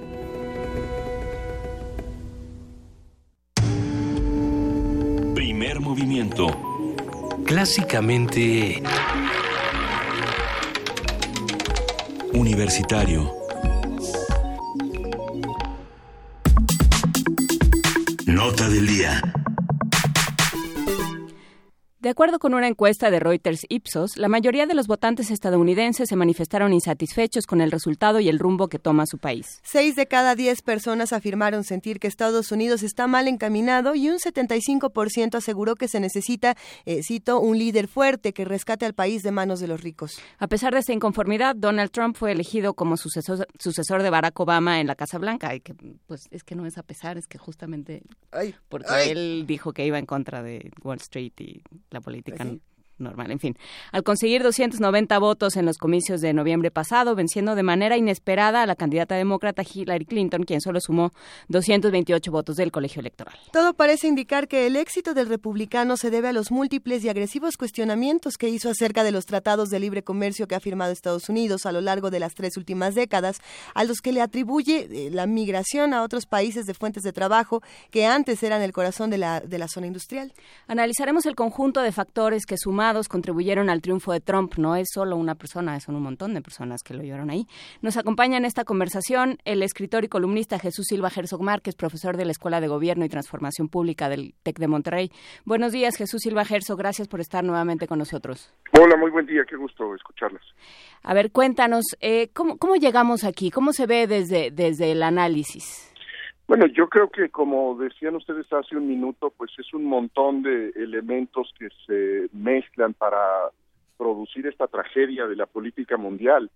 Primer movimiento. Clásicamente... Universitario. Nota del día. De acuerdo con una encuesta de Reuters Ipsos, la mayoría de los votantes estadounidenses se manifestaron insatisfechos con el resultado y el rumbo que toma su país. Seis de cada diez personas afirmaron sentir que Estados Unidos está mal encaminado y un 75% aseguró que se necesita, eh, cito, un líder fuerte que rescate al país de manos de los ricos. A pesar de esta inconformidad, Donald Trump fue elegido como sucesor, sucesor de Barack Obama en la Casa Blanca. Y que, pues es que no es a pesar, es que justamente ay, porque ay. él dijo que iba en contra de Wall Street y la política Pues sí. Normal, en fin. Al conseguir 290 votos en los comicios de noviembre pasado, venciendo de manera inesperada a la candidata demócrata Hillary Clinton, quien solo sumó 228 votos del colegio electoral. Todo parece indicar que el éxito del republicano se debe a los múltiples y agresivos cuestionamientos que hizo acerca de los tratados de libre comercio que ha firmado Estados Unidos a lo largo de las tres últimas décadas, a los que le atribuye eh, la migración a otros países de fuentes de trabajo que antes eran el corazón de la, de la zona industrial. Analizaremos el conjunto de factores que contribuyeron al triunfo de Trump. No es solo una persona, son un montón de personas que lo llevaron ahí. Nos acompaña en esta conversación el escritor y columnista Jesús Silva Herzog Márquez, profesor de la Escuela de Gobierno y Transformación Pública del TEC de Monterrey. Buenos días, Jesús Silva Herzog. Gracias por estar nuevamente con nosotros. Hola, muy buen día. Qué gusto escucharlas. A ver, cuéntanos, eh, ¿cómo, ¿cómo llegamos aquí? ¿Cómo se ve desde, desde el análisis? Bueno, yo creo que como decían ustedes hace un minuto, pues es un montón de elementos que se mezclan para producir esta tragedia de la política mundial.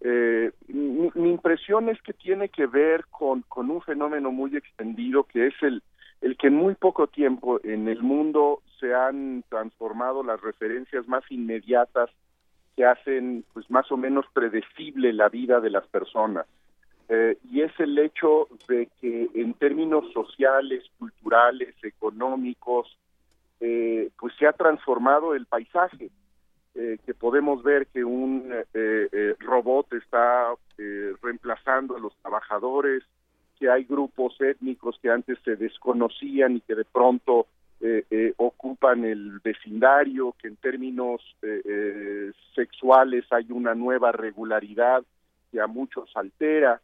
eh, mi, mi, impresión es que tiene que ver con, con un fenómeno muy extendido que es el, el que en muy poco tiempo en el mundo se han transformado las referencias más inmediatas que hacen pues más o menos predecible la vida de las personas. Eh, y es el hecho de que en términos sociales, culturales, económicos, eh, pues se ha transformado el paisaje, eh, que podemos ver que un robot está reemplazando a los trabajadores, que hay grupos étnicos que antes se desconocían y que de pronto ocupan el vecindario, que en términos sexuales hay una nueva regularidad que a muchos altera.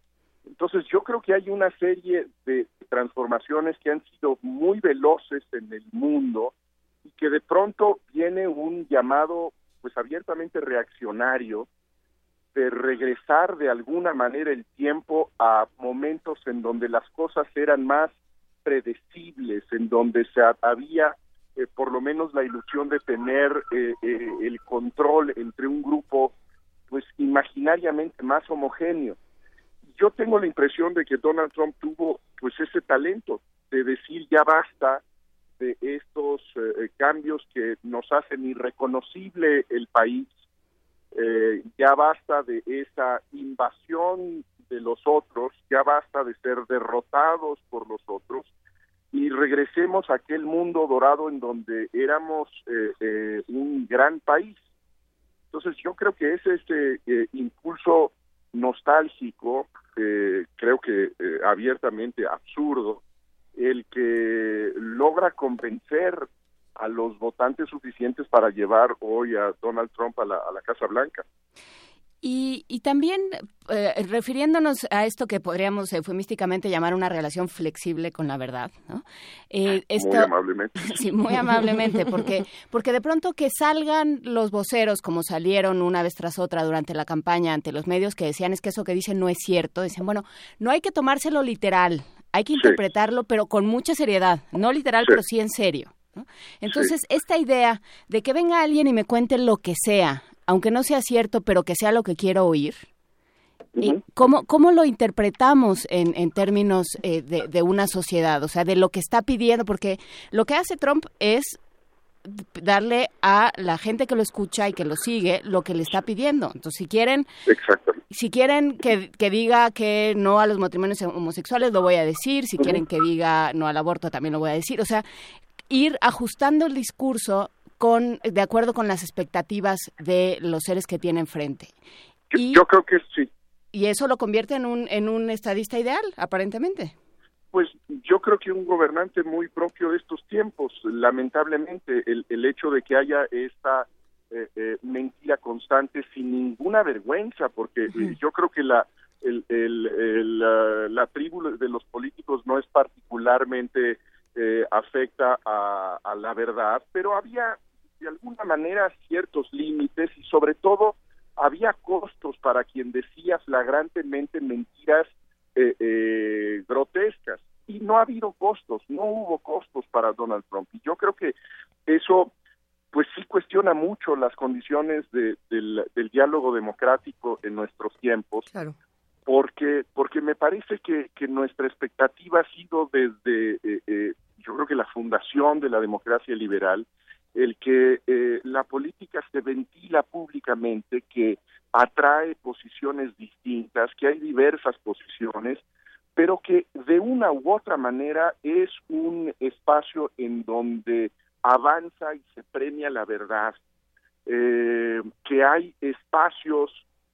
Entonces yo creo que hay una serie de transformaciones que han sido muy veloces en el mundo y que de pronto viene un llamado pues abiertamente reaccionario de regresar de alguna manera el tiempo a momentos en donde las cosas eran más predecibles, en donde se había eh, por lo menos la ilusión de tener eh, eh, el control entre un grupo pues imaginariamente más homogéneo yo tengo la impresión de que Donald Trump tuvo pues ese talento de decir ya basta de estos eh, cambios que nos hacen irreconocible el país, eh, ya basta de esa invasión de los otros, ya basta de ser derrotados por los otros y regresemos a aquel mundo dorado en donde éramos eh, un gran país. Entonces yo creo que es este impulso nostálgico, creo que eh, abiertamente absurdo, el que logra convencer a los votantes suficientes para llevar hoy a Donald Trump a la Casa Blanca. Y, y también eh, refiriéndonos a esto que podríamos eufemísticamente llamar una relación flexible con la verdad, ¿no? Eh, esto, muy amablemente. Sí, muy amablemente, porque, porque de pronto que salgan los voceros como salieron una vez tras otra durante la campaña ante los medios que decían es que eso que dicen no es cierto, dicen, bueno, no hay que tomárselo literal, hay que interpretarlo, sí. pero con mucha seriedad, no literal, sí. pero sí en serio. ¿no? Entonces, sí. esta idea de que venga alguien y me cuente lo que sea, aunque no sea cierto, pero que sea lo que quiero oír. -huh. ¿Cómo, ¿Cómo lo interpretamos en, en términos eh, de, de, una sociedad? O sea, de lo que está pidiendo, porque lo que hace Trump es darle a la gente que lo escucha y que lo sigue lo que le está pidiendo. Entonces, si quieren, si quieren que, que, diga que no a los matrimonios homosexuales, lo voy a decir. Si uh -huh. quieren que diga no al aborto, también lo voy a decir. O sea, ir ajustando el discurso con, de acuerdo con las expectativas de los seres que tienen frente. Y, yo creo que sí. Y eso lo convierte en un, en un estadista ideal, aparentemente. Pues yo creo que un gobernante muy propio de estos tiempos, lamentablemente, el, el hecho de que haya esta eh, eh, mentira constante sin ninguna vergüenza, porque -huh. yo creo que la, el, el, el, la, la tribu de los políticos no es particularmente eh, afecta a, a, la verdad, pero había de alguna manera ciertos límites y sobre todo había costos para quien decía flagrantemente mentiras eh, eh, grotescas y no ha habido costos, no hubo costos para Donald Trump y yo creo que eso pues sí cuestiona mucho las condiciones de, del, del, diálogo democrático en nuestros tiempos claro. porque porque me parece que, que nuestra expectativa ha sido desde eh, eh, yo creo que la fundación de la democracia liberal el que eh, la política se ventila públicamente, que atrae posiciones distintas, que hay diversas posiciones, pero que de una u otra manera es un espacio en donde avanza y se premia la verdad, eh, que hay espacios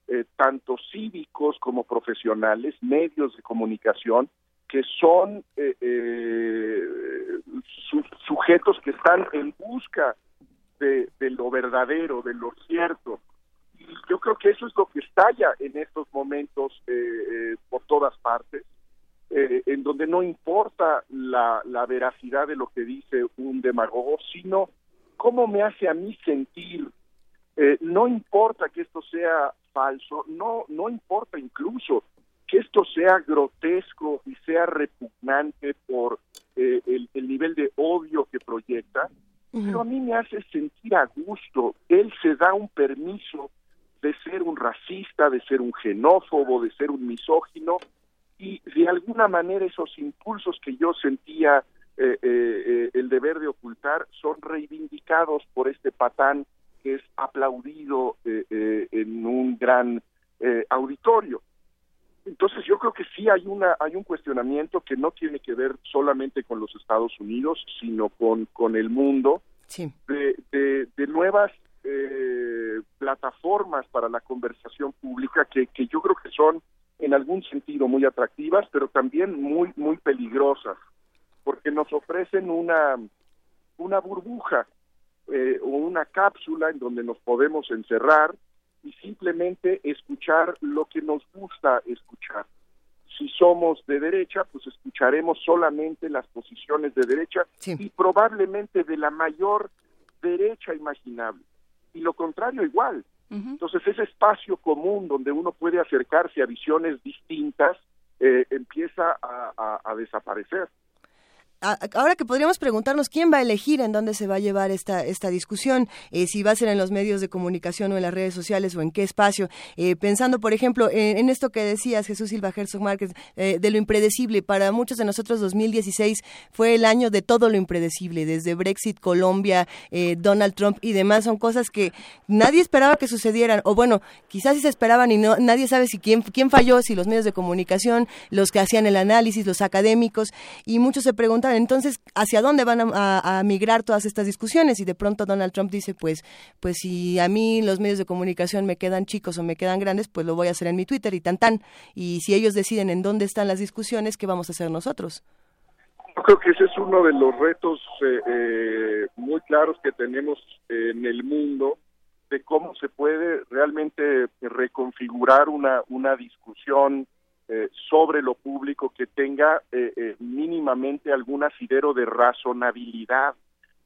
eh, tanto cívicos como profesionales, medios de comunicación, que son eh, eh, su- sujetos que están en busca de, lo verdadero, de lo cierto. Y yo creo que eso es lo que estalla en estos momentos eh, eh, por todas partes, eh, en donde no importa la, la veracidad de lo que dice un demagogo, sino cómo me hace a mí sentir. Eh, no importa que esto sea falso, no, no importa incluso que esto sea grotesco y sea repugnante por eh, el, el nivel de odio que proyecta, pero a mí me hace sentir a gusto. Él se da un permiso de ser un racista, de ser un xenófobo, de ser un misógino, y de alguna manera esos impulsos que yo sentía eh, eh, eh, el deber de ocultar son reivindicados por este patán que es aplaudido eh, eh, en un gran auditorio. Entonces yo creo que sí hay una hay un cuestionamiento que no tiene que ver solamente con los Estados Unidos, sino con con el mundo Sí. de, de, de nuevas eh, plataformas para la conversación pública que, que yo creo que son en algún sentido muy atractivas, pero también muy muy peligrosas, porque nos ofrecen una una burbuja eh, o una cápsula en donde nos podemos encerrar y simplemente escuchar lo que nos gusta escuchar. Si somos de derecha, pues escucharemos solamente las posiciones de derecha y probablemente de la mayor derecha imaginable. Y lo contrario igual. Entonces ese espacio común donde uno puede acercarse a visiones distintas eh, empieza a, a- a desaparecer. Ahora que podríamos preguntarnos quién va a elegir en dónde se va a llevar esta, esta discusión, eh, si va a ser en los medios de comunicación o en las redes sociales o en qué espacio. Eh, pensando, por ejemplo, en, esto que decías, Jesús Silva Herzog Márquez, eh, de lo impredecible. Para muchos de nosotros, 2016 fue el año de todo lo impredecible, desde Brexit, Colombia, Donald Trump y demás. Son cosas que nadie esperaba que sucedieran. O bueno, quizás sí se esperaban y no, nadie sabe si quién, quién falló, si los medios de comunicación, los que hacían el análisis, los académicos. Y muchos se preguntan entonces hacia dónde van a, migrar todas estas discusiones y de pronto Donald Trump dice pues pues si a mí los medios de comunicación me quedan chicos o me quedan grandes pues lo voy a hacer en mi Twitter y tan tan. Y si ellos deciden en dónde están las discusiones qué vamos a hacer nosotros Yo creo que ese es uno de los retos eh, eh, muy claros que tenemos en el mundo de cómo se puede realmente reconfigurar una, una discusión eh, sobre lo público que tenga eh, eh, mínimamente algún asidero de razonabilidad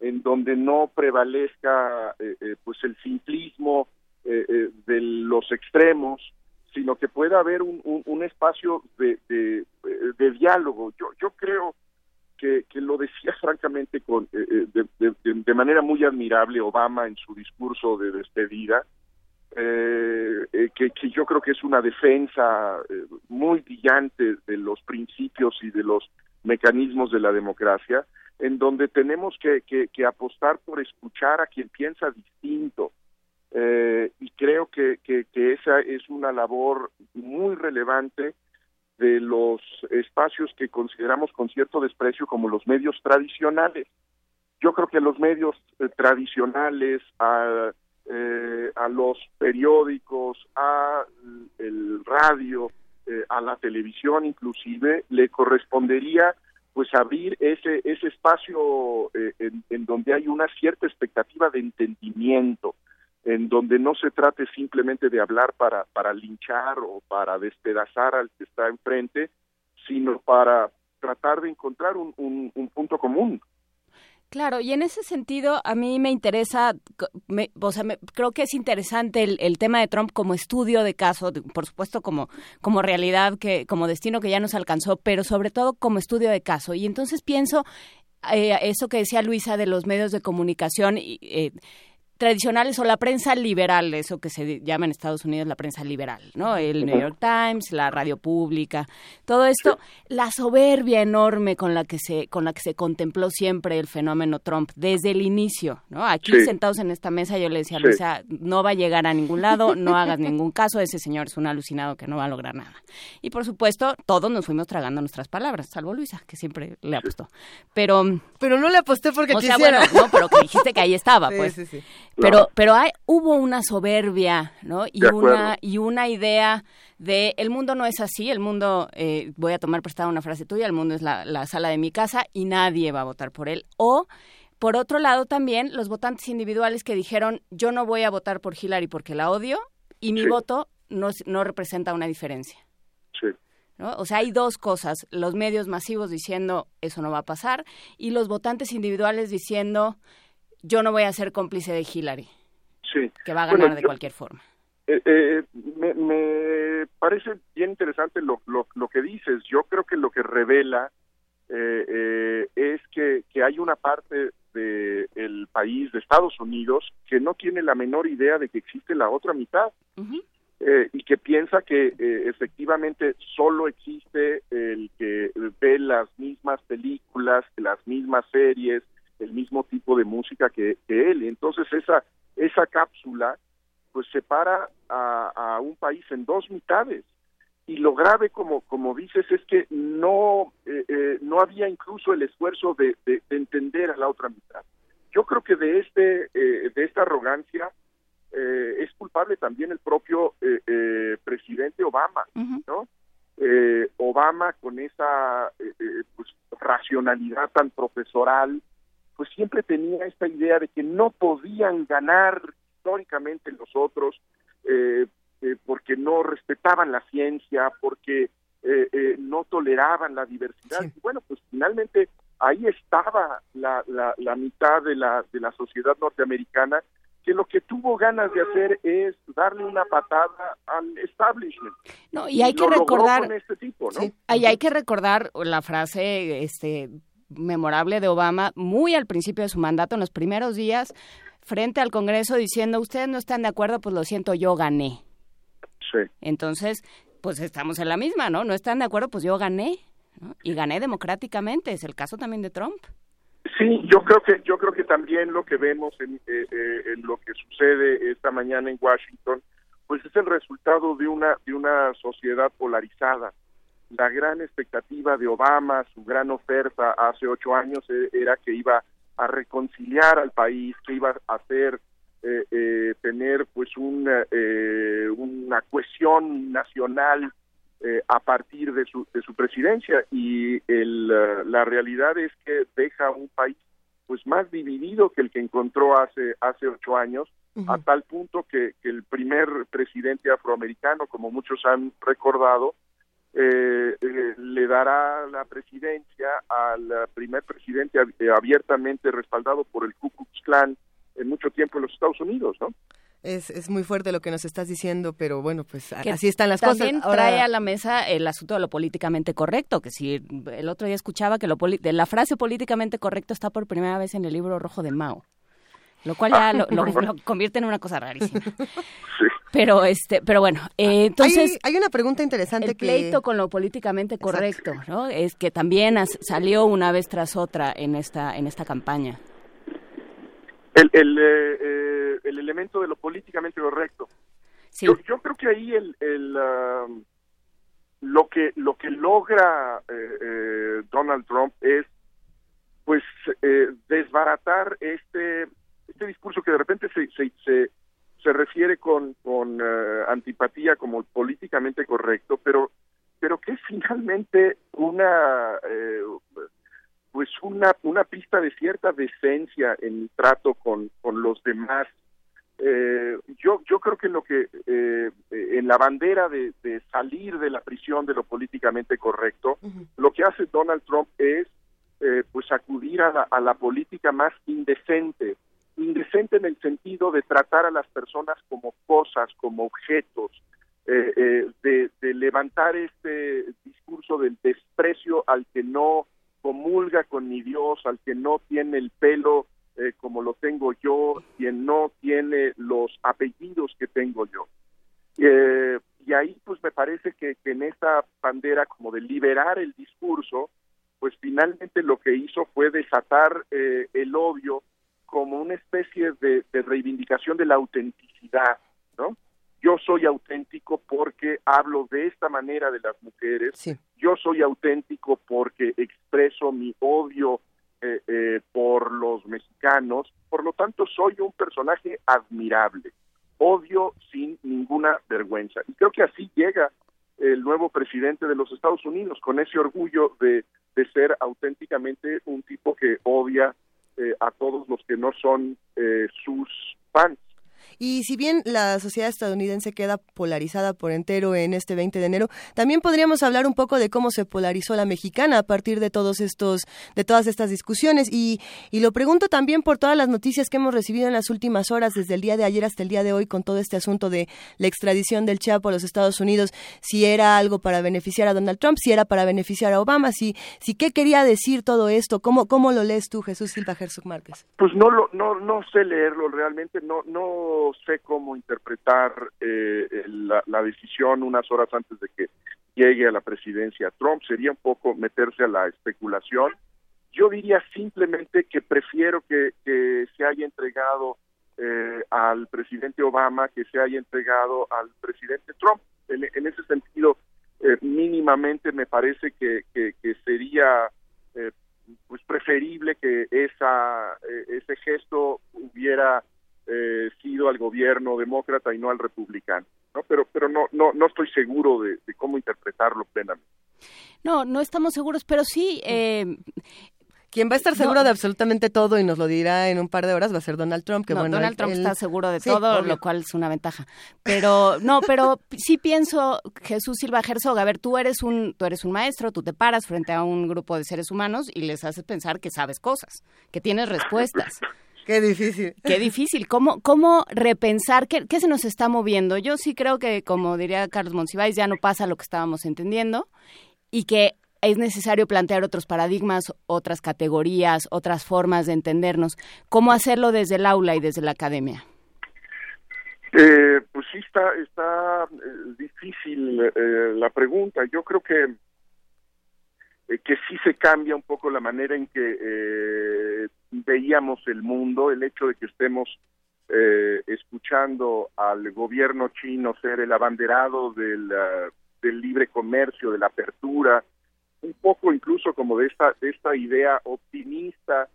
en donde no prevalezca eh, eh, pues el simplismo de los extremos sino que pueda haber un, un- un espacio de, de, de diálogo. Yo yo creo que, que lo decía francamente con eh, de- de manera muy admirable Obama en su discurso de despedida eh, eh, que, yo creo que es una defensa eh, muy brillante de los principios y de los mecanismos de la democracia, en donde tenemos que, apostar por escuchar a quien piensa distinto. Eh, y creo que, que- que esa es una labor muy relevante de los espacios que consideramos con cierto desprecio como los medios tradicionales. Yo creo que los medios tradicionales, a, eh, a los periódicos, a el radio, eh, a la televisión inclusive, le correspondería pues abrir ese ese espacio eh, en, donde hay una cierta expectativa de entendimiento, en donde no se trate simplemente de hablar para para linchar o para despedazar al que está enfrente, sino para tratar de encontrar un- un punto común. Claro, y en ese sentido a mí me interesa, me- o sea, me- creo que es interesante el, tema de Trump como estudio de caso, por supuesto como, como realidad, que como destino que ya nos alcanzó, pero sobre todo como estudio de caso. Y entonces pienso eh, eso que decía Luisa de los medios de comunicación. eh, tradicionales o la prensa liberal, eso que se llama en Estados Unidos la prensa liberal, ¿no? El New York Times, la radio pública, todo esto, la soberbia enorme con la que se con la que se contempló siempre el fenómeno Trump desde el inicio, ¿no? Aquí Sí. sentados en esta mesa yo le decía a. Luisa, no va a llegar a ningún lado, no hagas ningún caso, ese señor es un alucinado que no va a lograr nada. Y por supuesto, todos nos fuimos tragando nuestras palabras, salvo Luisa, que siempre le apostó. Pero pero no le aposté porque o sea, quisiera. bueno, no, pero que dijiste que ahí estaba, Sí, pues. sí, Pero pero hay, hubo una soberbia, ¿no? Y una y una idea de el mundo no es así, el mundo eh, voy a tomar prestada una frase tuya, el mundo es la, la sala de mi casa y nadie va a votar por él. O por otro lado también los votantes individuales que dijeron yo no voy a votar por Hillary porque la odio y mi Sí. voto no, es- no representa una diferencia. Sí. ¿no? O sea, hay dos cosas, los medios masivos diciendo eso no va a pasar y los votantes individuales diciendo yo no voy a ser cómplice de Hillary, Sí. que va a Bueno, ganar de yo- cualquier forma. Eh, eh, me, me parece bien interesante lo, lo, lo que dices. Yo creo que lo que revela eh, eh, es que, que hay una parte del país, de Estados Unidos, que no tiene la menor idea de que existe la otra mitad eh, y que piensa que eh, efectivamente solo existe el que ve las mismas películas, las mismas series, el mismo tipo de música que, que él. Entonces esa, esa cápsula pues separa a, a un país en dos mitades. Y lo grave, como, como dices, es que no, eh, eh, no había incluso el esfuerzo de, de- de entender a la otra mitad. Yo creo que de, este, eh, de esta arrogancia eh, es culpable también el propio eh, presidente Obama, ¿no? Eh, Obama con esa pues, racionalidad tan profesoral, pues siempre tenía esta idea de que no podían ganar históricamente los otros eh, eh, porque no respetaban la ciencia, porque eh, eh, no toleraban la diversidad. Y bueno, pues finalmente ahí estaba la, la, la mitad de la, de la sociedad norteamericana que lo que tuvo ganas de hacer es darle una patada al establishment. No, y hay que recordar este tipo, ¿no? Ahí hay que recordar la frase este memorable de Obama muy al principio de su mandato en los primeros días frente al Congreso diciendo, "Ustedes no están de acuerdo, pues lo siento, yo gané." Sí. Entonces, pues estamos en la misma, ¿no? No están de acuerdo, pues yo gané, ¿no? Y gané democráticamente, es el caso también de Trump. Sí, yo creo que yo creo que también lo que vemos en, eh, eh, en lo que sucede esta mañana en Washington, pues es el resultado de una de una sociedad polarizada. La gran expectativa de Obama, su gran oferta hace ocho años eh, era que iba a reconciliar al país, que iba a hacer eh, eh, tener pues una, eh, una cohesión nacional eh, a partir de su, de su presidencia. Y el, la realidad es que deja un país pues más dividido que el que encontró hace hace ocho años a tal punto que, que el primer presidente afroamericano como muchos han recordado eh, eh, le dará la presidencia al primer presidente eh, abiertamente respaldado por el Ku Klux Klan en mucho tiempo en los Estados Unidos, ¿no? Es, es muy fuerte lo que nos estás diciendo, pero bueno, pues Que así están las también cosas. trae a la mesa el asunto de lo políticamente correcto, que si el otro día escuchaba que lo poli- de la frase políticamente correcto está por primera vez en el libro rojo de Mao, lo cual ya lo, lo- lo convierte en una cosa rarísima. Pero este, pero bueno, eh, entonces hay, hay una pregunta interesante el que pleito con lo políticamente correcto, ¿no? Es que también as- salió una vez tras otra en esta en esta campaña. el, el, eh, eh, el elemento de lo políticamente correcto. Yo, yo creo que ahí el, el, um, lo que lo que logra eh, Donald Trump es pues eh, desbaratar este este discurso que de repente se se, se, se refiere con con eh, antipatía como políticamente correcto, pero pero que es finalmente una eh, pues una una pista de cierta decencia en el trato con con los demás. Eh, yo yo creo que lo que eh, en la bandera de, de salir de la prisión de lo políticamente correcto lo que hace Donald Trump es eh, pues acudir a la, a la política más indecente indecente en el sentido de tratar a las personas como cosas, como objetos, eh, eh, de, levantar este discurso del desprecio al que no comulga con mi Dios, al que no tiene el pelo eh, como lo tengo yo, quien no tiene los apellidos que tengo yo. Eh, y ahí pues me parece que, que en esta bandera como de liberar el discurso, pues finalmente lo que hizo fue desatar el odio como una especie de, de reivindicación de la autenticidad, ¿no? Yo soy auténtico porque hablo de esta manera de las mujeres, yo soy auténtico porque expreso mi odio eh, eh, por los mexicanos, por lo tanto soy un personaje admirable, odio sin ninguna vergüenza. Y creo que así llega el nuevo presidente de los Estados Unidos, con ese orgullo de, de ser auténticamente un tipo que odia eh, a todos los que no son eh, sus fans. Y si bien la sociedad estadounidense queda polarizada por entero en este 20 de enero, también podríamos hablar un poco de cómo se polarizó la mexicana a partir de todos estos, de todas estas discusiones. Y, y lo pregunto también por todas las noticias que hemos recibido en las últimas horas, desde el día de ayer hasta el día de hoy, con todo este asunto de la extradición del Chapo a los Estados Unidos, si era algo para beneficiar a Donald Trump, si era para beneficiar a Obama, si, si qué quería decir todo esto, cómo, cómo lo lees tú, Jesús Silva Herzog Márquez. Pues no lo, no, no sé leerlo realmente, no, no sé cómo interpretar eh, la, la, decisión unas horas antes de que llegue a la presidencia Trump. Sería un poco meterse a la especulación. Yo diría simplemente que prefiero que, se haya entregado eh, al presidente Obama que se haya entregado al presidente Trump. En, ese sentido, eh, mínimamente me parece que, que, que sería pues preferible que esa ese gesto hubiera eh, sido al gobierno demócrata y no al republicano, ¿no? Pero, pero no, no, no estoy seguro de, de cómo interpretarlo plenamente. No, no estamos seguros, pero sí. Eh, quien va a estar seguro no. de absolutamente todo y nos lo dirá en un par de horas va a ser Donald Trump. Que no, bueno, Donald Trump él... está seguro de sí, todo, obvio. lo cual es una ventaja. Pero no, pero sí pienso, Jesús Silva Herzog, a ver, tú eres un, tú eres un maestro, tú te paras frente a un grupo de seres humanos y les haces pensar que sabes cosas, que tienes respuestas. Qué difícil. Qué difícil. ¿Cómo, cómo repensar qué, qué se nos está moviendo? Yo sí creo que, como diría Carlos Monsiváis, ya no pasa lo que estábamos entendiendo y que es necesario plantear otros paradigmas, otras categorías, otras formas de entendernos. ¿Cómo hacerlo desde el aula y desde la academia? Eh, pues sí, está, está eh, difícil eh, la pregunta. Yo creo que eh, que sí se cambia un poco la manera en que eh, veíamos el mundo, el hecho de que estemos eh, escuchando al gobierno chino ser el abanderado del, uh, del libre comercio, de la apertura, un poco incluso como de esta, de esta idea optimista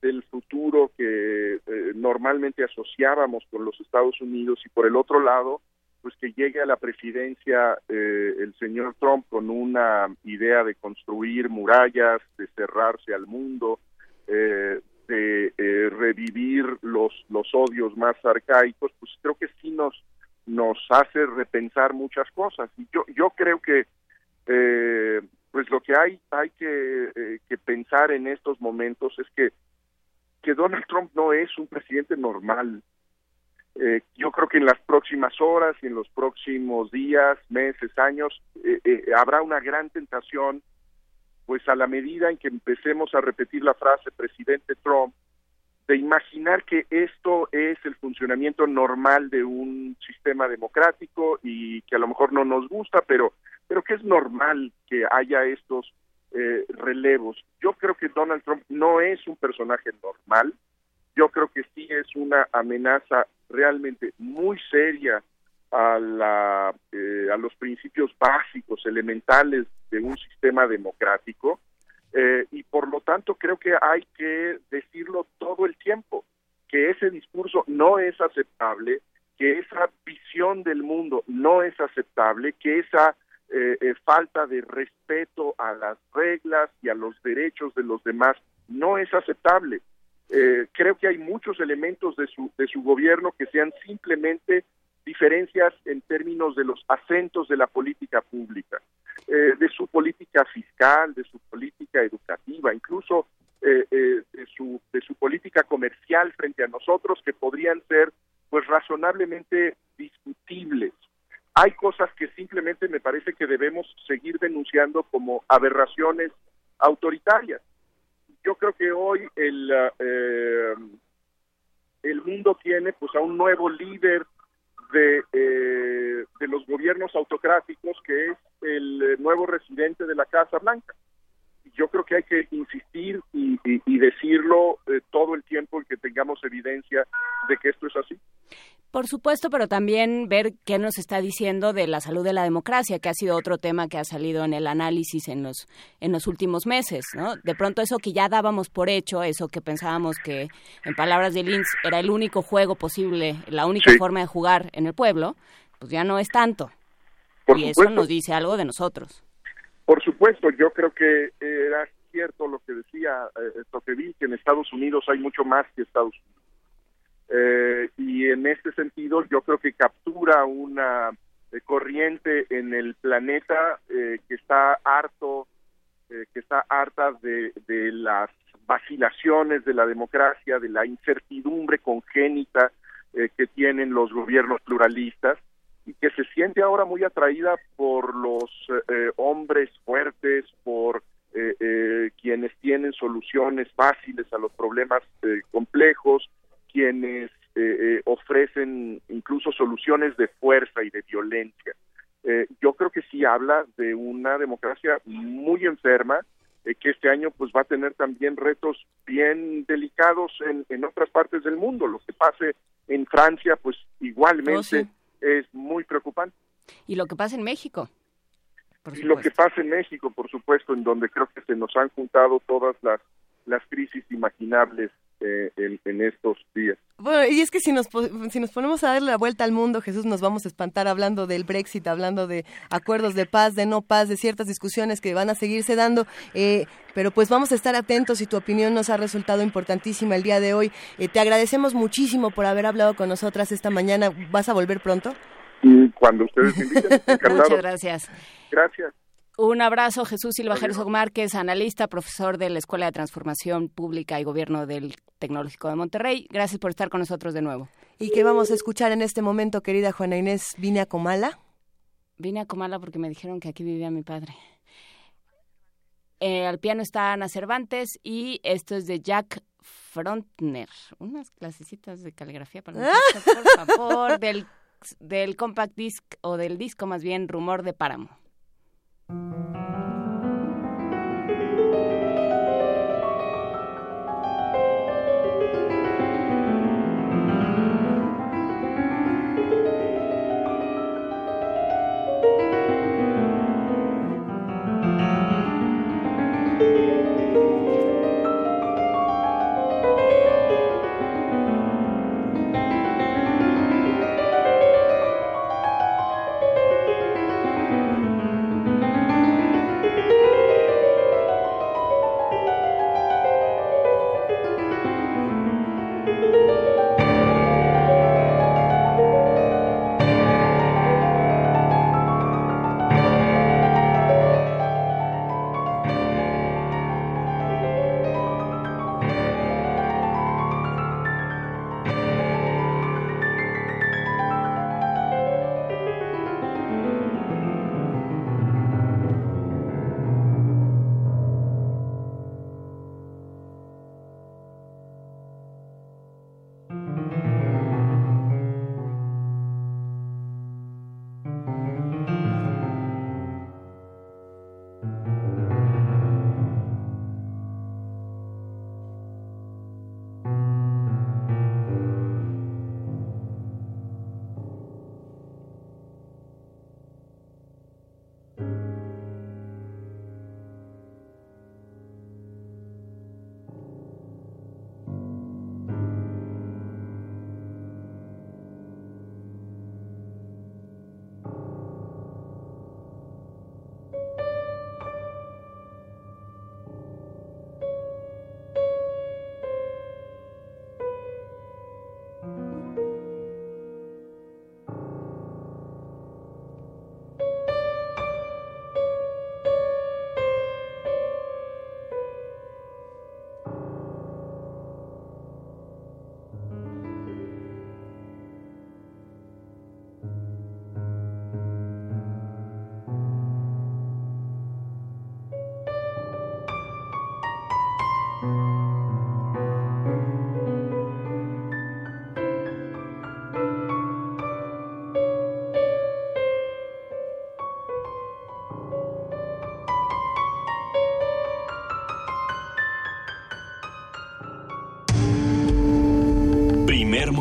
del futuro que eh, normalmente asociábamos con los Estados Unidos y por el otro lado, pues que llegue a la presidencia eh, el señor Trump con una idea de construir murallas, de cerrarse al mundo, eh, de eh, revivir los los odios más arcaicos, pues creo que sí nos nos hace repensar muchas cosas. Y yo yo creo que eh, pues lo que hay hay que, eh, que pensar en estos momentos es que que Donald Trump no es un presidente normal, eh, yo creo que en las próximas horas y en los próximos días, meses, años, eh, habrá una gran tentación, pues a la medida en que empecemos a repetir la frase presidente Trump, de imaginar que esto es el funcionamiento normal de un sistema democrático y que a lo mejor no nos gusta, pero, pero que es normal que haya estos eh, relevos. Yo creo que Donald Trump no es un personaje normal, yo creo que sí es una amenaza realmente muy seria a, la, eh, a los principios básicos, elementales de un sistema democrático, eh, y por lo tanto creo que hay que decirlo todo el tiempo, que ese discurso no es aceptable, que esa visión del mundo no es aceptable, que esa eh, eh, falta de respeto a las reglas y a los derechos de los demás no es aceptable. Eh, creo que hay muchos elementos de su, de su gobierno que sean simplemente diferencias en términos de los acentos de la política pública, eh, de su política fiscal, de su política educativa, incluso eh, eh, de, su, de su política comercial frente a nosotros que podrían ser pues razonablemente discutibles. Hay cosas que simplemente me parece que debemos seguir denunciando como aberraciones autoritarias yo creo que hoy el, eh, el mundo tiene pues a un nuevo líder de, eh, de los gobiernos autocráticos, que es el eh, nuevo residente de la Casa Blanca. Yo creo que hay que insistir y, y- decirlo eh, todo el tiempo que tengamos evidencia de que esto es así. Por supuesto, pero también ver qué nos está diciendo de la salud de la democracia, que ha sido otro tema que ha salido en el análisis en los en los últimos meses, ¿no? De pronto eso que ya dábamos por hecho, eso que pensábamos que en palabras de Linz era el único juego posible, la única Sí. forma de jugar en el pueblo, pues ya no es tanto. Por y eso nos dice algo de nosotros. Por supuesto, yo creo que era cierto lo que decía eh, que en Estados Unidos hay mucho más que Estados Unidos. Eh, y en este sentido, yo creo que captura una eh, corriente en el planeta eh, que está harto, eh, que está harta de, de las vacilaciones de la democracia, de la incertidumbre congénita eh, que tienen los gobiernos pluralistas y que se siente ahora muy atraída por los hombres fuertes, por quienes tienen soluciones fáciles a los problemas complejos, quienes eh, eh, ofrecen incluso soluciones de fuerza y de violencia. Eh, yo creo que sí habla de una democracia muy enferma, eh, que este año pues va a tener también retos bien delicados en, en otras partes del mundo. Lo que pase en Francia pues igualmente Oh, sí. es muy preocupante. Y lo que pasa en México. por Y lo que pasa en México, por supuesto, en donde creo que se nos han juntado todas las, las crisis imaginables eh, en, en estos días. Bueno, y es que si nos, si nos ponemos a darle la vuelta al mundo, Jesús, nos vamos a espantar hablando del Brexit, hablando de acuerdos de paz, de no paz, de ciertas discusiones que van a seguirse dando. eh, pero pues vamos a estar atentos y tu opinión nos ha resultado importantísima el día de hoy. Eh, te agradecemos muchísimo por haber hablado con nosotras esta mañana. ¿Vas a volver pronto? Y cuando ustedes me inviten, encantado. Muchas gracias. Gracias. Un abrazo, Jesús Silva Herzog Márquez, analista, profesor de la Escuela de Transformación Pública y Gobierno del Tecnológico de Monterrey. Gracias por estar con nosotros de nuevo. ¿Y qué vamos a escuchar en este momento, querida Juana Inés? ¿Vine a Comala? Vine a Comala porque me dijeron que aquí vivía mi padre. Eh, al piano está Ana Cervantes y esto es de Jack Frontner. Unas clasecitas de caligrafía para nosotros, por favor, del, del compact disc o del disco más bien Rumor de Páramo. thank you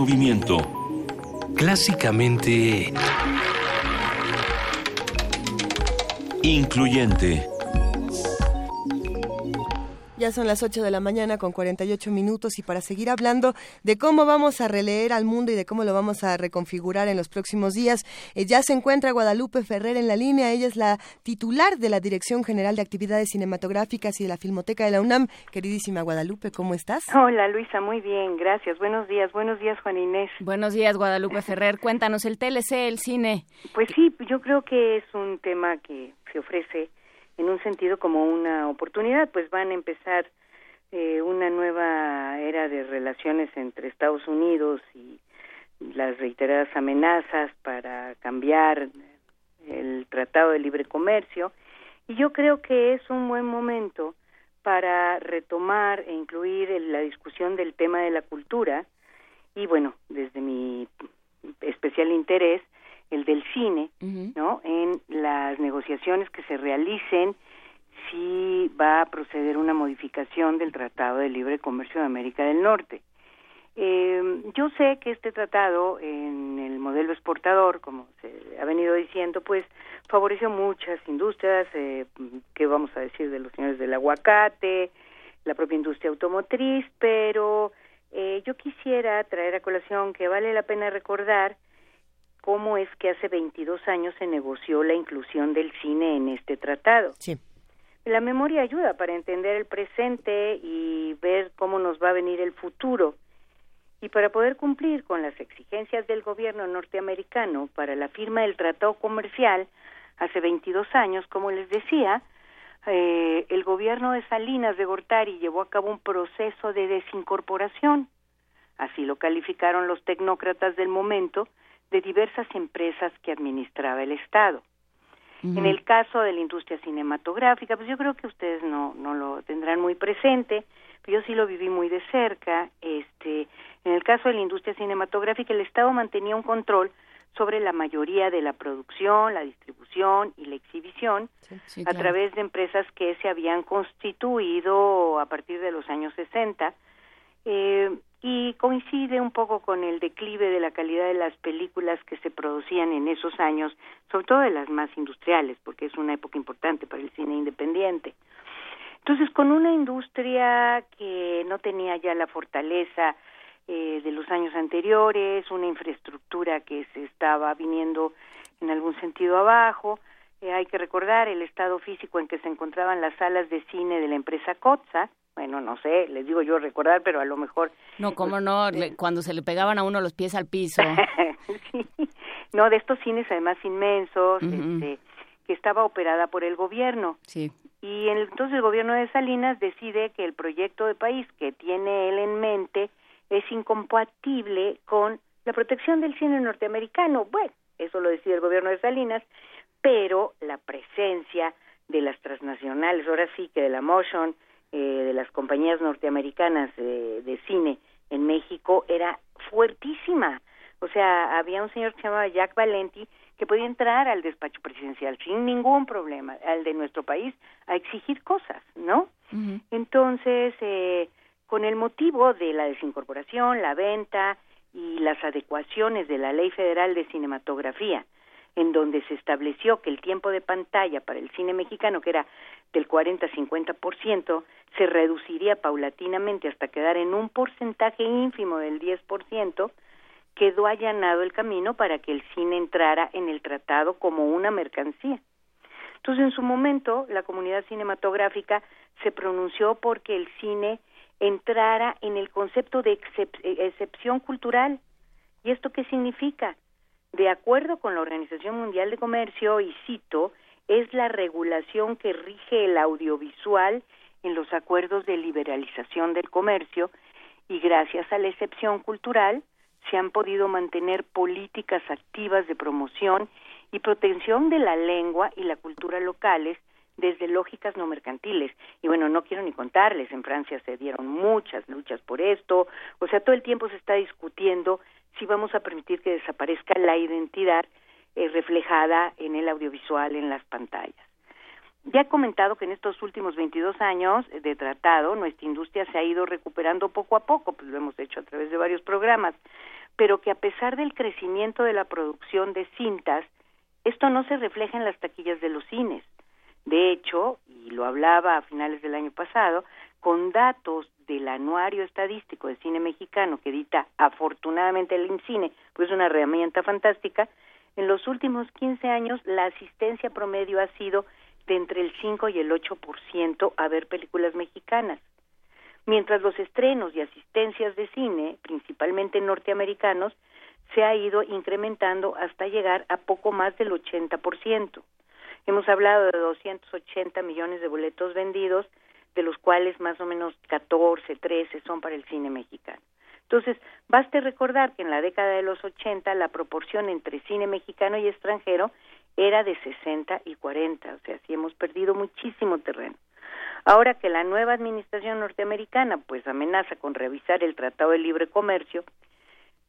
movimiento. Clásicamente... Incluyente. Ya son las 8 de la mañana con 48 minutos y para seguir hablando de cómo vamos a releer al mundo y de cómo lo vamos a reconfigurar en los próximos días, eh, ya se encuentra Guadalupe Ferrer en la línea. Ella es la titular de la Dirección General de Actividades Cinematográficas y de la Filmoteca de la UNAM. Queridísima Guadalupe, ¿cómo estás? Hola Luisa, muy bien, gracias. Buenos días, buenos días Juan Inés. Buenos días Guadalupe Ferrer. Cuéntanos el TLC, el cine. Pues sí, yo creo que es un tema que se ofrece en un sentido como una oportunidad, pues van a empezar eh, una nueva era de relaciones entre Estados Unidos y las reiteradas amenazas para cambiar el Tratado de Libre Comercio. Y yo creo que es un buen momento para retomar e incluir la discusión del tema de la cultura. Y bueno, desde mi especial interés el del cine, ¿no? En las negociaciones que se realicen si va a proceder una modificación del Tratado de Libre Comercio de América del Norte. Eh, yo sé que este tratado, en el modelo exportador, como se ha venido diciendo, pues favoreció muchas industrias, eh, ¿qué vamos a decir de los señores del aguacate, la propia industria automotriz, pero eh, yo quisiera traer a colación que vale la pena recordar cómo es que hace 22 años se negoció la inclusión del cine en este tratado. Sí. La memoria ayuda para entender el presente y ver cómo nos va a venir el futuro. Y para poder cumplir con las exigencias del gobierno norteamericano para la firma del tratado comercial hace 22 años, como les decía, eh, el gobierno de Salinas de Gortari llevó a cabo un proceso de desincorporación. Así lo calificaron los tecnócratas del momento de diversas empresas que administraba el Estado. En el caso de la industria cinematográfica, pues yo creo que ustedes no, no lo tendrán muy presente, pero yo sí lo viví muy de cerca. Este, en el caso de la industria cinematográfica, el Estado mantenía un control sobre la mayoría de la producción, la distribución y la exhibición a través de empresas que se habían constituido a partir de los años 60 eh, y coincide un poco con el declive de la calidad de las películas que se producían en esos años, sobre todo de las más industriales, porque es una época importante para el cine independiente. Entonces, con una industria que no tenía ya la fortaleza eh, de los años anteriores, una infraestructura que se estaba viniendo en algún sentido abajo, eh, hay que recordar el estado físico en que se encontraban las salas de cine de la empresa Cotza, bueno, no sé, les digo yo recordar, pero a lo mejor... No, cómo no, cuando se le pegaban a uno los pies al piso. sí. No, de estos cines además inmensos, este, que estaba operada por el gobierno. Sí. Y entonces el gobierno de Salinas decide que el proyecto de país que tiene él en mente es incompatible con la protección del cine norteamericano. Bueno, eso lo decide el gobierno de Salinas, pero la presencia de las transnacionales, ahora sí que de la Motion, eh, de las compañías norteamericanas de, de cine en México era fuertísima. O sea, había un señor que se llamaba Jack Valenti que podía entrar al despacho presidencial sin ningún problema, al de nuestro país, a exigir cosas, ¿no? Entonces, eh, con el motivo de la desincorporación, la venta y las adecuaciones de la Ley Federal de Cinematografía, en donde se estableció que el tiempo de pantalla para el cine mexicano, que era del 40-50%, se reduciría paulatinamente hasta quedar en un porcentaje ínfimo del 10%, quedó allanado el camino para que el cine entrara en el tratado como una mercancía. Entonces, en su momento, la comunidad cinematográfica se pronunció porque el cine entrara en el concepto de excepción cultural. ¿Y esto qué significa? De acuerdo con la Organización Mundial de Comercio, y cito, es la regulación que rige el audiovisual en los acuerdos de liberalización del comercio y gracias a la excepción cultural se han podido mantener políticas activas de promoción y protección de la lengua y la cultura locales desde lógicas no mercantiles. Y bueno, no quiero ni contarles, en Francia se dieron muchas luchas por esto, o sea, todo el tiempo se está discutiendo si vamos a permitir que desaparezca la identidad eh, reflejada en el audiovisual, en las pantallas. Ya he comentado que en estos últimos 22 años de tratado nuestra industria se ha ido recuperando poco a poco, pues lo hemos hecho a través de varios programas. pero que a pesar del crecimiento de la producción de cintas, esto no se refleja en las taquillas de los cines. De hecho, y lo hablaba a finales del año pasado, con datos del anuario estadístico de cine mexicano que edita afortunadamente el INCINE, pues es una herramienta fantástica, en los últimos 15 años la asistencia promedio ha sido de entre el 5 y el 8% a ver películas mexicanas. Mientras los estrenos y asistencias de cine, principalmente norteamericanos, se ha ido incrementando hasta llegar a poco más del 80%. Hemos hablado de 280 millones de boletos vendidos, de los cuales más o menos 14, 13 son para el cine mexicano. Entonces, baste recordar que en la década de los 80 la proporción entre cine mexicano y extranjero era de 60 y 40, o sea, sí hemos perdido muchísimo terreno. Ahora que la nueva administración norteamericana pues amenaza con revisar el Tratado de Libre Comercio,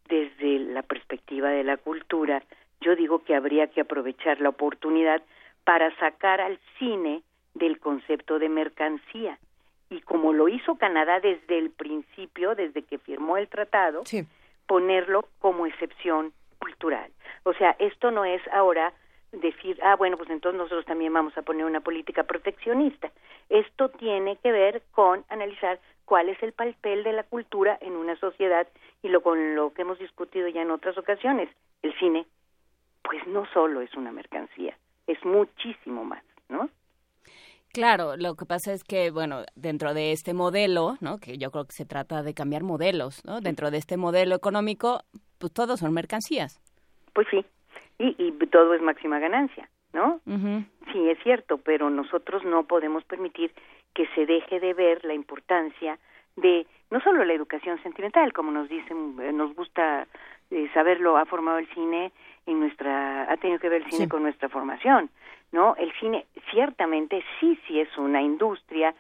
desde la perspectiva de la cultura, yo digo que habría que aprovechar la oportunidad para sacar al cine del concepto de mercancía. Y como lo hizo Canadá desde el principio, desde que firmó el tratado, ponerlo como excepción cultural. O sea, esto no es ahora decir, ah, bueno, pues entonces nosotros también vamos a poner una política proteccionista. Esto tiene que ver con analizar cuál es el papel de la cultura en una sociedad y lo con lo que hemos discutido ya en otras ocasiones. El cine, pues no solo es una mercancía, es muchísimo más, ¿no? Claro, lo que pasa es que, bueno, dentro de este modelo, ¿no? Que yo creo que se trata de cambiar modelos, ¿no? Dentro de este modelo económico, pues todos son mercancías. Pues sí, y, y todo es máxima ganancia, ¿no? Sí, es cierto, pero nosotros no podemos permitir que se deje de ver la importancia de no solo la educación sentimental, como nos dicen, eh, nos gusta eh, saberlo, ha formado el cine en nuestra, ha tenido que ver el cine con nuestra formación, ¿no? El cine ciertamente sí, sí es una industria,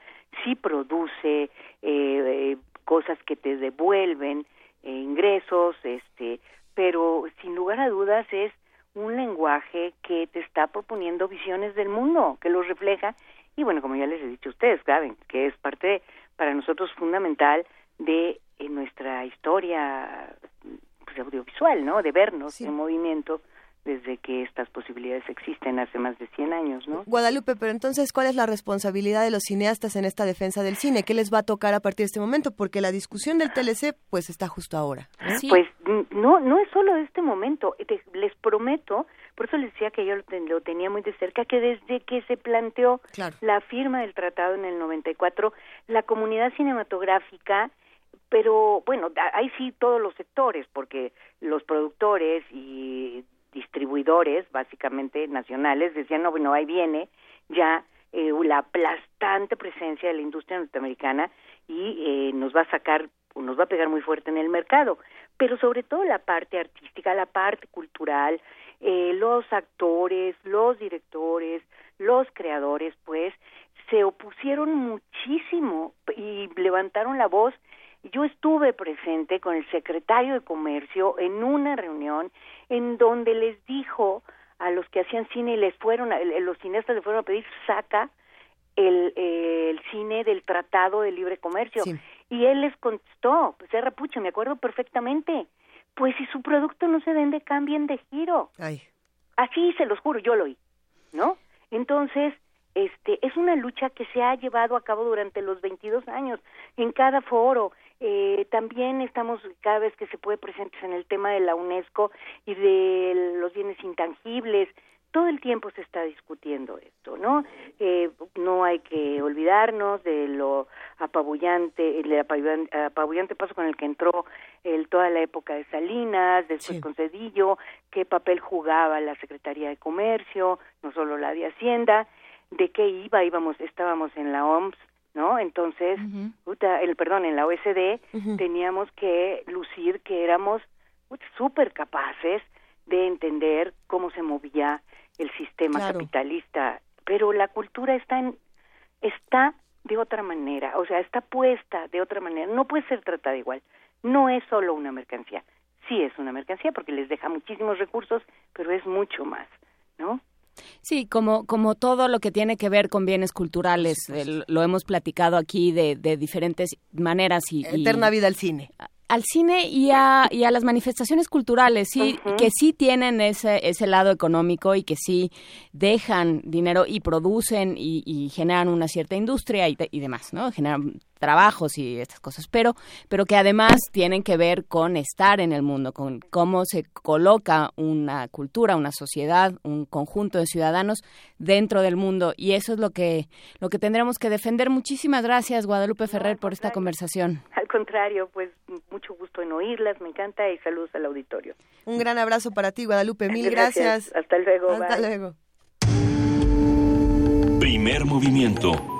sí produce eh, cosas que te devuelven ingresos, este, pero sin lugar a dudas es un lenguaje que te está proponiendo visiones del mundo, que los refleja y bueno, como ya les he dicho a ustedes, saben que es parte para nosotros fundamental de nuestra historia pues, audiovisual, ¿no? De vernos en movimiento desde que estas posibilidades existen hace más de 100 años, ¿no? Guadalupe, pero entonces, ¿cuál es la responsabilidad de los cineastas en esta defensa del cine? ¿Qué les va a tocar a partir de este momento? Porque la discusión del TLC, pues, está justo ahora. Pues no, no es solo de este momento. Les prometo, por eso les decía que yo lo, tenía muy de cerca, que desde que se planteó la firma del tratado en el 94, la comunidad cinematográfica pero bueno, ahí sí todos los sectores, porque los productores y distribuidores, básicamente nacionales, decían, no, bueno, ahí viene ya eh, la aplastante presencia de la industria norteamericana y eh, nos va a sacar, nos va a pegar muy fuerte en el mercado. Pero sobre todo la parte artística, la parte cultural, eh, los actores, los directores, los creadores, pues, se opusieron muchísimo y levantaron la voz yo estuve presente con el secretario de Comercio en una reunión en donde les dijo a los que hacían cine y les fueron, los cineastas le fueron a pedir, saca el, el cine del Tratado de Libre Comercio. Y él les contestó, pues era pucha, me acuerdo perfectamente, pues si su producto no se vende, cambien de giro. Así se los juro, yo lo oí, ¿no? Entonces, este, es una lucha que se ha llevado a cabo durante los 22 años en cada foro, eh, también estamos cada vez que se puede presentes en el tema de la UNESCO y de los bienes intangibles. Todo el tiempo se está discutiendo esto, ¿no? Eh, no hay que olvidarnos de lo apabullante, el apabullante paso con el que entró el, toda la época de Salinas, después con Cedillo, qué papel jugaba la Secretaría de Comercio, no solo la de Hacienda, de qué iba, íbamos, estábamos en la OMS, ¿no? Entonces, el perdón, en la OSD teníamos que lucir que éramos súper capaces de entender cómo se movía el sistema capitalista, pero la cultura está en, está de otra manera, o sea, está puesta de otra manera, no puede ser tratada igual. No es solo una mercancía. Sí es una mercancía porque les deja muchísimos recursos, pero es mucho más, ¿no? Sí, como, como todo lo que tiene que ver con bienes culturales, lo hemos platicado aquí de, de diferentes maneras. y Eterna vida al cine. al cine y a, y a las manifestaciones culturales, sí, que sí tienen ese, ese lado económico y que sí dejan dinero y producen y, y generan una cierta industria y, y demás, ¿no? Generan trabajos y estas cosas, pero, pero que además tienen que ver con estar en el mundo, con cómo se coloca una cultura, una sociedad, un conjunto de ciudadanos dentro del mundo y eso es lo que lo que tendremos que defender. Muchísimas gracias Guadalupe Ferrer por esta conversación. Al contrario, pues mucho gusto en oírlas, me encanta y saludos al auditorio. Un gran abrazo para ti Guadalupe, mil gracias. Hasta luego. Hasta luego. Primer movimiento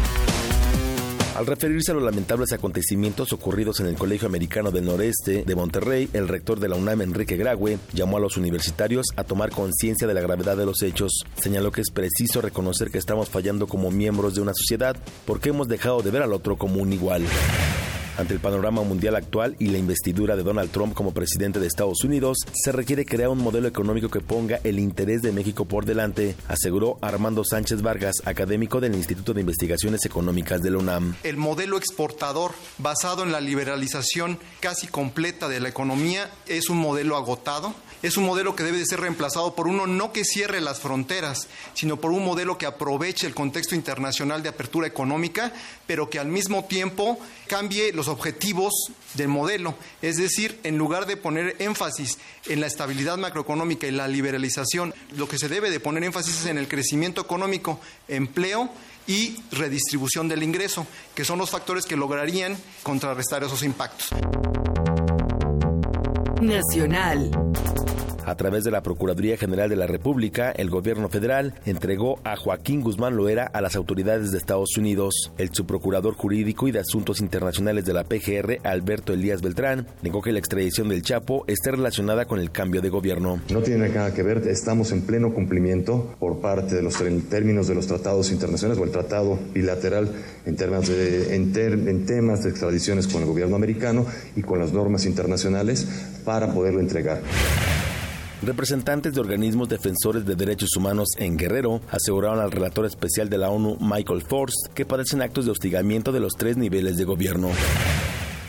Al referirse a los lamentables acontecimientos ocurridos en el Colegio Americano del Noreste de Monterrey, el rector de la UNAM, Enrique Graue, llamó a los universitarios a tomar conciencia de la gravedad de los hechos. Señaló que es preciso reconocer que estamos fallando como miembros de una sociedad porque hemos dejado de ver al otro como un igual. Ante el panorama mundial actual y la investidura de Donald Trump como presidente de Estados Unidos, se requiere crear un modelo económico que ponga el interés de México por delante, aseguró Armando Sánchez Vargas, académico del Instituto de Investigaciones Económicas de la UNAM. El modelo exportador basado en la liberalización casi completa de la economía es un modelo agotado es un modelo que debe de ser reemplazado por uno no que cierre las fronteras, sino por un modelo que aproveche el contexto internacional de apertura económica, pero que al mismo tiempo cambie los objetivos del modelo. Es decir, en lugar de poner énfasis en la estabilidad macroeconómica y la liberalización, lo que se debe de poner énfasis es en el crecimiento económico, empleo, y redistribución del ingreso, que son los factores que lograrían contrarrestar esos impactos. Nacional. A través de la Procuraduría General de la República, el gobierno federal entregó a Joaquín Guzmán Loera a las autoridades de Estados Unidos. El subprocurador jurídico y de asuntos internacionales de la PGR, Alberto Elías Beltrán, negó que la extradición del Chapo esté relacionada con el cambio de gobierno. No tiene nada que ver, estamos en pleno cumplimiento por parte de los términos de los tratados internacionales o el tratado bilateral en, temas de, en temas de extradiciones con el gobierno americano y con las normas internacionales para poderlo entregar. Representantes de organismos defensores de derechos humanos en Guerrero aseguraron al relator especial de la ONU, Michael Forst, que padecen actos de hostigamiento de los tres niveles de gobierno.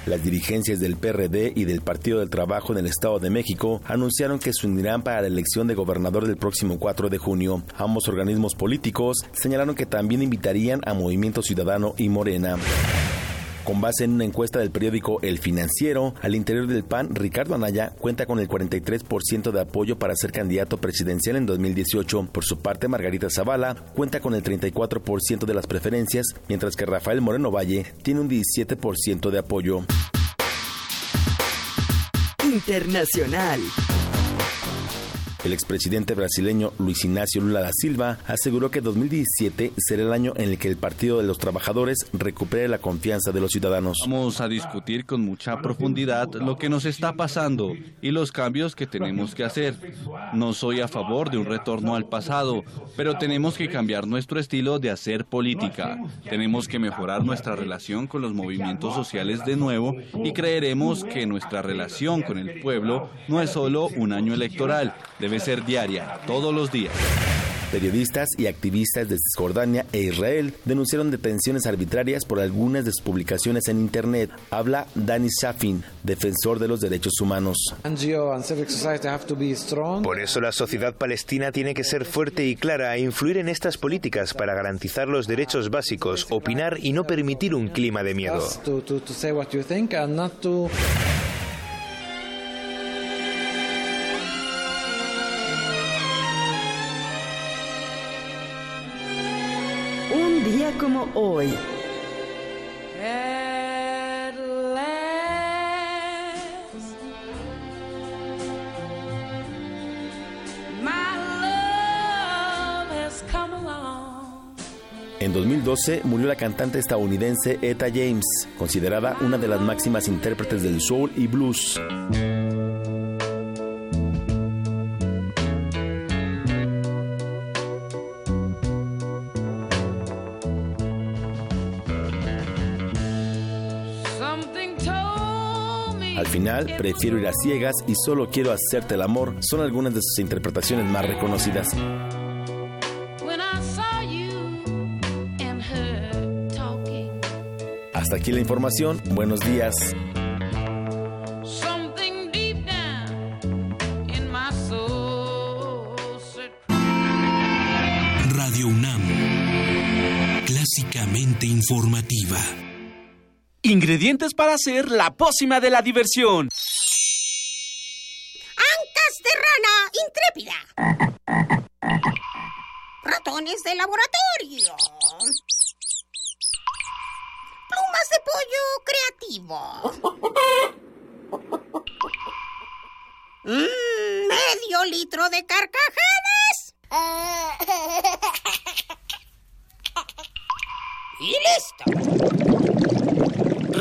Las dirigencias del PRD y del Partido del Trabajo en el Estado de México anunciaron que se unirán para la elección de gobernador del próximo 4 de junio. Ambos organismos políticos señalaron que también invitarían a Movimiento Ciudadano y Morena. Con base en una encuesta del periódico El Financiero, al interior del PAN, Ricardo Anaya cuenta con el 43% de apoyo para ser candidato presidencial en 2018. Por su parte, Margarita Zavala cuenta con el 34% de las preferencias, mientras que Rafael Moreno Valle tiene un 17% de apoyo. Internacional. El expresidente brasileño Luis Ignacio Lula da Silva aseguró que 2017 será el año en el que el Partido de los Trabajadores recupere la confianza de los ciudadanos. Vamos a discutir con mucha profundidad lo que nos está pasando y los cambios que tenemos que hacer. No soy a favor de un retorno al pasado, pero tenemos que cambiar nuestro estilo de hacer política. Tenemos que mejorar nuestra relación con los movimientos sociales de nuevo y creeremos que nuestra relación con el pueblo no es solo un año electoral, debe ser diaria, todos los días. Periodistas y activistas de Cisjordania e Israel denunciaron detenciones arbitrarias por algunas de sus publicaciones en Internet. Habla Dani Shafin, defensor de los derechos humanos. Por eso la sociedad palestina tiene que ser fuerte y clara e influir en estas políticas para garantizar los derechos básicos, opinar y no permitir un clima de miedo. Día como hoy. En 2012 murió la cantante estadounidense Etta James, considerada una de las máximas intérpretes del soul y blues. Final, prefiero ir a ciegas y solo quiero hacerte el amor son algunas de sus interpretaciones más reconocidas. Hasta aquí la información. Buenos días. Radio UNAM. Clásicamente informativa. Ingredientes para hacer la pócima de la diversión. Ancas de rana intrépida. Ratones de laboratorio. Plumas de pollo creativo. Mm, medio litro de carcajadas. Y listo.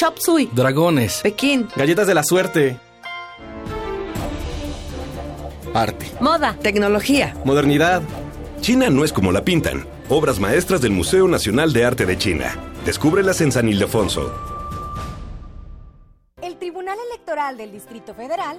Chop Suey, dragones, Pekín, galletas de la suerte, arte, moda, tecnología. modernidad. China no es como la pintan. Obras maestras del Museo Nacional de Arte de China. Descúbrelas en San Ildefonso. El Tribunal Electoral del Distrito Federal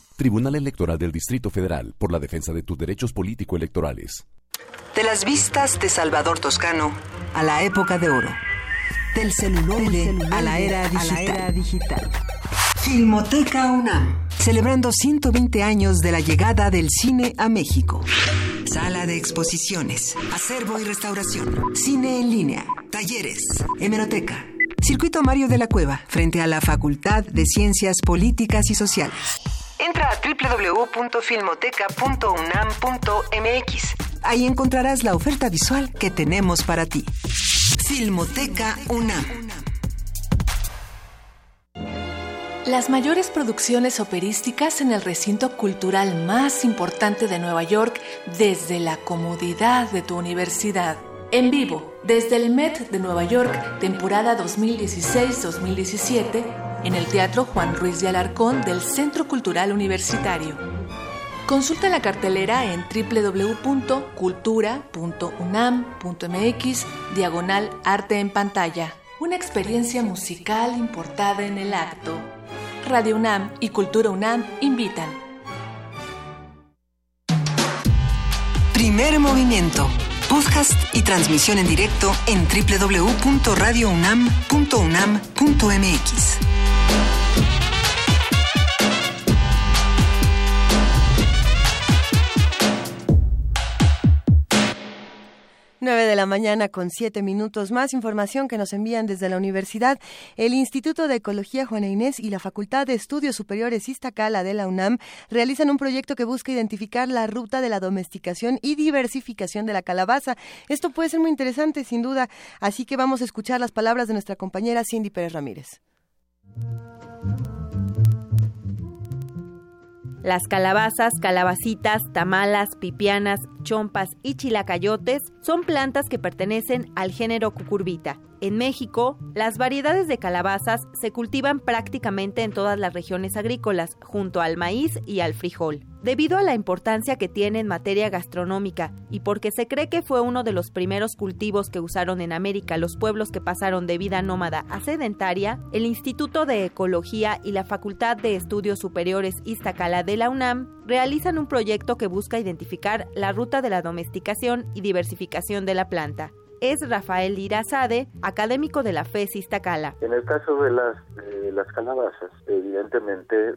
Tribunal Electoral del Distrito Federal por la defensa de tus derechos político-electorales. De las vistas de Salvador Toscano a la época de oro. Del celular a la era digital. Filmoteca UNAM. Celebrando 120 años de la llegada del cine a México. Sala de exposiciones, acervo y restauración, cine en línea, talleres, hemeroteca. Circuito Mario de la Cueva, frente a la Facultad de Ciencias Políticas y Sociales. Entra a www.filmoteca.unam.mx. Ahí encontrarás la oferta visual que tenemos para ti. Filmoteca UNAM. Las mayores producciones operísticas en el recinto cultural más importante de Nueva York desde la comodidad de tu universidad. En vivo, desde el Met de Nueva York, temporada 2016-2017, en el Teatro Juan Ruiz de Alarcón del Centro Cultural Universitario. Consulta la cartelera en www.cultura.unam.mx diagonal arte en pantalla. Una experiencia musical importada en el acto. Radio UNAM y Cultura UNAM invitan. Primer movimiento. Podcast y transmisión en directo en www.radiounam.unam.mx. 9 de la mañana con 7 minutos. Más información que nos envían desde la universidad. El Instituto de Ecología Juana Inés y la Facultad de Estudios Superiores Iztacala de la UNAM realizan un proyecto que busca identificar la ruta de la domesticación y diversificación de la calabaza. Esto puede ser muy interesante, sin duda. Así que vamos a escuchar las palabras de nuestra compañera Cindy Pérez Ramírez. Las calabazas, calabacitas, tamalas, pipianas, chompas y chilacayotes son plantas que pertenecen al género cucurbita. En México, las variedades de calabazas se cultivan prácticamente en todas las regiones agrícolas, junto al maíz y al frijol. Debido a la importancia que tiene en materia gastronómica y porque se cree que fue uno de los primeros cultivos que usaron en América los pueblos que pasaron de vida nómada a sedentaria, el Instituto de Ecología y la Facultad de Estudios Superiores Iztacala de la UNAM realizan un proyecto que busca identificar la ruta de la domesticación y diversificación de la planta es Rafael Irazade, académico de la FES Iztacala. En el caso de las, de las calabazas, evidentemente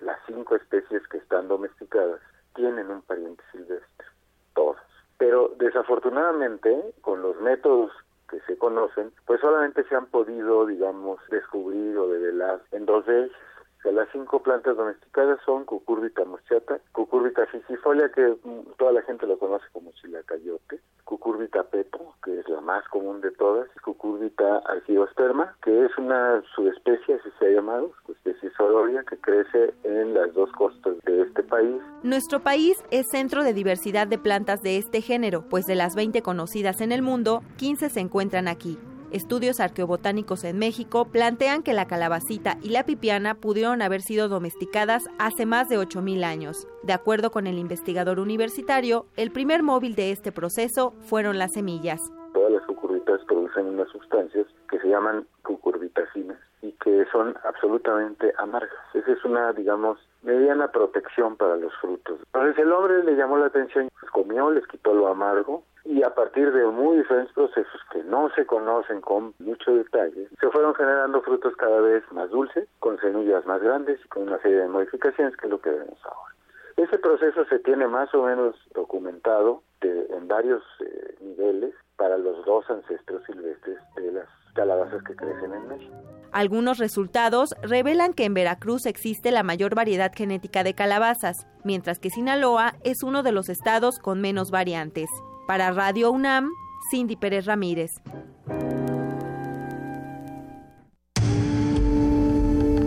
las cinco especies que están domesticadas tienen un pariente silvestre, todas. Pero desafortunadamente, con los métodos que se conocen, pues solamente se han podido, digamos, descubrir o develar en dos de ellas. Sea, las cinco plantas domesticadas son Cucurbita moschata, Cucurbita fisifolia, que mm, toda la gente lo conoce como chilacayote, Cucurbita pepo, que es la más común de todas, y Cucurbita argiosperma, que es una subespecie, así se ha llamado, especie sororia, que crece en las dos costas de este país. Nuestro país es centro de diversidad de plantas de este género, pues de las 20 conocidas en el mundo, 15 se encuentran aquí. Estudios arqueobotánicos en México plantean que la calabacita y la pipiana pudieron haber sido domesticadas hace más de 8.000 años. De acuerdo con el investigador universitario, el primer móvil de este proceso fueron las semillas. Todas las cucurbitas producen unas sustancias que se llaman cucurbitacinas y que son absolutamente amargas. Esa es una, digamos, mediana protección para los frutos. Entonces el hombre le llamó la atención, pues comió, les quitó lo amargo y a partir de muy diferentes procesos que no se conocen con mucho detalle, se fueron generando frutos cada vez más dulces, con semillas más grandes y con una serie de modificaciones que es lo que vemos ahora. Ese proceso se tiene más o menos documentado en varios eh, niveles para los dos ancestros silvestres de las calabazas que crecen en México. Algunos resultados revelan que en Veracruz existe la mayor variedad genética de calabazas, mientras que Sinaloa es uno de los estados con menos variantes. Para Radio UNAM, Cindy Pérez Ramírez.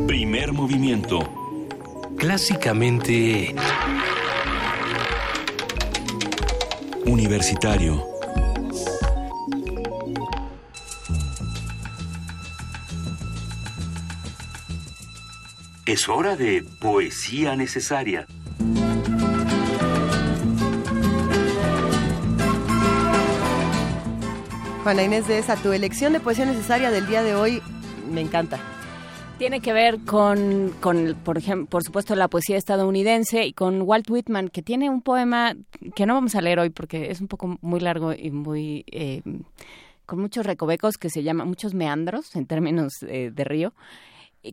Primer movimiento. Clásicamente... Universitario. Es hora de poesía necesaria. Juana Inés de esa, tu elección de poesía necesaria del día de hoy me encanta. Tiene que ver con, con por ejemplo, por supuesto, la poesía estadounidense y con Walt Whitman, que tiene un poema que no vamos a leer hoy porque es un poco muy largo y muy eh, con muchos recovecos que se llama, muchos meandros en términos eh, de río,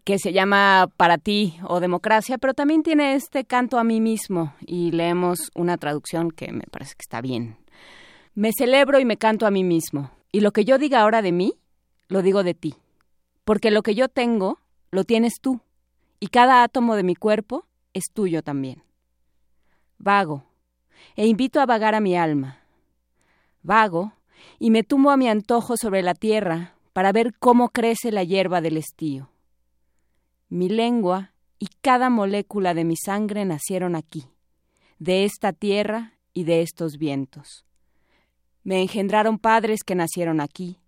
que se llama Para ti o Democracia, pero también tiene este canto a mí mismo y leemos una traducción que me parece que está bien. Me celebro y me canto a mí mismo. Y lo que yo diga ahora de mí, lo digo de ti. Porque lo que yo tengo, lo tienes tú. Y cada átomo de mi cuerpo es tuyo también. Vago. E invito a vagar a mi alma. Vago. Y me tumbo a mi antojo sobre la tierra para ver cómo crece la hierba del estío. Mi lengua y cada molécula de mi sangre nacieron aquí, de esta tierra y de estos vientos. Me engendraron padres que nacieron aquí,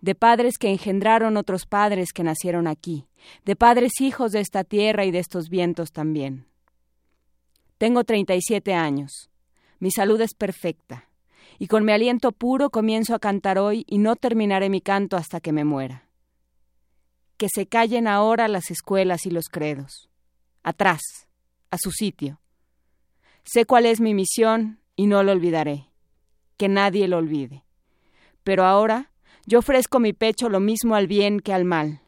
de padres que engendraron otros padres que nacieron aquí, de padres hijos de esta tierra y de estos vientos también. Tengo treinta y siete años. Mi salud es perfecta, y con mi aliento puro comienzo a cantar hoy y no terminaré mi canto hasta que me muera. Que se callen ahora las escuelas y los credos. Atrás, a su sitio. Sé cuál es mi misión y no lo olvidaré que nadie lo olvide. Pero ahora yo ofrezco mi pecho lo mismo al bien que al mal.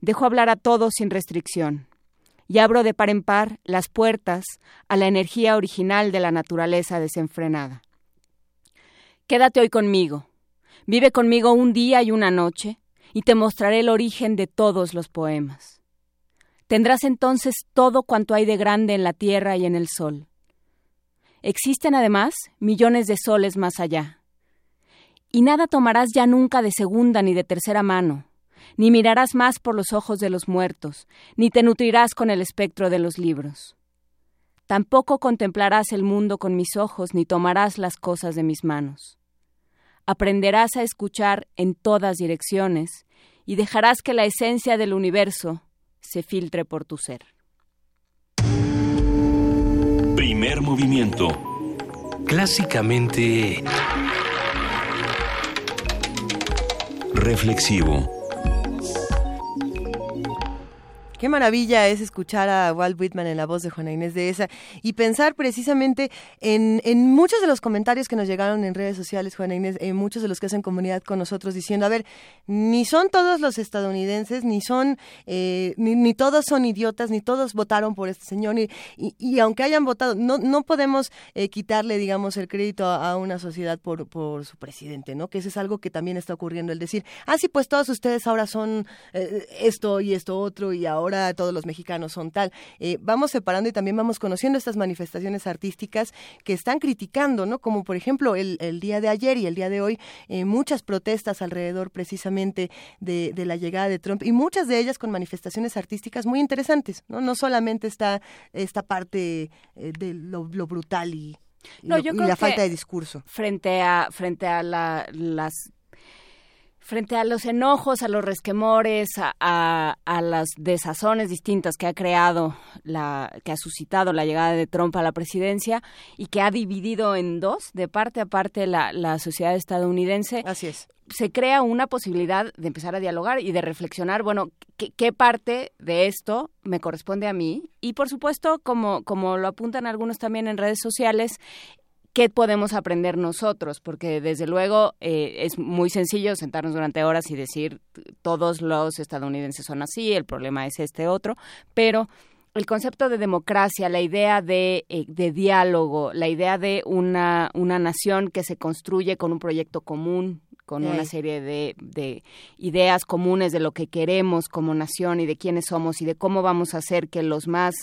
Dejo hablar a todos sin restricción y abro de par en par las puertas a la energía original de la naturaleza desenfrenada. Quédate hoy conmigo, vive conmigo un día y una noche, y te mostraré el origen de todos los poemas. Tendrás entonces todo cuanto hay de grande en la tierra y en el sol. Existen además millones de soles más allá. Y nada tomarás ya nunca de segunda ni de tercera mano, ni mirarás más por los ojos de los muertos, ni te nutrirás con el espectro de los libros. Tampoco contemplarás el mundo con mis ojos, ni tomarás las cosas de mis manos. Aprenderás a escuchar en todas direcciones, y dejarás que la esencia del universo se filtre por tu ser. Primer movimiento. Clásicamente... Reflexivo. Qué maravilla es escuchar a Walt Whitman en la voz de Juana Inés de esa y pensar precisamente en, en muchos de los comentarios que nos llegaron en redes sociales, Juana Inés, en muchos de los que hacen comunidad con nosotros diciendo, a ver, ni son todos los estadounidenses, ni son, eh, ni, todos son idiotas, ni todos votaron por este señor, y, y, aunque hayan votado, no, no podemos eh, quitarle, digamos, el crédito a, una sociedad por, por su presidente, ¿no? Que eso es algo que también está ocurriendo, el decir, ah, sí, pues todos ustedes ahora son eh, esto y esto otro, y ahora todos los mexicanos son tal. Eh, vamos separando y también vamos conociendo estas manifestaciones artísticas que están criticando, ¿no? Como por ejemplo el, el día de ayer y el día de hoy, eh, muchas protestas alrededor precisamente de, de la llegada de Trump y muchas de ellas con manifestaciones artísticas muy interesantes, ¿no? No solamente está esta parte eh, de lo, lo brutal y, No, la que falta de discurso. Frente a, frente a la- las frente a los enojos, a los resquemores, a, a, a las desazones distintas que ha creado, la, que ha suscitado la llegada de Trump a la presidencia y que ha dividido en dos, de parte a parte, la, la sociedad estadounidense. Así es. Se crea una posibilidad de empezar a dialogar y de reflexionar, bueno, ¿qué, qué parte de esto me corresponde a mí? Y por supuesto, como, como lo apuntan algunos también en redes sociales, qué podemos aprender nosotros, porque desde luego eh, es muy sencillo sentarnos durante horas y decir todos los estadounidenses son así, el problema es este otro, pero el concepto de democracia, la idea de, eh, de diálogo, la idea de una, una nación que se construye con un proyecto común, con Sí. una serie de, de ideas comunes de lo que queremos como nación y de quiénes somos y de cómo vamos a hacer que los más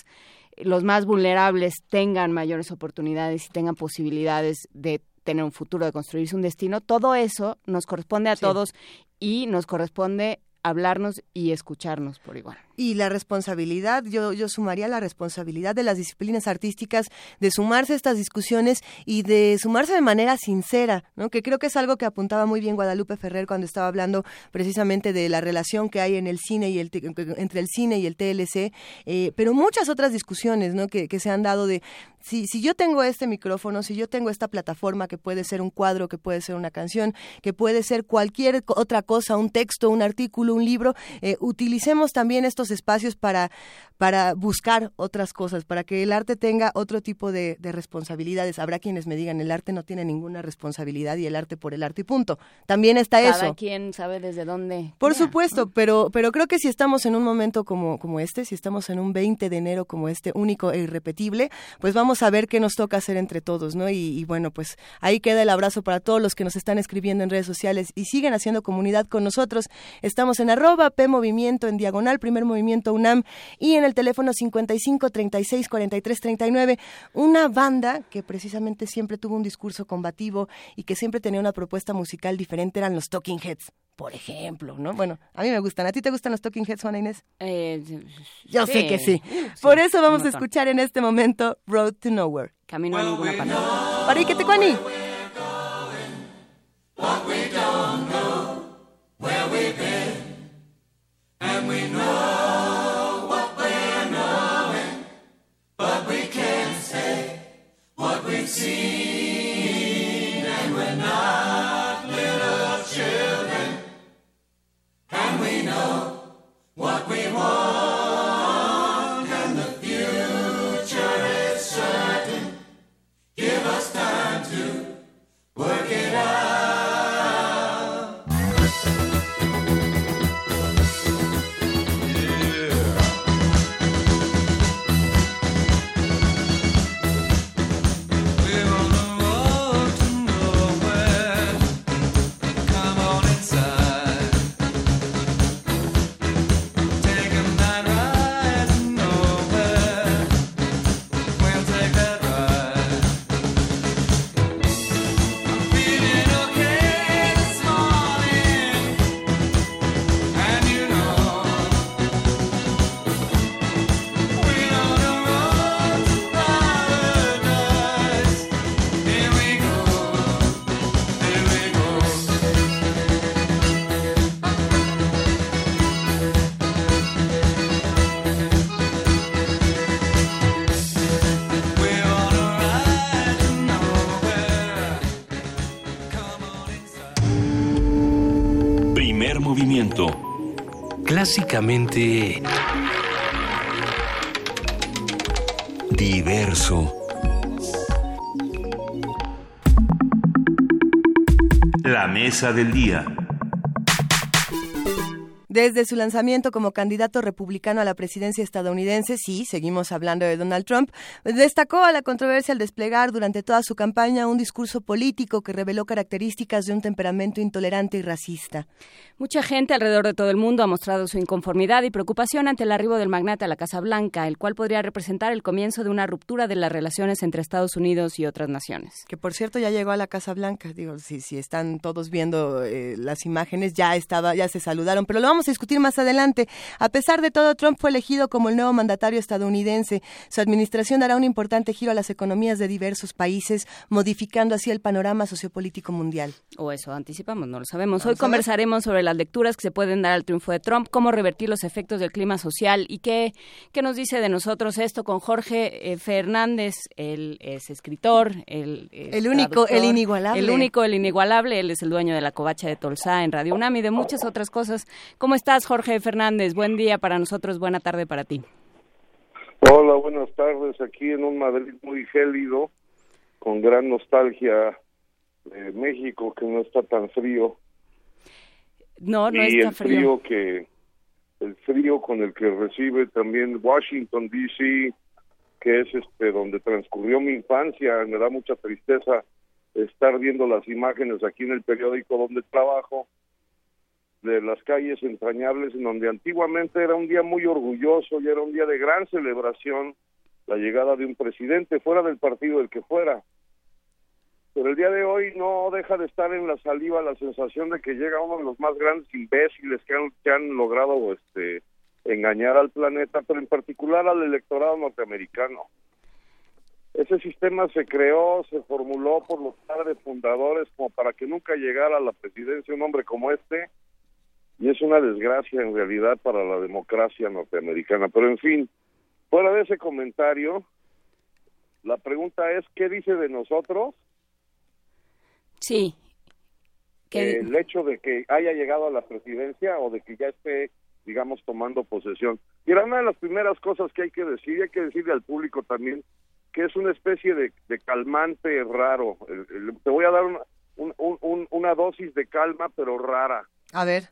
los más vulnerables tengan mayores oportunidades y tengan posibilidades de tener un futuro, de construirse un destino, todo eso nos corresponde a Sí. todos y nos corresponde hablarnos y escucharnos por igual. Y la responsabilidad, yo, yo sumaría la responsabilidad de las disciplinas artísticas de sumarse a estas discusiones y de sumarse de manera sincera, ¿no? que creo que es algo que apuntaba muy bien Guadalupe Ferrer cuando estaba hablando precisamente de la relación que hay en el cine y el entre el cine y el TLC, eh, pero muchas otras discusiones ¿no? que, que se han dado de si, si yo tengo este micrófono, si yo tengo esta plataforma que puede ser un cuadro, que puede ser una canción, que puede ser cualquier otra cosa, un texto, un artículo, un libro, eh, utilicemos también estos espacios para, para buscar otras cosas, para que el arte tenga otro tipo de, de responsabilidades. Habrá quienes me digan, el arte no tiene ninguna responsabilidad y el arte por el arte y punto. También está Cada eso. quien sabe desde dónde. Por crea. supuesto, pero, pero creo que si estamos en un momento como, como este, si estamos en un 20 de enero como este, único e irrepetible, pues vamos a ver qué nos toca hacer entre todos, ¿no? Y, y bueno, pues ahí queda el abrazo para todos los que nos están escribiendo en redes sociales y siguen haciendo comunidad con nosotros. Estamos en arroba P Movimiento, en diagonal, primer movimiento UNAM, y en el teléfono 55 36 43 39, una banda que precisamente siempre tuvo un discurso combativo y que siempre tenía una propuesta musical diferente, eran los Talking Heads por ejemplo, ¿no? Bueno, a mí me gustan. ¿A ti te gustan los Talking Heads, Juana Inés? Eh, Yo sé que sí. Por eso vamos a escuchar en este momento Road to Nowhere. Camino a ninguna parte. Para que te cuani. básicamente diverso. La mesa del día. Desde su lanzamiento como candidato republicano a la presidencia estadounidense, sí, seguimos hablando de Donald Trump, destacó a la controversia al desplegar durante toda su campaña un discurso político que reveló características de un temperamento intolerante y racista. Mucha gente alrededor de todo el mundo ha mostrado su inconformidad y preocupación ante el arribo del magnate a la Casa Blanca, el cual podría representar el comienzo de una ruptura de las relaciones entre Estados Unidos y otras naciones. Que por cierto ya llegó a la Casa Blanca, digo, si, si están todos viendo eh, las imágenes, ya estaba, ya se saludaron, pero lo vamos a discutir más adelante. A pesar de todo, Trump fue elegido como el nuevo mandatario estadounidense. Su administración dará un importante giro a las economías de diversos países, modificando así el panorama sociopolítico mundial. O eso anticipamos, no lo sabemos. Hoy conversaremos sobre las lecturas que se pueden dar al triunfo de Trump, cómo revertir los efectos del clima social y qué, qué nos dice de nosotros esto con Jorge eh, Fernández. Él es escritor, él es El único, el inigualable. El único, el inigualable. Él es el dueño de la covacha de Tolsá en Radio UNAM y de muchas otras cosas. ¿Cómo estás, Jorge Fernández? Buen día para nosotros, buena tarde para ti. Hola, buenas tardes. Aquí en un Madrid muy gélido, con gran nostalgia de México, que no está tan frío. No, no y está el frío. que el frío con el que recibe también Washington D.C., que es este donde transcurrió mi infancia. Me da mucha tristeza estar viendo las imágenes aquí en el periódico donde trabajo de las calles entrañables en donde antiguamente era un día muy orgulloso y era un día de gran celebración la llegada de un presidente fuera del partido del que fuera. Pero el día de hoy no deja de estar en la saliva la sensación de que llega uno de los más grandes imbéciles que han, que han logrado este engañar al planeta, pero en particular al electorado norteamericano. Ese sistema se creó, se formuló por los padres fundadores como para que nunca llegara a la presidencia un hombre como este, y es una desgracia en realidad para la democracia norteamericana. Pero en fin, fuera de ese comentario, la pregunta es, ¿qué dice de nosotros Sí. ¿Qué- el hecho de que haya llegado a la presidencia o de que ya esté, digamos, tomando posesión? Y era una de las primeras cosas que hay que decir, y hay que decirle al público también, que es una especie de, de calmante raro. El- el- te voy a dar una, un- un- un- una dosis de calma, pero rara. A ver.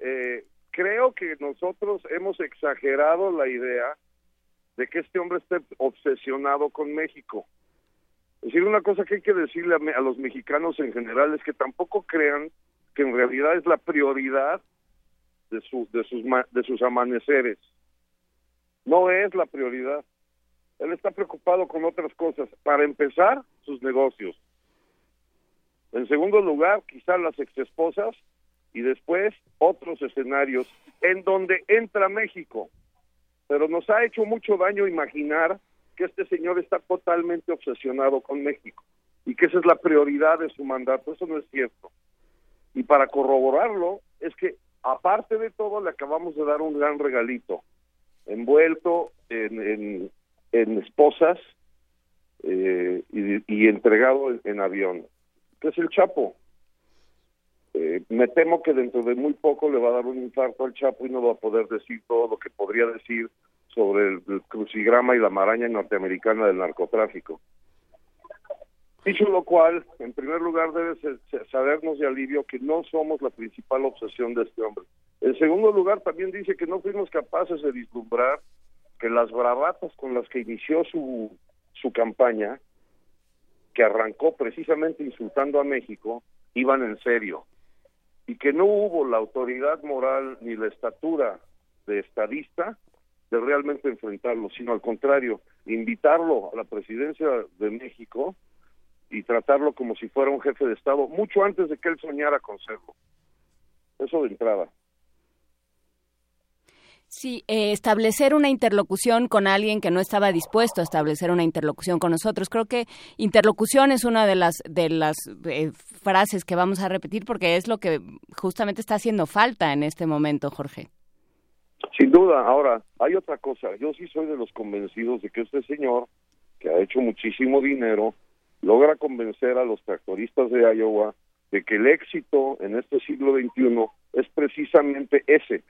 Eh, creo que nosotros hemos exagerado la idea de que este hombre esté obsesionado con México. Es decir, una cosa que hay que decirle a, los mexicanos en general es que tampoco crean que en realidad es la prioridad de, su- de, sus, de sus amaneceres. No es la prioridad. Él está preocupado con otras cosas. Para empezar, sus negocios. En segundo lugar, quizás las exesposas y después otros escenarios en donde entra México. Pero nos ha hecho mucho daño imaginar que este señor está totalmente obsesionado con México y que esa es la prioridad de su mandato. Eso no es cierto. Y para corroborarlo, es que aparte de todo, le acabamos de dar un gran regalito, envuelto en, en, esposas eh, y, y entregado en, en avión, que es el Chapo. Eh, me temo que dentro de muy poco le va a dar un infarto al Chapo y no va a poder decir todo lo que podría decir sobre el, crucigrama y la maraña norteamericana del narcotráfico. Dicho lo cual, en primer lugar debe sabernos de alivio que no somos la principal obsesión de este hombre. En segundo lugar, también dice que no fuimos capaces de vislumbrar que las bravatas con las que inició su, su campaña, que arrancó precisamente insultando a México, iban en serio y que no hubo la autoridad moral ni la estatura de estadista de realmente enfrentarlo, sino al contrario, invitarlo a la presidencia de México y tratarlo como si fuera un jefe de Estado, mucho antes de que él soñara con serlo. Eso de entrada. Sí, eh, establecer una interlocución con alguien que no estaba dispuesto a establecer una interlocución con nosotros. Creo que interlocución es una de las de las eh, frases que vamos a repetir porque es lo que justamente está haciendo falta en este momento, Jorge. Sin duda, ahora, hay otra cosa. Yo sí soy de los convencidos de que este señor, que ha hecho muchísimo dinero, logra convencer a los tractoristas de Iowa de que el éxito en este siglo XXI es precisamente ese.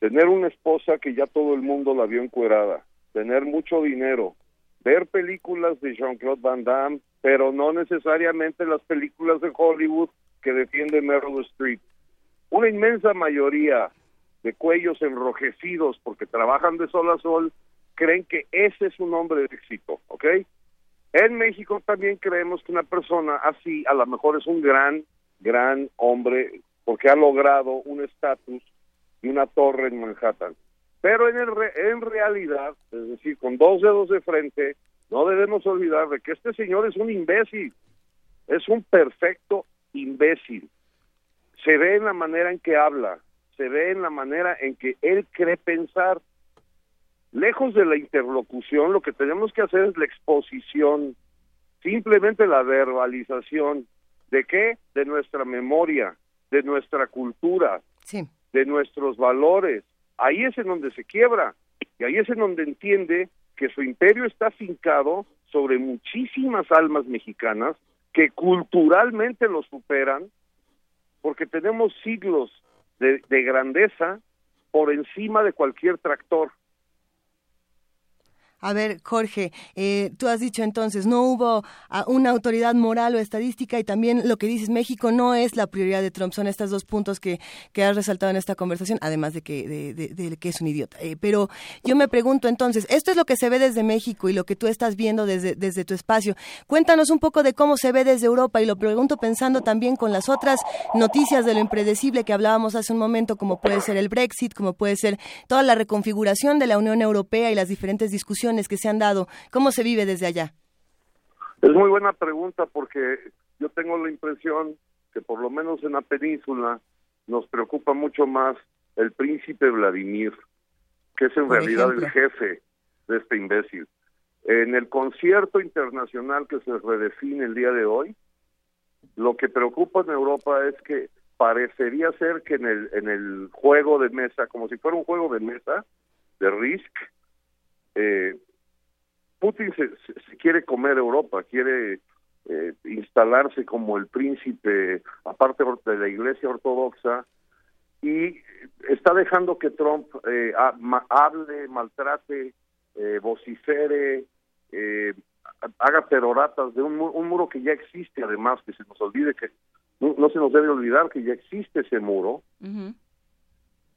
Tener una esposa que ya todo el mundo la vio encuerada, tener mucho dinero ver películas de Jean-Claude Van Damme, pero no necesariamente las películas de Hollywood que defiende Meryl Streep. Una inmensa mayoría de cuellos enrojecidos porque trabajan de sol a sol creen que ese es un hombre de éxito, ¿ok? En México también creemos que una persona así a lo mejor es un gran, gran hombre porque ha logrado un estatus y una torre en Manhattan. Pero en, el re- en realidad, es decir, con dos dedos de frente, no debemos olvidar de que este señor es un imbécil, es un perfecto imbécil. Se ve en la manera en que habla, se ve en la manera en que él cree pensar. Lejos de la interlocución, lo que tenemos que hacer es la exposición, simplemente la verbalización. ¿De qué? De nuestra memoria, de nuestra cultura, Sí. De nuestros valores. Ahí es en donde se quiebra y ahí es en donde entiende que su imperio está fincado sobre muchísimas almas mexicanas que culturalmente lo superan porque tenemos siglos de, de grandeza por encima de cualquier tractor. A ver, Jorge, eh, tú has dicho entonces, no hubo ah, una autoridad moral o estadística y también lo que dices, México no es la prioridad de Trump. Son estos dos puntos que, que has resaltado en esta conversación, además de que, de, de- de que es un idiota. Eh, pero yo me pregunto entonces, esto es lo que se ve desde México y lo que tú estás viendo desde, desde tu espacio. Cuéntanos un poco de cómo se ve desde Europa y lo pregunto pensando también con las otras noticias de lo impredecible que hablábamos hace un momento, como puede ser el Brexit, como puede ser toda la reconfiguración de la Unión Europea y las diferentes discusiones que se han dado. ¿Cómo se vive desde allá? Es muy buena pregunta porque yo tengo la impresión que por lo menos en la península nos preocupa mucho más el príncipe Vladimir, que es en Por realidad ejemplo. el jefe de este imbécil. En el concierto internacional que se redefine el día de hoy, lo que preocupa en Europa es que parecería ser que en el, en el juego de mesa, como si fuera un juego de mesa, de Risk, eh, Putin se, se- quiere comer Europa, quiere eh, instalarse como el príncipe, aparte de la iglesia ortodoxa, y está dejando que Trump eh, hable, maltrate, eh, vocifere, eh, haga peroratas de un, un muro que ya existe, además, que se nos olvide que, no, no se nos debe olvidar que ya existe ese muro,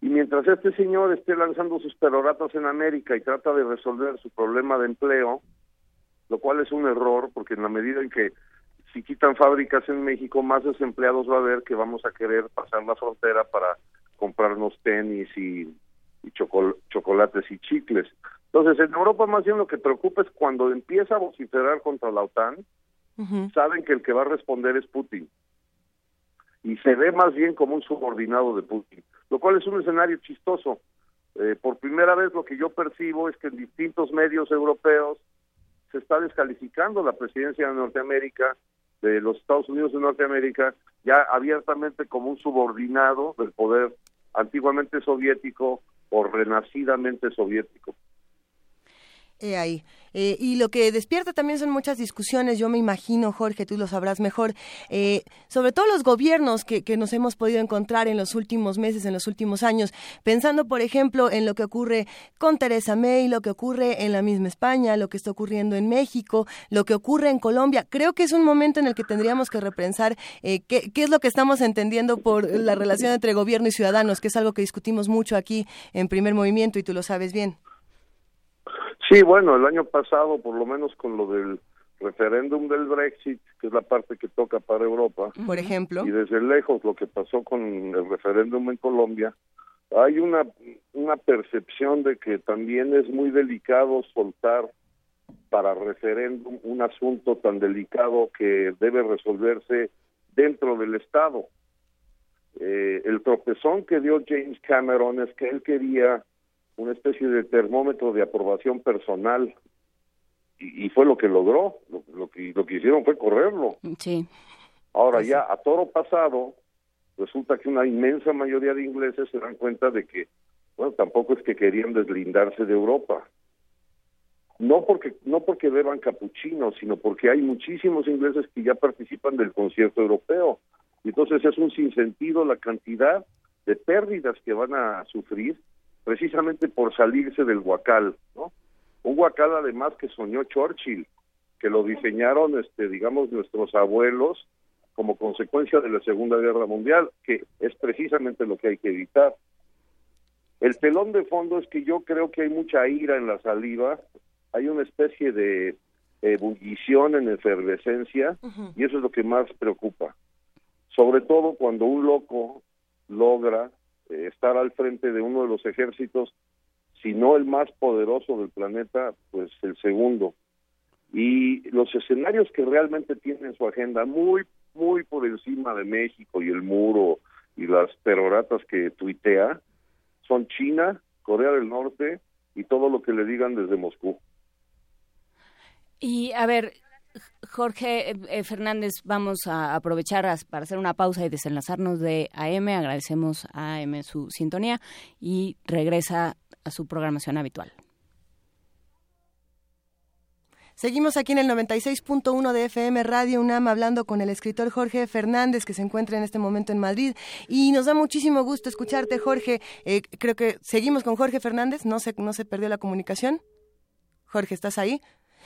y mientras este señor esté lanzando sus peroratas en América y trata de resolver su problema de empleo, lo cual es un error, porque en la medida en que si quitan fábricas en México, más desempleados va a haber que vamos a querer pasar la frontera para comprarnos tenis y, y chocol- chocolates y chicles. Entonces, en Europa más bien lo que preocupa es cuando empieza a vociferar contra la OTAN, saben que el que va a responder es Putin. Y se ve más bien como un subordinado de Putin, lo cual es un escenario chistoso. Eh, por primera vez lo que yo percibo es que en distintos medios europeos se está descalificando la presidencia de Norteamérica, de los Estados Unidos de Norteamérica, ya abiertamente como un subordinado del poder antiguamente soviético o renacidamente soviético. He ahí. Eh, y lo que despierta también son muchas discusiones, yo me imagino, Jorge, tú lo sabrás mejor, eh, sobre todo los gobiernos que, que nos hemos podido encontrar en los últimos meses, en los últimos años, pensando, por ejemplo, en lo que ocurre con Teresa May, lo que ocurre en la misma España, lo que está ocurriendo en México, lo que ocurre en Colombia. Creo que es un momento en el que tendríamos que repensar eh, qué, qué es lo que estamos entendiendo por la relación entre gobierno y ciudadanos, que es algo que discutimos mucho aquí en primer movimiento y tú lo sabes bien. Sí, bueno, el año pasado, por lo menos con lo del referéndum del Brexit, que es la parte que toca para Europa, Por ejemplo. y desde lejos lo que pasó con el referéndum en Colombia, hay una, una percepción de que también es muy delicado soltar para referéndum un asunto tan delicado que debe resolverse dentro del Estado. Eh, el tropezón que dio James Cameron es que él quería una especie de termómetro de aprobación personal y, y fue lo que logró. Lo, lo que, lo que hicieron fue correrlo. Sí. Ahora ya a toro pasado, resulta que una inmensa mayoría de ingleses se dan cuenta de que, bueno, tampoco es que querían deslindarse de Europa. No porque no porque beban capuchinos, sino porque hay muchísimos ingleses que ya participan del concierto europeo. Y entonces es un sinsentido la cantidad de pérdidas que van a sufrir precisamente por salirse del huacal, ¿no? Un huacal además que soñó Churchill, que lo diseñaron, este, digamos, nuestros abuelos como consecuencia de la Segunda Guerra Mundial, que es precisamente lo que hay que evitar. El telón de fondo es que yo creo que hay mucha ira en la saliva, hay una especie de ebullición en efervescencia y eso es lo que más preocupa. Sobre todo cuando un loco logra estar al frente de uno de los ejércitos, si no el más poderoso del planeta, pues el segundo. Y los escenarios que realmente tienen su agenda muy, muy por encima de México y el muro y las peroratas que tuitea, son China, Corea del Norte y todo lo que le digan desde Moscú. Y a ver, Jorge eh, eh, Fernández, vamos a aprovechar para hacer una pausa y desenlazarnos de AM. Agradecemos a AM su sintonía y regresa a su programación habitual. Seguimos aquí en el 96.1 de FM Radio UNAM hablando con el escritor Jorge Fernández que se encuentra en este momento en Madrid y nos da muchísimo gusto escucharte Jorge. Eh, creo que seguimos con Jorge Fernández, no se, no se perdió la comunicación. Jorge, ¿estás ahí?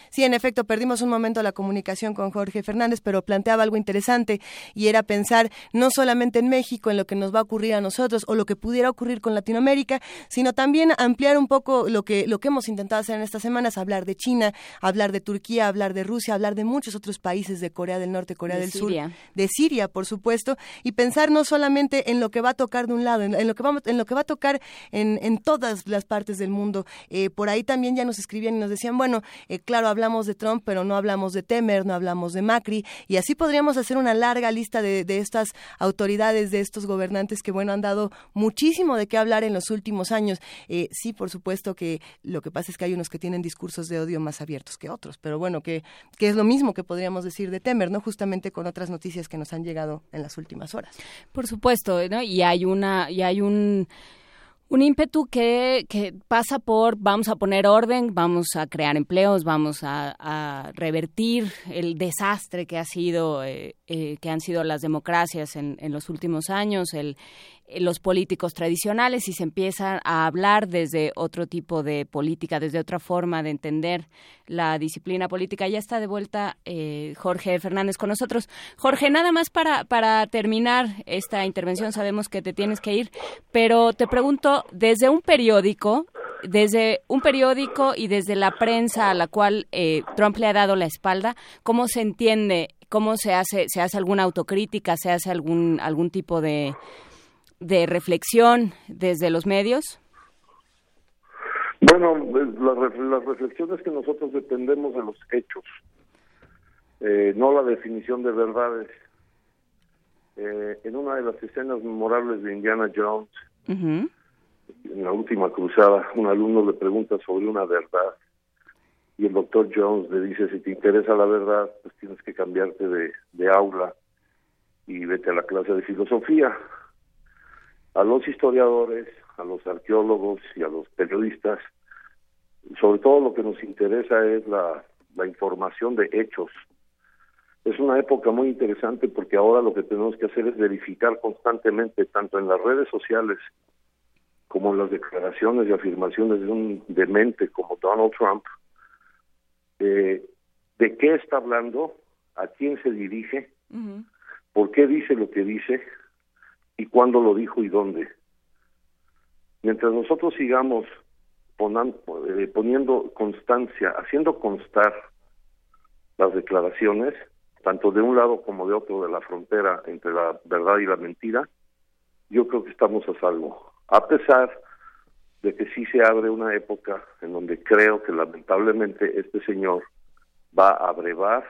Sí, en efecto, perdimos un momento la comunicación con Jorge Fernández, pero planteaba algo interesante y era pensar no solamente en México, en lo que nos va a ocurrir a nosotros o lo que pudiera ocurrir con Latinoamérica, sino también ampliar un poco lo que, lo que hemos intentado hacer en estas semanas, hablar de China, hablar de Turquía, hablar de Rusia, hablar de muchos otros países de Corea del Norte, Corea De del Siria. Sur, de Siria, por supuesto, y pensar no solamente en lo que va a tocar de un lado, en, en lo que vamos, en lo que va a tocar en, en todas las partes del mundo. Eh, por ahí también ya nos escribían y nos decían, bueno, eh, claro, hablamos de Trump, pero no hablamos de Temer, no hablamos de Macri, y así podríamos hacer una larga lista de, de estas autoridades, de estos gobernantes que, bueno, han dado muchísimo de qué hablar en los últimos años. Eh, sí, por supuesto que lo que pasa es que hay unos que tienen discursos de odio más abiertos que otros, pero bueno, que, que es lo mismo que podríamos decir de Temer, ¿no? Justamente con otras noticias que nos han llegado en las últimas horas. Por supuesto, ¿no? Y hay una, y hay un un ímpetu que, que pasa por vamos a poner orden, vamos a crear empleos, vamos a, revertir el desastre que ha sido eh, eh, que han sido las democracias en, en los últimos años, el, los políticos tradicionales y se empieza a hablar desde otro tipo de política, desde otra forma de entender la disciplina política. Ya está de vuelta eh, Jorge Fernández con nosotros. Jorge, nada más para, para terminar esta intervención, sabemos que te tienes que ir, pero te pregunto, desde un periódico, desde un periódico y desde la prensa a la cual eh, Trump le ha dado la espalda, ¿cómo se entiende? ¿Cómo se hace? ¿Se hace alguna autocrítica? ¿Se hace algún, algún tipo de, de reflexión desde los medios? Bueno, pues, las reflexiones que nosotros dependemos de los hechos, eh, no la definición de verdades. Eh, en una de las escenas memorables de Indiana Jones, en la última cruzada, un alumno le pregunta sobre una verdad y el doctor Jones le dice, si te interesa la verdad, pues tienes que cambiarte de, de aula y vete a la clase de filosofía. A los historiadores, a los arqueólogos y a los periodistas, sobre todo lo que nos interesa es la, la información de hechos. Es una época muy interesante porque ahora lo que tenemos que hacer es verificar constantemente, tanto en las redes sociales como en las declaraciones y afirmaciones de un demente como Donald Trump, eh, de qué está hablando, a quién se dirige, por qué dice lo que dice y cuándo lo dijo y dónde. Mientras nosotros sigamos eh, poniendo constancia, haciendo constar las declaraciones, tanto de un lado como de otro de la frontera entre la verdad y la mentira, yo creo que estamos a salvo. A pesar de que sí se abre una época en donde creo que lamentablemente este señor va a abrevar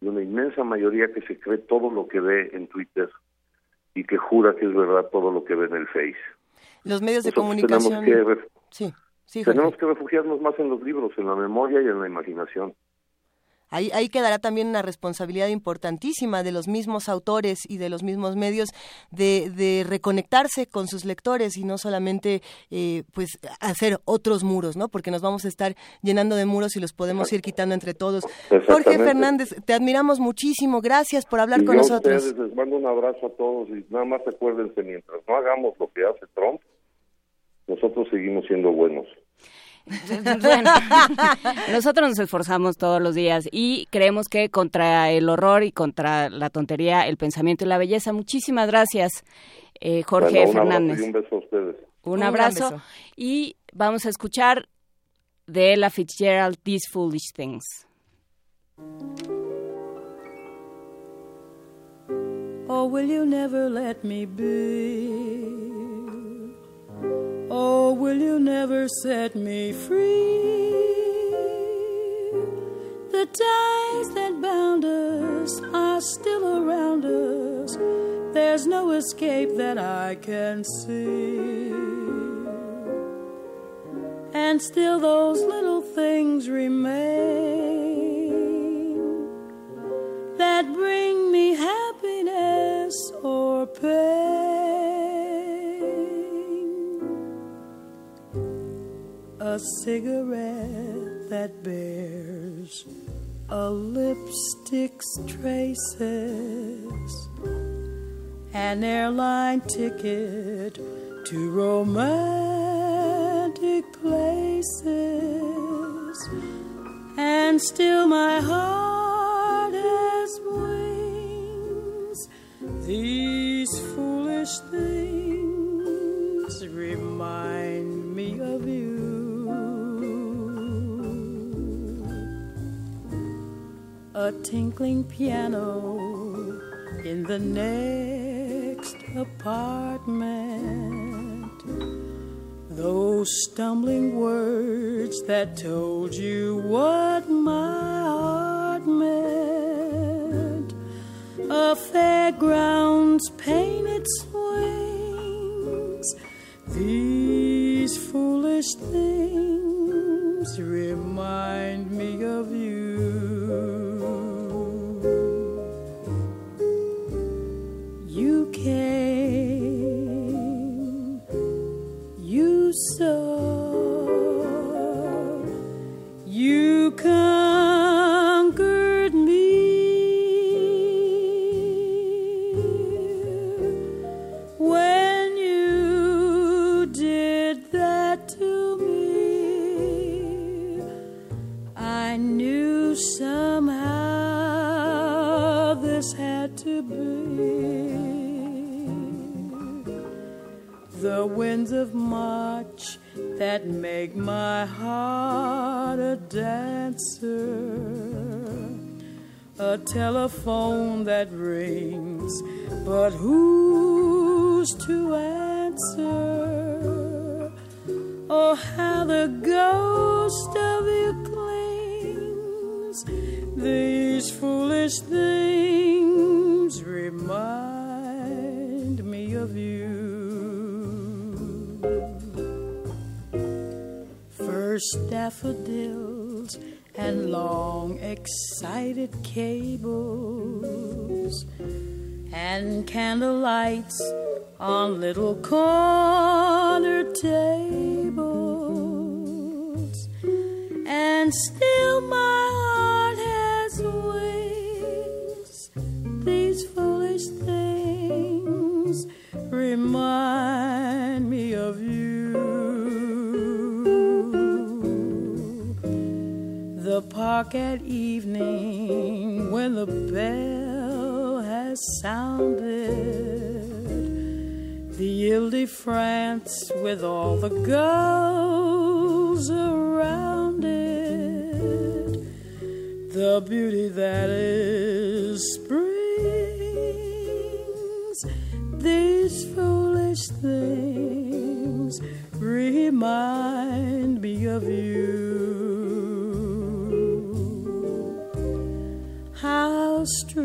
de una inmensa mayoría que se cree todo lo que ve en Twitter y que jura que es verdad todo lo que ve en el Face. Los medios de Nosotros comunicación. tenemos que Sí, sí, tenemos que refugiarnos más en los libros, en la memoria y en la imaginación. Ahí, ahí quedará también una responsabilidad importantísima de los mismos autores y de los mismos medios de, de reconectarse con sus lectores y no solamente eh, pues hacer otros muros, ¿no? Porque nos vamos a estar llenando de muros y los podemos ir quitando entre todos. Jorge. Fernández, te admiramos muchísimo. Gracias por hablar Y con yo nosotros. ustedes les mando un abrazo a todos y nada más acuérdense, mientras no hagamos lo que hace Trump, nosotros seguimos siendo buenos. Bueno, nosotros nos esforzamos todos los días y creemos que contra el horror y contra la tontería, el pensamiento y la belleza. Muchísimas gracias, eh, Jorge Bueno, Fernández. un beso a ustedes. Un Un abrazo. beso. Y vamos a escuchar de Ella Fitzgerald These Foolish Things. Oh, will you never let me be? Oh, will you never set me free? The ties that bound us are still around us. There's no escape that I can see. And still, those little things remain that bring me happiness or pain. A cigarette that bears a lipstick's traces, an airline ticket to romantic places, and still my heart has wings. These foolish things remind me of you. A tinkling piano in the next apartment. Those stumbling words that told you what my heart meant. A fairground's painted swings. These foolish things remind me of you. Came, you saw, you conquered me when you did that to me. I knew somehow The winds of March that make my heart a dancer. A telephone that rings, but who's to answer? Oh, how the ghost of you clings. These foolish things remind me of you. Daffodils and long excited cables and candle lights on little corner tables. And still my heart has wings these foolish things remind me of you the park at evening when the bell has sounded. The Ile de France with all the girls around it. The beauty that is springs. These foolish things remind me of you how strange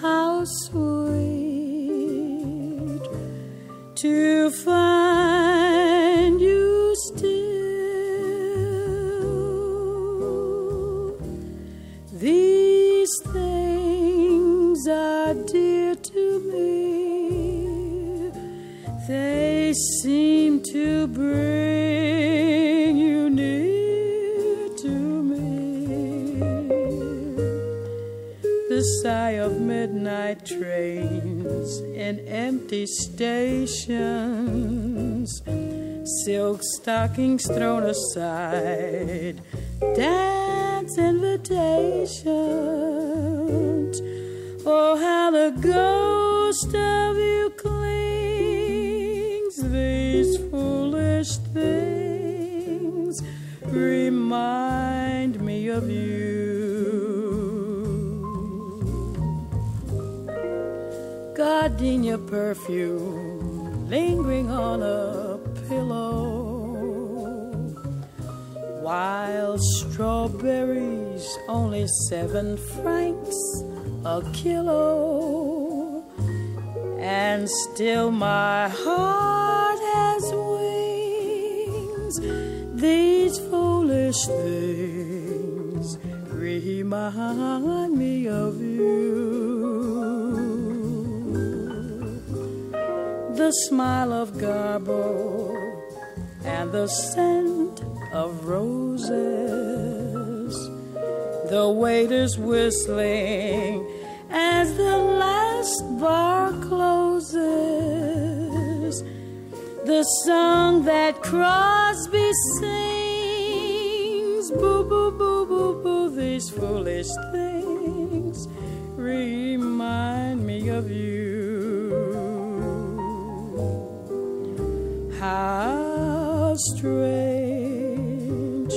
how sweet to find you still. These things are dear to me. They seem to bring sigh of midnight trains in empty stations silk stockings thrown aside, dance invitations. Oh, how the ghost of you clings. These foolish things remind me of you. Gardenia perfume lingering on a pillow. Wild strawberries, only seven francs a kilo. And still my heart has wings. These foolish things remind me of you. The smile of Garbo and the scent of roses. The waiters whistling as the last bar closes. The song that Crosby sings. Boo, boo, boo, boo, boo. These foolish things remind me of you. How strange,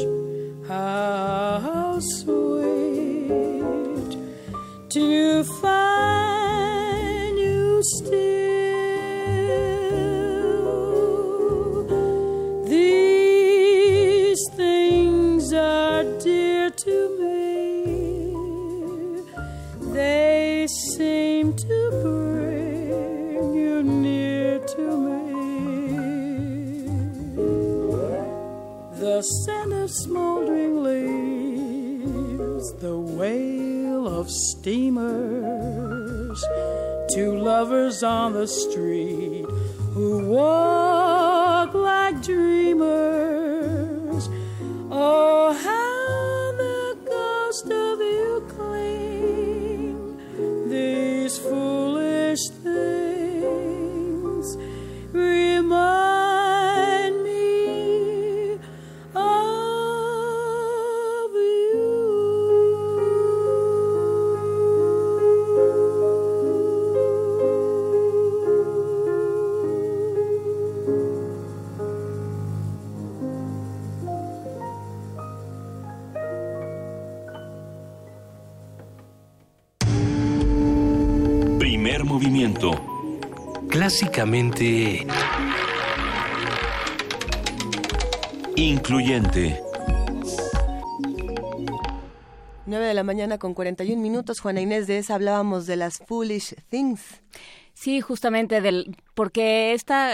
how sweet to smoldering leaves, the wail of steamers, two lovers on the street who walk like dreamers. Oh, Clásicamente... Incluyente. 9 de la mañana con 41 minutos. Juana Inés de esa hablábamos de las Foolish Things. Sí, justamente del porque esta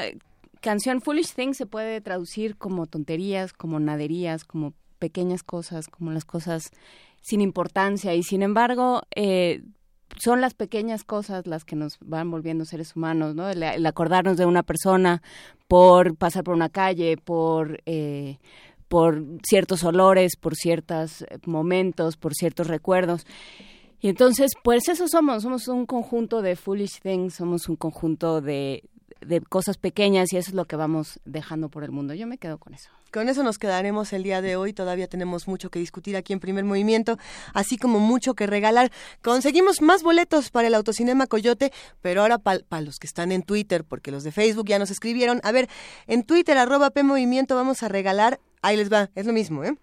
canción Foolish Things se puede traducir como tonterías, como naderías, como pequeñas cosas, como las cosas sin importancia y sin embargo eh, son las pequeñas cosas las que nos van volviendo seres humanos, ¿no? El, el acordarnos de una persona por pasar por una calle, por eh, por ciertos olores, por ciertos momentos, por ciertos recuerdos. Y entonces, pues eso somos, somos un conjunto de foolish things, somos un conjunto de, de cosas pequeñas y eso es lo que vamos dejando por el mundo. Yo me quedo con eso. Con eso nos quedaremos el día de hoy. Todavía tenemos mucho que discutir aquí en Primer Movimiento, así como mucho que regalar. Conseguimos más boletos para el Autocinema Coyote, pero ahora para los que están en Twitter, porque los de Facebook ya nos escribieron. A ver, en Twitter, arroba P Movimiento, vamos a regalar. Ahí les va, es lo mismo, ¿eh?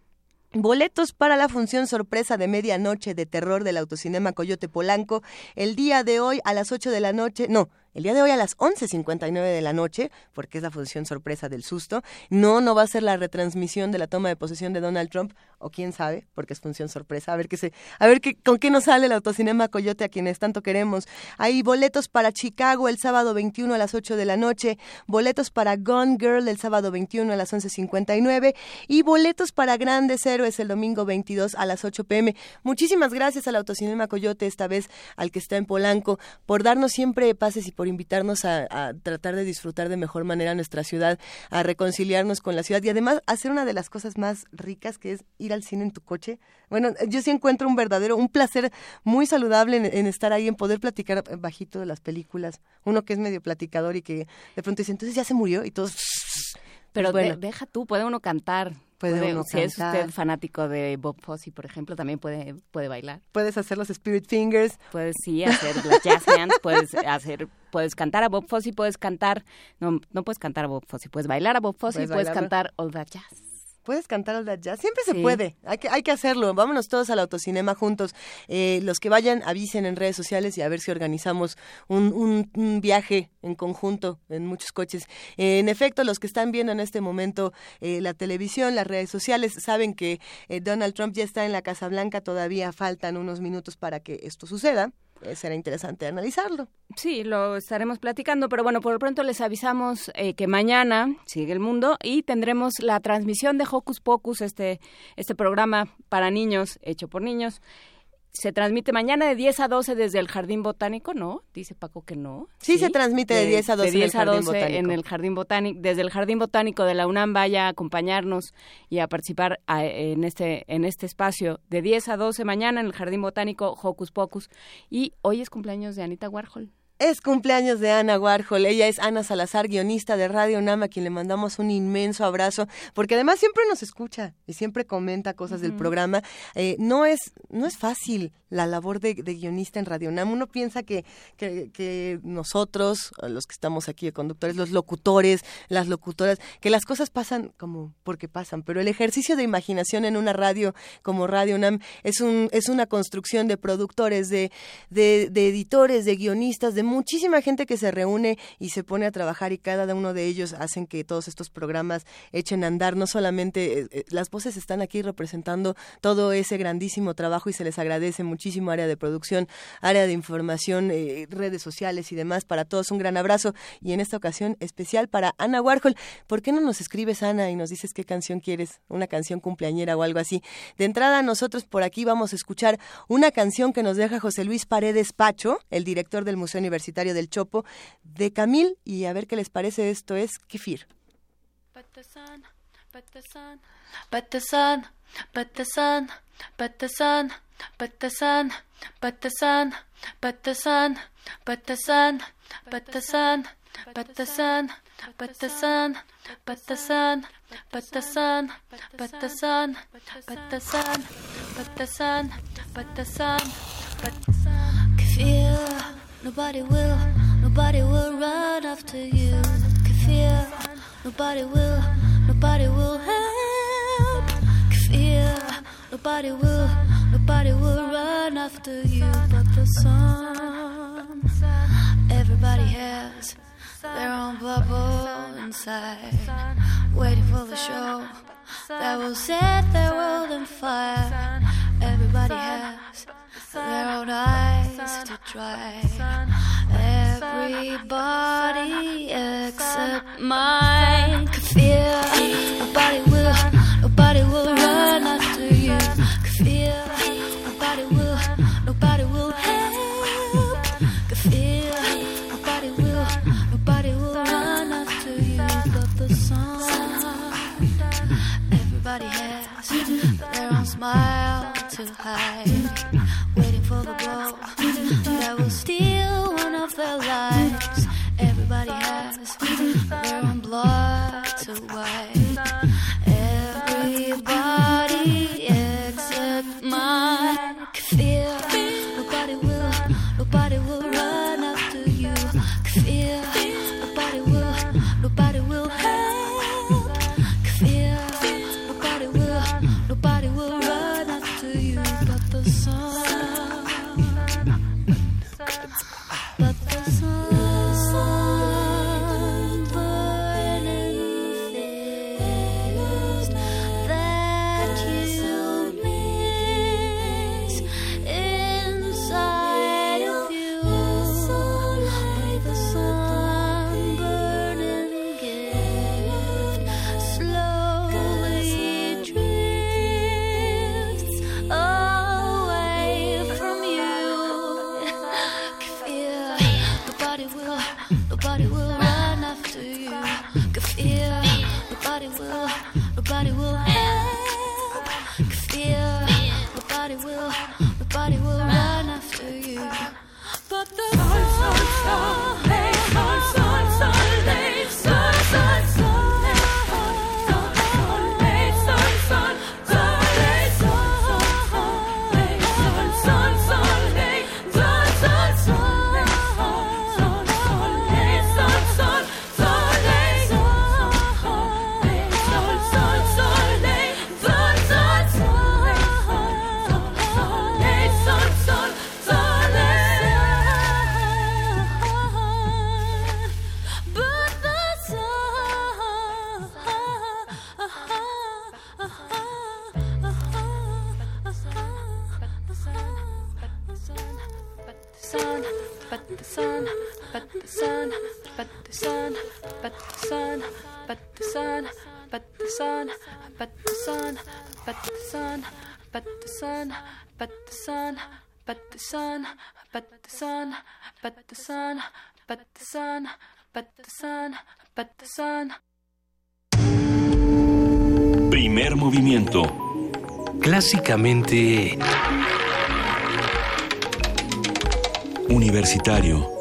Boletos para la función sorpresa de medianoche de terror del Autocinema Coyote Polanco el día de hoy a las 8 de la noche, no, el día de hoy a las 11.59 de la noche, porque es la función sorpresa del susto. No, no va a ser la retransmisión de la toma de posesión de Donald Trump, o quién sabe, porque es función sorpresa. A ver qué se, a ver qué, con qué nos sale el Autocinema Coyote a quienes tanto queremos. Hay boletos para Chicago el sábado 21 a las 8 de la noche, boletos para Gone Girl el sábado 21 a las 11.59 y boletos para Grandes Héroes el domingo 22 a las 8 pm. Muchísimas gracias al Autocinema Coyote, esta vez al que está en Polanco, por darnos siempre pases y por invitarnos a, a, tratar de disfrutar de mejor manera nuestra ciudad, a reconciliarnos con la ciudad y además hacer una de las cosas más ricas que es ir al cine en tu coche. Bueno, yo sí encuentro un verdadero, un placer muy saludable en, en estar ahí, en poder platicar bajito de las películas. Uno que es medio platicador y que de pronto dice, entonces ya se murió y todos Pero Pues de- bueno. deja tú, puede uno cantar. Puede uno si es usted fanático de Bob Fosse, por ejemplo, también puede, puede bailar. Puedes hacer los Spirit Fingers. Puedes sí hacer las jazz hands, puedes hacer, puedes cantar a Bob Fosse, puedes cantar, no, no puedes cantar a Bob Fosse, puedes bailar a Bob Fosse y Puedes puedes cantar All That Jazz. Puedes cantar That Jazz. Siempre se Sí. puede. Hay que, hay que hacerlo. Vámonos todos al autocinema juntos. Eh, los que vayan, avisen en redes sociales y a ver si organizamos un, un- un viaje en conjunto en muchos coches. Eh, en efecto, los que están viendo en este momento eh, la televisión, las redes sociales, saben que eh, Donald Trump ya está en la Casa Blanca. Todavía faltan unos minutos para que esto suceda. Eh, será interesante analizarlo. Sí, lo estaremos platicando, pero bueno, por lo pronto les avisamos eh, que mañana sigue el mundo y tendremos la transmisión de Hocus Pocus, este, este programa para niños, hecho por niños. Se transmite mañana de 10 a 12 desde el Jardín Botánico, ¿no? Dice Paco que no. Sí, se transmite de 10 a 12 de en el 10 a Jardín 12 Botánico. en el Jardín Botánico. Desde el Jardín Botánico de la UNAM vaya a acompañarnos y a participar a- en, este, en este espacio de 10 a 12 mañana en el Jardín Botánico Hocus Pocus. Y hoy es cumpleaños de Anita Warhol. Es cumpleaños de Ana Warhol. Ella es Ana Salazar, guionista de Radio Nam, a quien le mandamos un inmenso abrazo, porque además siempre nos escucha y siempre comenta cosas del programa. Eh, no es no es fácil la labor de, de guionista en Radio Nam. Uno piensa que, que, que nosotros, los que estamos aquí de conductores, los locutores, las locutoras, que las cosas pasan como porque pasan, pero el ejercicio de imaginación en una radio como Radio Nam es un es una construcción de productores, de, de, de editores, de guionistas, de muchísima gente que se reúne y se pone a trabajar y cada uno de ellos hacen que todos estos programas echen a andar. No solamente eh, eh, las voces están aquí representando todo ese grandísimo trabajo y se les agradece muchísimo área de producción, área de información, eh, redes sociales y demás. Para todos un gran abrazo y en esta ocasión especial para Ana Warhol. ¿Por qué no nos escribes, Ana, y nos dices qué canción quieres? Una canción cumpleañera o algo así. De entrada, nosotros por aquí vamos a escuchar una canción que nos deja José Luis Paredes Pacho, el director del Museo Universitario del Chopo, de Camil, y a ver qué les parece esto es Kefir. The Nobody will, nobody will run after you. Kafir, nobody will, nobody will help. Kafir, nobody will, nobody will run after you. But the sun, everybody has their own bubble inside, waiting for the show that will set their world on fire. Everybody has their own eyes to try. Everybody except mine. Fear nobody will, nobody will smile to hide, waiting for the blow that will steal one of their lives. Everybody has their own blood to wipe. But the sun, but the sun, but the sun, but the sun, but. Primer movimiento. Clásicamente... Universitario.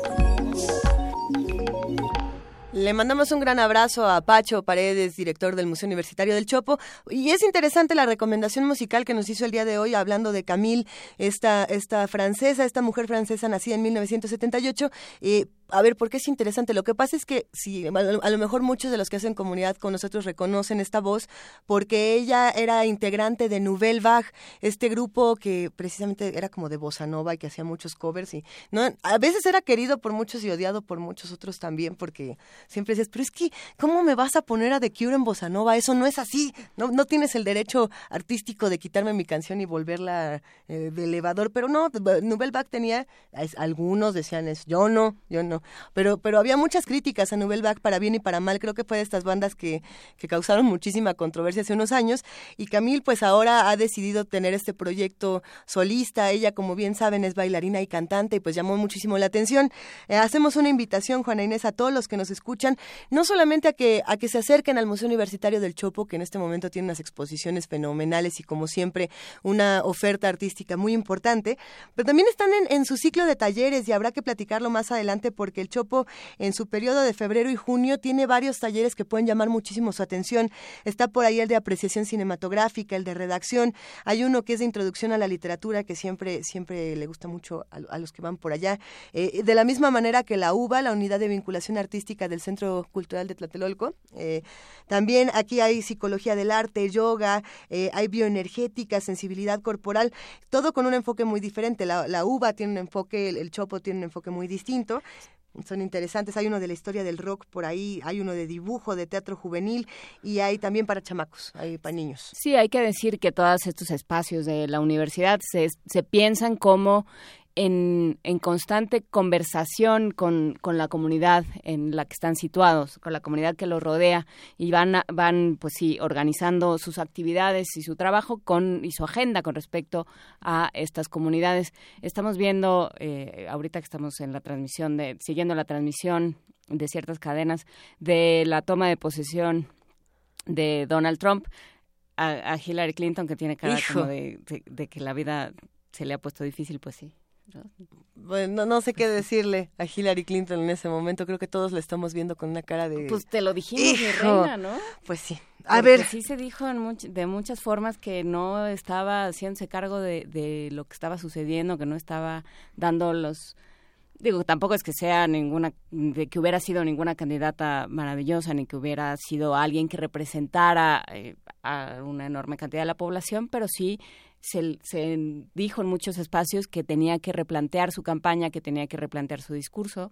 Le mandamos un gran abrazo a Pacho Paredes, director del Museo Universitario del Chopo. Y es interesante la recomendación musical que nos hizo el día de hoy, hablando de Camille, esta, esta francesa, esta mujer francesa nacida en 1978. Eh, a ver, ¿por qué es interesante? Lo que pasa es que sí, a lo, mejor muchos de los que hacen comunidad con nosotros reconocen esta voz porque ella era integrante de Nouvelle Vague, este grupo que precisamente era como de bossa nova y que hacía muchos covers y no a veces era querido por muchos y odiado por muchos otros también porque siempre decías, pero es que ¿cómo me vas a poner a The Cure en bossa nova? Eso no es así. No no tienes el derecho artístico de quitarme mi canción y volverla eh, de elevador, pero no, Nouvelle Vague tenía algunos decían es yo no, yo no pero pero había muchas críticas a Nouvelle para bien y para mal. Creo que fue de estas bandas que, que causaron muchísima controversia hace unos años. Y Camille, pues ahora ha decidido tener este proyecto solista. Ella, como bien saben, es bailarina y cantante y pues llamó muchísimo la atención. Eh, hacemos una invitación, Juana Inés, a todos los que nos escuchan, no solamente a que, a que se acerquen al Museo Universitario del Chopo, que en este momento tiene unas exposiciones fenomenales y como siempre una oferta artística muy importante, pero también están en, en su ciclo de talleres y habrá que platicarlo más adelante porque el Chopo en su periodo de febrero y junio tiene varios talleres que pueden llamar muchísimo su atención. Está por ahí el de apreciación cinematográfica, el de redacción, hay uno que es de introducción a la literatura que siempre, siempre le gusta mucho a, los que van por allá. Eh, de la misma manera que la UBA, la Unidad de Vinculación Artística del Centro Cultural de Tlatelolco. Eh, también aquí hay psicología del arte, yoga, eh, hay bioenergética, sensibilidad corporal, todo con un enfoque muy diferente. La, la UBA tiene un enfoque, el Chopo tiene un enfoque muy distinto son interesantes. Hay uno de la historia del rock por ahí, hay uno de dibujo, de teatro juvenil y hay también para chamacos, hay para niños. Sí, hay que decir que todos estos espacios de la universidad se, se piensan como en, en constante conversación con, con la comunidad en la que están situados, con la comunidad que los rodea y van, a- van pues sí, organizando sus actividades y su trabajo con, y su agenda con respecto a estas comunidades. Estamos viendo, eh, ahorita que estamos en la transmisión, de, siguiendo la transmisión de ciertas cadenas, de la toma de posesión de Donald Trump a, a Hillary Clinton, que tiene cara Hijo. como de, de- de que la vida se le ha puesto difícil, pues sí. ¿No? Bueno, no, sé qué decirle a Hillary Clinton en ese momento. Creo que todos la estamos viendo con una cara de. Pues te lo dijimos, mi Hijo. reina, ¿no? Pues sí. A Porque ver. Sí se dijo en much- de muchas formas que no estaba haciéndose cargo de, de lo que estaba sucediendo, que no estaba dando los... Digo, tampoco es que sea ninguna, de que hubiera sido ninguna candidata maravillosa, ni que hubiera sido alguien que representara eh, a una enorme cantidad de la población, pero sí se, se dijo en muchos espacios que tenía que replantear su campaña, que tenía que replantear su discurso,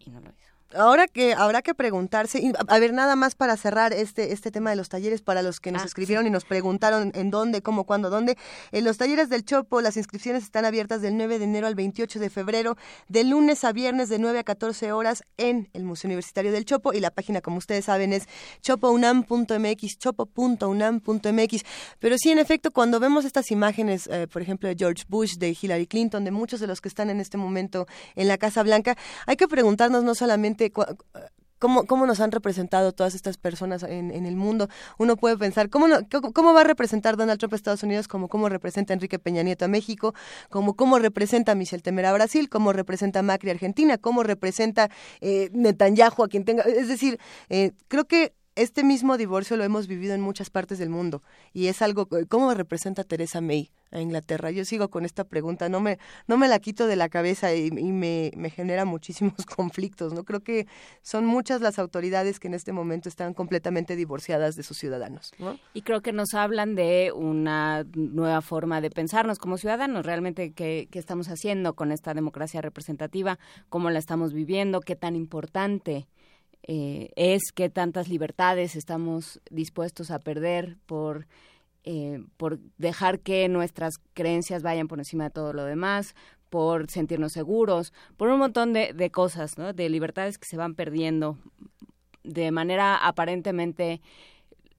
y no lo hizo. Ahora que habrá que preguntarse, a ver, nada más para cerrar este, este tema de los talleres para los que nos Ah, escribieron y nos preguntaron en dónde, cómo, cuándo, dónde. En los talleres del Chopo, las inscripciones están abiertas del 9 de enero al 28 de febrero, de lunes a viernes de 9 a 14 horas en el Museo Universitario del Chopo y la página, como ustedes saben, es chopounam.mx, chopo.unam.mx. Pero sí, en efecto, cuando vemos estas imágenes, eh, por ejemplo, de George Bush, de Hillary Clinton, de muchos de los que están en este momento en la Casa Blanca, hay que preguntarnos no solamente cómo, cómo nos han representado todas estas personas en, en el mundo. Uno puede pensar, ¿cómo, no- cómo va a representar Donald Trump a Estados Unidos? Como cómo representa Enrique Peña Nieto a México, como cómo representa Michel Temer a Brasil, cómo representa Macri a Argentina, cómo representa eh, Netanyahu a quien tenga. Es decir, eh, creo que este mismo divorcio lo hemos vivido en muchas partes del mundo y es algo cómo representa Teresa May a Inglaterra. Yo sigo con esta pregunta, no me no me la quito de la cabeza y, me, me genera muchísimos conflictos. No creo que son muchas las autoridades que en este momento están completamente divorciadas de sus ciudadanos. ¿no? Y creo que nos hablan de una nueva forma de pensarnos como ciudadanos, realmente qué, qué estamos haciendo con esta democracia representativa, cómo la estamos viviendo, qué tan importante eh, es, qué tantas libertades estamos dispuestos a perder por, eh, por dejar que nuestras creencias vayan por encima de todo lo demás, por sentirnos seguros, por un montón de, de cosas, ¿no? De libertades que se van perdiendo de manera aparentemente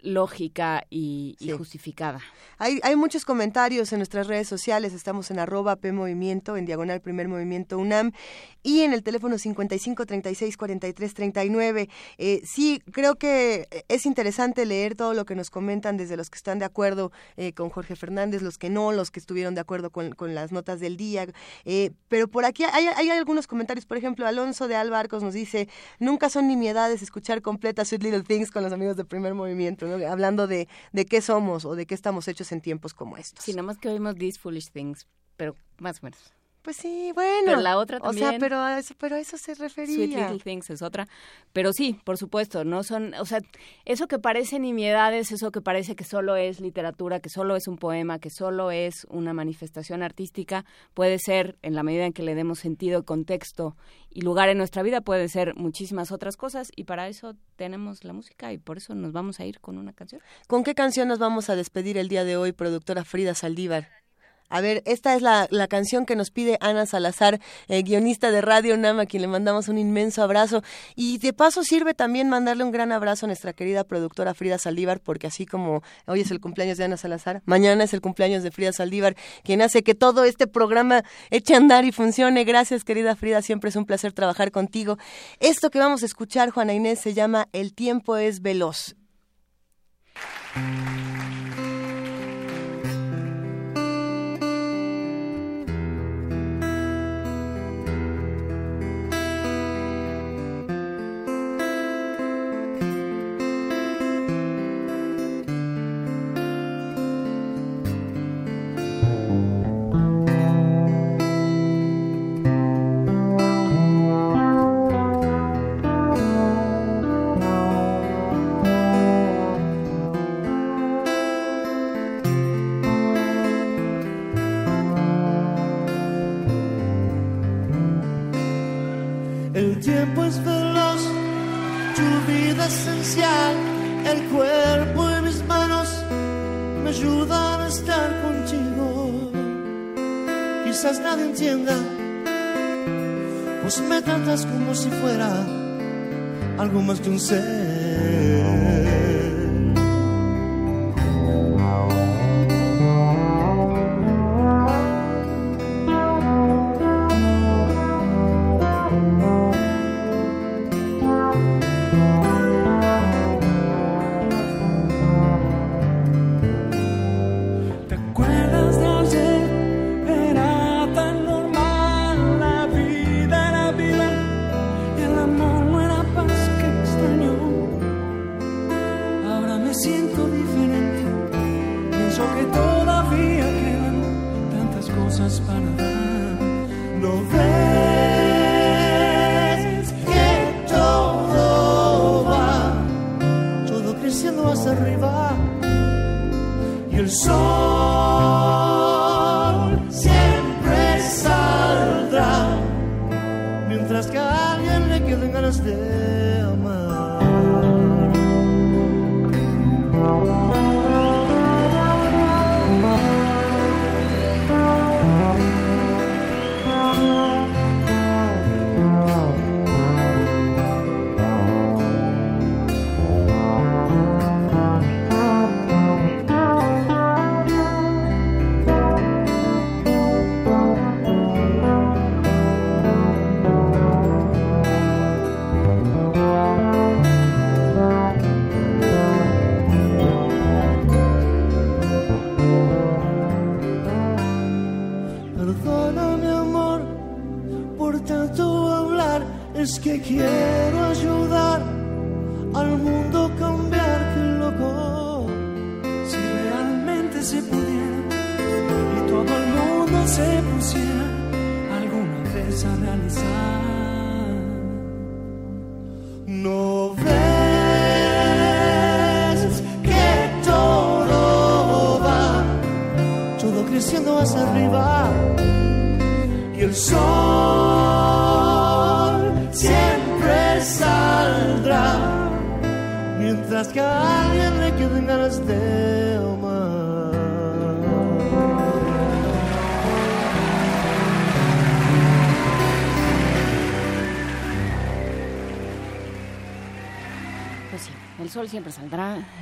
lógica y, justificada. Hay, hay muchos comentarios en nuestras redes sociales. Estamos en arroba P Movimiento, en diagonal Primer Movimiento UNAM y en el teléfono 55 36 43 39. Eh, sí, creo que es interesante leer todo lo que nos comentan desde los que están de acuerdo eh, con Jorge Fernández, los que no, los que estuvieron de acuerdo con, con las notas del día. Eh, pero por aquí hay, hay algunos comentarios. Por ejemplo, Alonso de Alba Arcos nos dice: Nunca son nimiedades escuchar completa Sweet Little Things con los amigos de Primer Movimiento, ¿no? hablando de, de qué somos o de qué estamos hechos en tiempos como estos. Sí, nada más que oímos These Foolish Things, pero más o menos. Pues sí, bueno. Pero la otra O sea, también. pero a eso, pero a eso se refería. Sweet Little Things es otra. Pero sí, por supuesto, no son, o sea, eso que parece nimiedades, eso que parece que solo es literatura, que solo es un poema, que solo es una manifestación artística, puede ser, en la medida en que le demos sentido, contexto y lugar en nuestra vida, puede ser muchísimas otras cosas y para eso tenemos la música y por eso nos vamos a ir con una canción. ¿Con qué canción nos vamos a despedir el día de hoy, productora Frida Saldívar? A ver, esta es la, la canción que nos pide Ana Salazar, eh, guionista de Radio Nam, a quien le mandamos un inmenso abrazo. Y de paso sirve también mandarle un gran abrazo a nuestra querida productora Frida Saldívar, porque así como hoy es el cumpleaños de Ana Salazar, mañana es el cumpleaños de Frida Saldívar, quien hace que todo este programa eche a andar y funcione. Gracias, querida Frida, siempre es un placer trabajar contigo. Esto que vamos a escuchar, Juana Inés, se llama El tiempo es veloz. Algo más que un ser.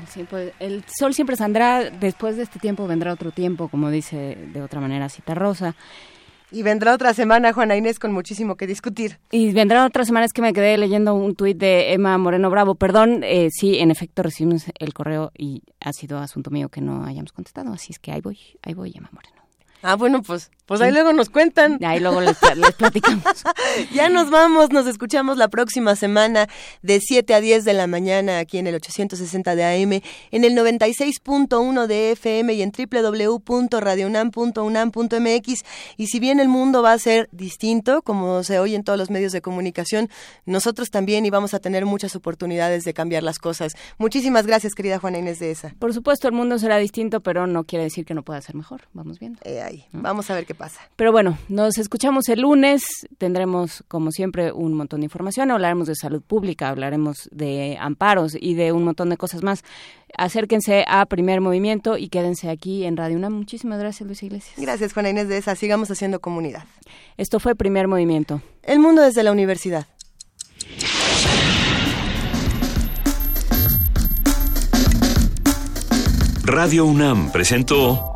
Siempre- el sol siempre saldrá, después de este tiempo vendrá otro tiempo, como dice de otra manera Cita Rosa. Y vendrá otra semana, Juana Inés, con muchísimo que discutir. Y vendrán otras semanas que me quedé leyendo un tuit de Emma Moreno Bravo. Perdón, eh, sí, en efecto recibimos el correo y ha sido asunto mío que no hayamos contestado, así es que ahí voy, ahí voy, Emma Moreno. Ah, bueno, pues, pues ahí luego nos cuentan. Ahí luego les, les platicamos. ya nos vamos, nos escuchamos la próxima semana de 7 a 10 de la mañana aquí en el 860 de AM, en el 96.1 de FM y en www.radionam.unam.mx. Y si bien el mundo va a ser distinto, como se oye en todos los medios de comunicación, nosotros también y vamos a tener muchas oportunidades de cambiar las cosas. Muchísimas gracias, querida Juana Inés de esa. Por supuesto, el mundo será distinto, pero no quiere decir que no pueda ser mejor. Vamos viendo. Eh, ahí. Vamos a ver qué pasa. Pero bueno, nos escuchamos el lunes. Tendremos, como siempre, un montón de información. Hablaremos de salud pública, hablaremos de amparos y de un montón de cosas más. Acérquense a Primer Movimiento y quédense aquí en Radio UNAM. Muchísimas gracias, Luis Iglesias. Gracias, Juana Inés de esa. Sigamos haciendo comunidad. Esto fue Primer Movimiento. El mundo desde la universidad. Radio UNAM presentó